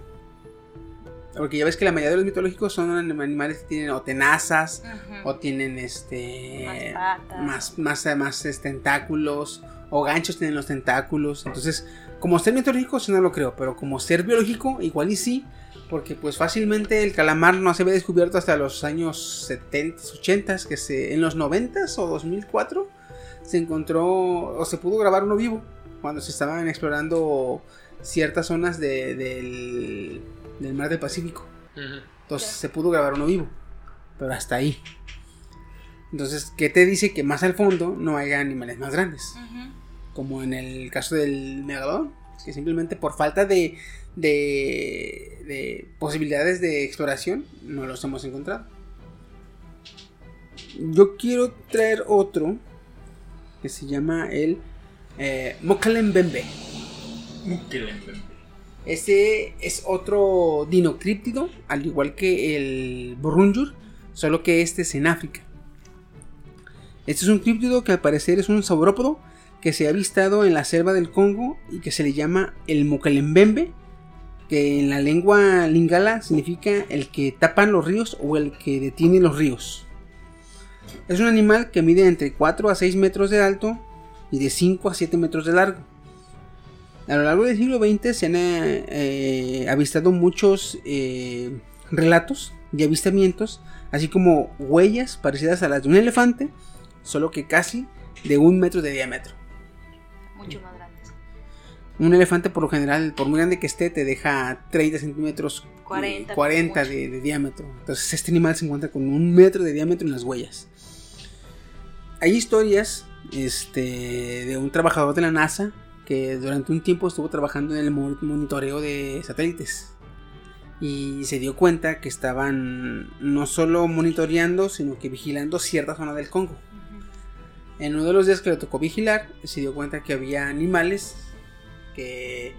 Porque ya ves que la mayoría de los mitológicos son anim- animales que tienen o tenazas, o tienen este. Más patas. Más, más, más, este, tentáculos, o ganchos tienen los tentáculos. Entonces, como ser mitológico, sí no lo creo. Pero como ser biológico, igual y sí. Porque pues fácilmente el calamar no se había descubierto hasta los años 70, 80, que se, en los 90 o 2004 se encontró o se pudo grabar uno vivo cuando se estaban explorando ciertas zonas de- del, del mar del Pacífico. Entonces se pudo grabar uno vivo, pero hasta ahí. Entonces, ¿qué te dice que más al fondo no haya animales más grandes? Como en el caso del megalodón, que simplemente por falta de, de, de posibilidades de exploración no los hemos encontrado. Yo quiero traer otro que se llama el eh, Mokalembembe. Este es otro dinocríptido, al igual que el Borunjur, solo que este es en África. Este es un críptido que al parecer es un saurópodo que se ha avistado en la selva del Congo y que se le llama el Mokalembembe, que en la lengua lingala significa el que tapan los ríos o el que detiene los ríos. Es un animal que mide entre 4 a 6 metros de alto y de 5 a 7 metros de largo. A lo largo del siglo XX se han eh, avistado muchos eh, relatos y avistamientos, así como huellas parecidas a las de un elefante, solo que casi de un metro de diámetro. Mucho más grandes. Un elefante por lo general, por muy grande que esté, te deja 30 centímetros, 40, 40 mucho. de, de diámetro. Entonces este animal se encuentra con un metro de diámetro en las huellas. Hay historias este, de un trabajador de la NASA que durante un tiempo estuvo trabajando en el mo- monitoreo de satélites. Y se dio cuenta que estaban no solo monitoreando, sino que vigilando cierta zona del Congo. En uno de los días que le tocó vigilar, se dio cuenta que había animales que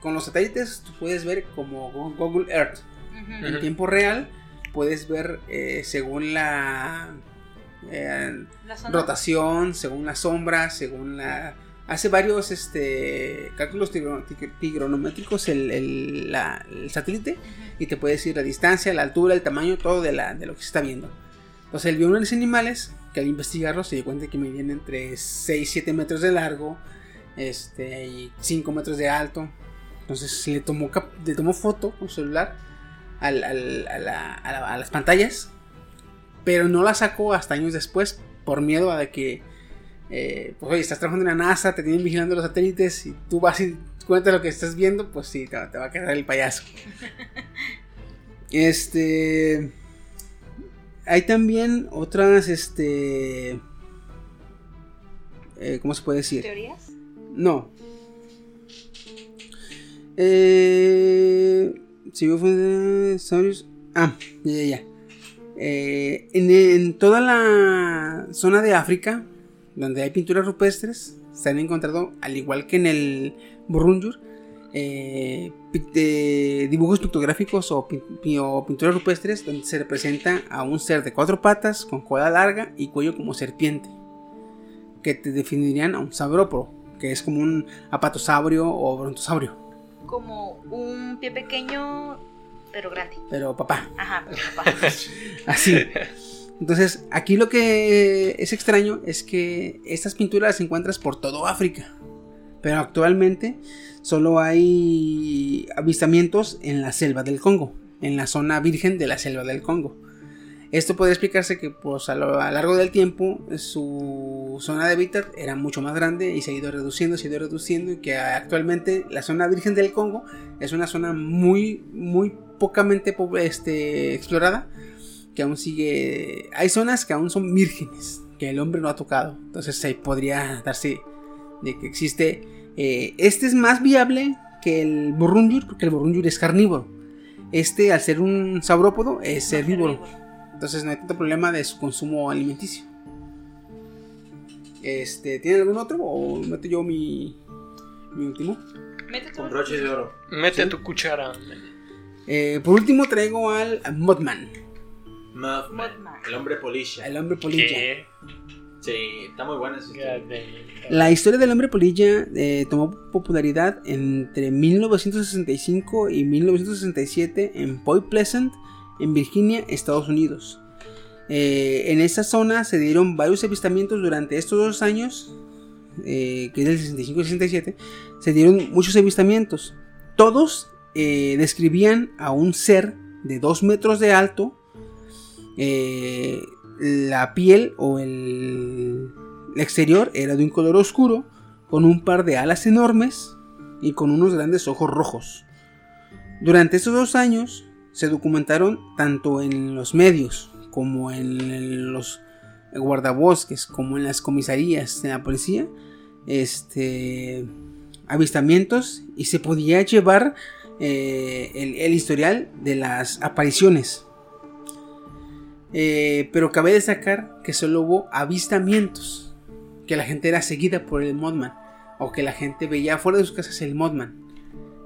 con los satélites tú puedes ver como Go- Google Earth. Ujú. En tiempo real puedes ver eh, según la eh, rotación, según la sombra, según la... Hace varios este, cálculos tigro- tig- tigronométricos el, el- la- el satélite y te puede decir la distancia, la altura, el tamaño, todo de, la, de lo que se está viendo. Entonces él vio unos animales que al investigarlos se dio cuenta que medían entre 6 7 metros de largo este, y 5 metros de alto. Entonces le tomó, le tomó foto con celular al- al- a, la- a la- a las pantallas, pero no la sacó hasta años después por miedo a de que, eh, pues oye, estás trabajando en la NASA, te tienen vigilando los satélites y tú vas y cuentas lo que estás viendo, pues sí, te, va- te va a quedar el payaso. <laughs> Este. Hay también otras, este. eh, ¿Cómo se puede decir? ¿Teorías? No. Eh, si yo Saurius- Ah, ya, ya, ya. Eh, en, toda la zona de África, donde hay pinturas rupestres, se han encontrado, al igual que en el Burunjur, eh, eh, dibujos pictográficos o, pin- pi- o pinturas rupestres donde se representa a un ser de cuatro patas, con cola larga y cuello como serpiente que te definirían a un saurópodo, que es como un apatosaurio o brontosaurio. Como un pie pequeño, pero grande. Pero papá, Ajá, pero papá. <laughs> así. Entonces, aquí lo que es extraño es que estas pinturas las encuentras por todo África. Pero actualmente solo hay avistamientos en la selva del Congo, en la zona virgen de la selva del Congo. Esto puede explicarse que pues, a lo a lo largo del tiempo su zona de hábitat era mucho más grande y se ha ido reduciendo, se ha ido reduciendo y que actualmente la zona virgen del Congo es una zona muy, muy pocamente po- este, explorada que aún sigue... Hay zonas que aún son vírgenes, que el hombre no ha tocado. Entonces se podría darse de que existe... eh, este es más viable que el burrunjur, porque el burrunjur es carnívoro. Este, al ser un saurópodo, es herbívoro. Entonces no hay tanto problema de su consumo alimenticio. Este, ¿Tiene algún otro? ¿O meto yo mi, mi último? Métete Con un- broche de oro. Mete Sí. tu cuchara. Eh, por último traigo al Mothman, Mothman. Mothman. El hombre polilla. el hombre polilla. ¿Qué? Sí, está muy buena esa historia. La historia del hombre polilla eh, tomó popularidad entre 1965 y 1967 en Point Pleasant, en Virginia, Estados Unidos. Eh, en esa zona se dieron varios avistamientos durante estos dos años, eh, que es del 65 y 67, se dieron muchos avistamientos. Todos eh, describían a un ser de 2 metros de alto, eh, la piel o el, exterior era de un color oscuro, con un par de alas enormes y con unos grandes ojos rojos. Durante estos dos años se documentaron tanto en los medios como en los guardabosques, como en las comisarías de la policía, este, avistamientos y se podía llevar eh, el, el historial de las apariciones. Eh, pero cabe destacar que solo hubo avistamientos, que la gente era seguida por el Mothman, o que la gente veía fuera de sus casas el Mothman.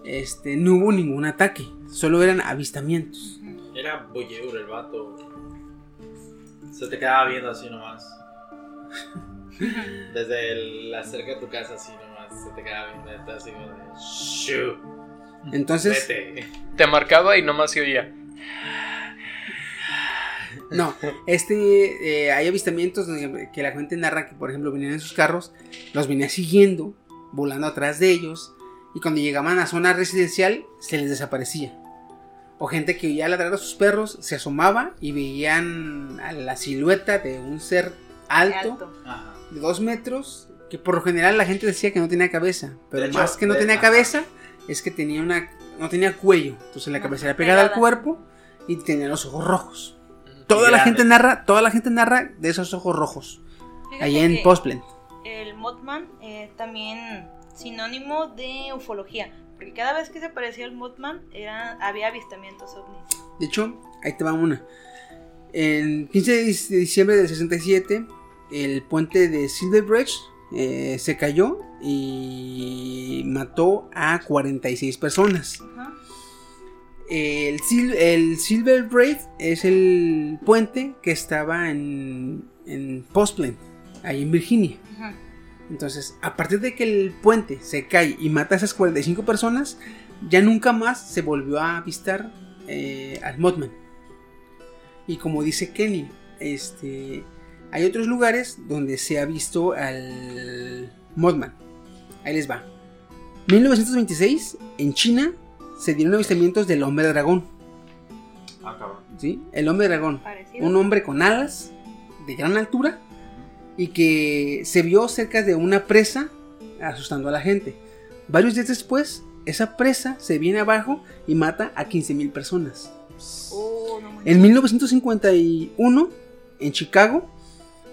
Este, no hubo ningún ataque, solo eran avistamientos. Era boyeur el vato. Se te quedaba viendo así nomás. <laughs> Desde el- la cerca de tu casa así nomás. Se te quedaba viendo así como de. Entonces, Vete. Te marcaba y nomás se oía. no, este, eh, hay avistamientos donde- que la gente narra que, por ejemplo, venían en sus carros, los venía siguiendo, volando atrás de ellos, y cuando llegaban a zona residencial, se les desaparecía. O gente que ya ladrar a sus perros, se asomaba y veían a la silueta de un ser alto, de dos metros, que por lo general la gente decía que no tenía cabeza, pero hecho, más que no de- tenía ajá. cabeza, es que tenía una, no tenía cuello, entonces la cabeza era pegada al Pegada. cuerpo y tenía los ojos rojos. Toda la gente narra, toda la gente narra de esos ojos rojos, Fíjate ahí en Postplant. El Mothman eh, también sinónimo de ufología. Porque cada vez que se aparecía el Mothman era, había avistamientos ovnis. De hecho, ahí te va una. En 15 de dic- de diciembre del 67, el puente de Silver Bridge eh, se cayó y mató a 46 personas. Ajá. El, Sil- el Silver Braid es el puente que estaba en, en Postplant, ahí en Virginia. Ajá. Entonces, a partir de que el puente se cae y mata a esas 45 personas, ya nunca más se volvió a avistar eh, al Mothman. Y como dice Kenny, este, hay otros lugares donde se ha visto al Mothman. Ahí les va. 1926, en China, se dieron avistamientos del hombre dragón. Ah, cabrón. ¿sí? El hombre dragón. Parecido. Un hombre con alas de gran altura y que se vio cerca de una presa asustando a la gente. Varios días después, esa presa se viene abajo y mata a 15.000 personas. Oh, no. En 1951, en Chicago,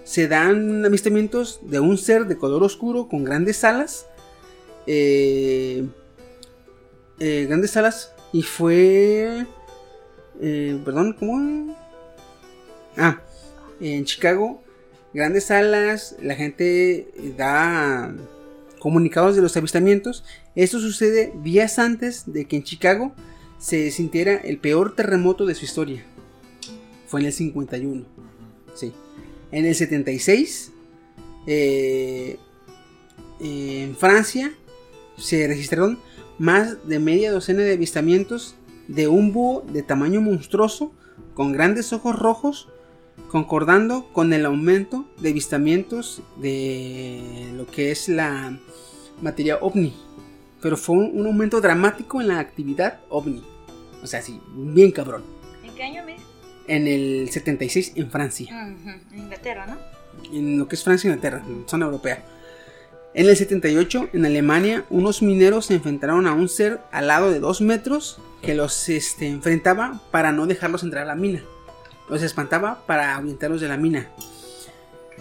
se dan avistamientos de un ser de color oscuro con grandes alas. Eh, eh, grandes alas. Y fue. eh, perdón, ¿cómo? Ah, en Chicago, grandes alas. La gente da comunicados de los avistamientos. Esto sucede días antes de que en Chicago se sintiera el peor terremoto de su historia. Fue en el 51. Sí. En el 76, eh, en Francia, se registraron más de media docena de avistamientos de un búho de tamaño monstruoso con grandes ojos rojos, concordando con el aumento de avistamientos de lo que es la materia ovni. Pero fue un, un aumento dramático en la actividad ovni. O sea, sí, bien cabrón. ¿En qué año me? En el 76 en Francia. Ujú, En Inglaterra, ¿no? en lo que es Francia y Inglaterra, en zona europea. En el 78, en Alemania, unos mineros se enfrentaron a un ser alado de 2 metros que los este, enfrentaba para no dejarlos entrar a la mina. Los espantaba para ahuyentarlos de la mina.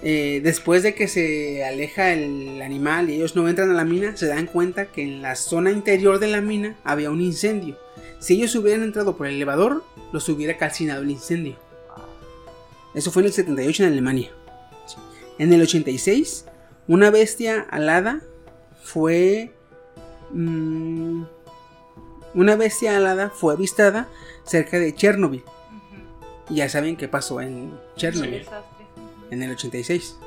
Eh, después de que se aleja el animal y ellos no entran a la mina, se dan cuenta que en la zona interior de la mina había un incendio. Si ellos hubieran entrado por el elevador, los hubiera calcinado el incendio. Eso fue en el 78 en Alemania. En el 86, una bestia alada fue. mm, una bestia alada fue avistada cerca de Chernobyl. Y ya saben qué pasó en Chernobyl en el 86.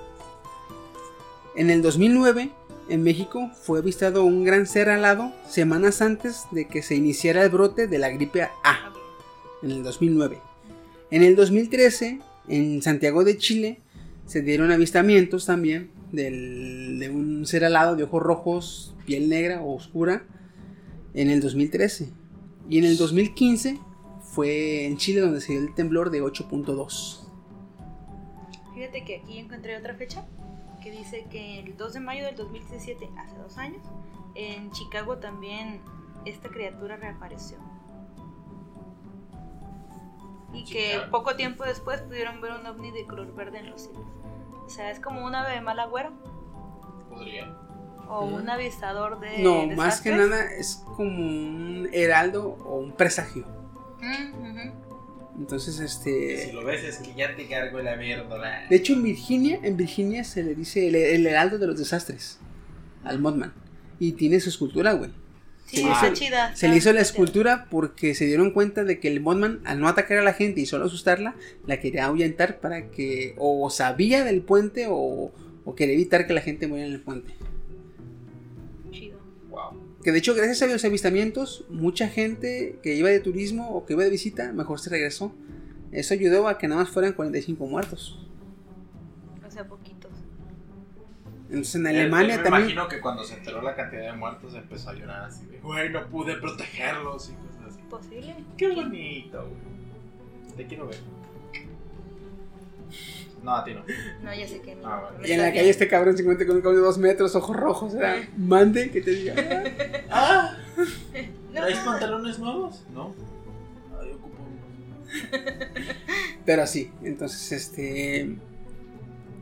En el 2009, en México, fue avistado un gran ser alado semanas antes de que se iniciara el brote de la gripe A en el 2009. En el 2013, en Santiago de Chile, se dieron avistamientos también del- de un ser alado de ojos rojos, piel negra o oscura, en el 2013. Y en el 2015 fue en Chile donde se dio el temblor de 8.2. Fíjate que aquí encontré otra fecha que dice que el 2 de mayo del 2017, hace dos años, en Chicago también esta criatura reapareció. Y que poco tiempo después pudieron ver un ovni de color verde en los cielos. O sea, es como un ave de mal agüero Podría. o un avistador de. No, más que nada es como un heraldo o un presagio. Mm. Entonces, Si este... lo ves es que ya te cargo la mierda. De hecho, en Virginia, en Virginia se le dice el, el heraldo de los desastres al Mothman. Y tiene su escultura, güey. Sí, Se hizo- chida. Se le hizo la escultura porque se dieron cuenta de que el Mothman, al no atacar a la gente y solo asustarla, la quería ahuyentar para que o sabía del puente o, o quería evitar que la gente muriera en el puente. Chido. Wow. Que de hecho, gracias a los avistamientos, mucha gente que iba de turismo o que iba de visita, mejor se regresó. Eso ayudó a que nada más fueran 45 muertos. O sea, poquitos. Entonces en Alemania me también... imagino que cuando se enteró la cantidad de muertos empezó a llorar así de, güey, no pude protegerlos y cosas así. Posible. Qué bonito, güey. Te quiero ver. No, a ti no. No, ya sé que no. Ah, bueno. me Y en la calle este cabrón se encuentra con un cabrón de dos metros, ojos rojos, o sea, mande que te diga. <laughs> "Ah". <laughs> ¡Ah! ¿Traes pantalones nuevos? No. Ay, ocupo unos. <laughs> Pero sí, entonces este...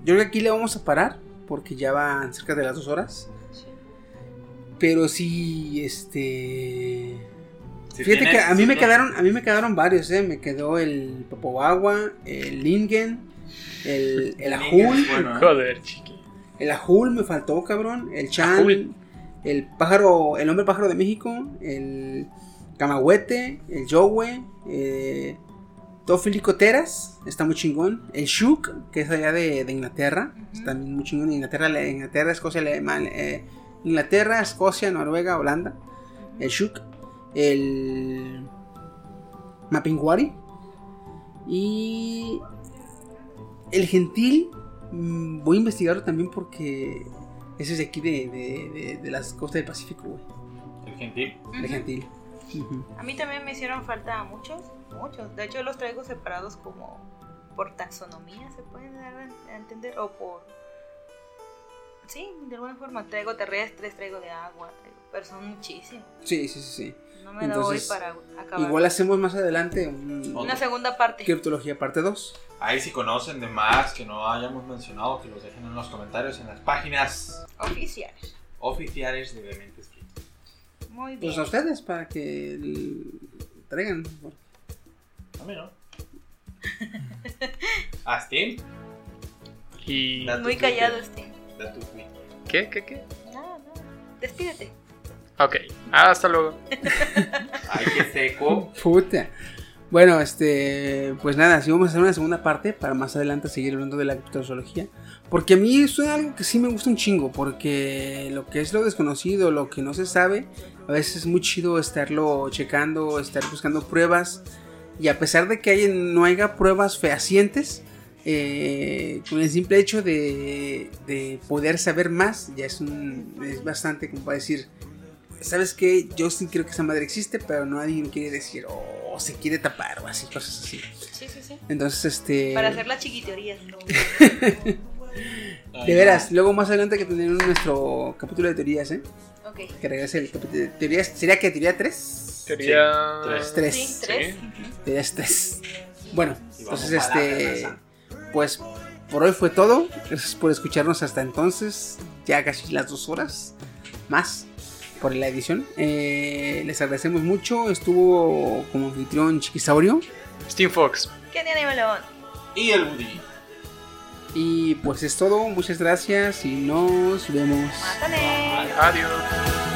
Yo creo que aquí le vamos a parar porque ya van cerca de las dos horas. Sí. Pero sí, este... Si Fíjate que a mí si me tienes- quedaron, a mí me quedaron varios, eh. Me quedó el Popowagua, el Lingen, el, el Ajul, bueno, ¿eh? Joder, chiqui. el Ajul me faltó, cabrón, el Chan, Ajul. el pájaro, el hombre pájaro de México, el Camahuete, el Yowe, eh, Tofilicoteras, está muy chingón, el Shuk, que es allá de, de Inglaterra, está también muy chingón, Inglaterra, Inglaterra, Escocia, Alemania, eh, Inglaterra, Escocia, Noruega, Holanda, el Shuk, el Mapinguari. Y el gentil, mm, voy a investigarlo también porque ese es de aquí de, de, de- de las costas del Pacífico, güey. El gentil. El Ujú. A mí también me hicieron falta muchos, muchos. De hecho, los traigo separados como por taxonomía, se pueden dar a entender, o por. Sí, de alguna forma. Traigo terrestres, traigo de agua, traigo, pero son muchísimos. Sí, sí, sí, sí. No me da hoy Entonces, para acabar. Igual hacemos más adelante un, Una segunda parte. criptología parte 2. Ahí si conocen de más que no hayamos mencionado, que los dejen en los comentarios en las páginas Oficiales. oficiales de Dementes Geek. Muy bien. Pues a ustedes para que traigan. A mí no. <laughs> ¿A Steam? Y... Muy callado. Da tu tweet. ¿Qué? ¿Qué? ¿Qué? Nada, nada. Despídete. Ok. Hasta luego. <laughs> Ay, qué seco. Puta. Bueno, este, pues nada, sí vamos a hacer una segunda parte para más adelante seguir hablando de la criptozoología. Porque a mí eso es algo que sí me gusta un chingo, porque lo que es lo desconocido, lo que no se sabe, a veces es muy chido estarlo checando, estar buscando pruebas. Y a pesar de que hay- no haya pruebas fehacientes, eh, con el simple hecho de, de poder saber más, ya es, es bastante como para decir, ¿sabes qué? Yo sí creo que esa madre existe, pero nadie me quiere decir, o se quiere tapar, o así, cosas así. Sí, sí, sí. Entonces, este. Para hacer las chiquiteorías. <laughs> De veras, luego más adelante que tendremos nuestro capítulo de teorías, ¿eh? ok. Que regrese el capítulo de teorías. ¿Sería que teoría 3? Sería... tres. Tres. Sí, tres. Teorías 3. Bueno, entonces, este. Pues por hoy fue todo. Gracias por escucharnos hasta entonces. Ya casi las dos horas más por la edición. Eh, les agradecemos mucho. Estuvo como anfitrión Chiquisaurio. Steam Fox. ¿Qué tiene León? Y el Woody. Y pues es todo. Muchas gracias y nos vemos. Mátale. Adiós.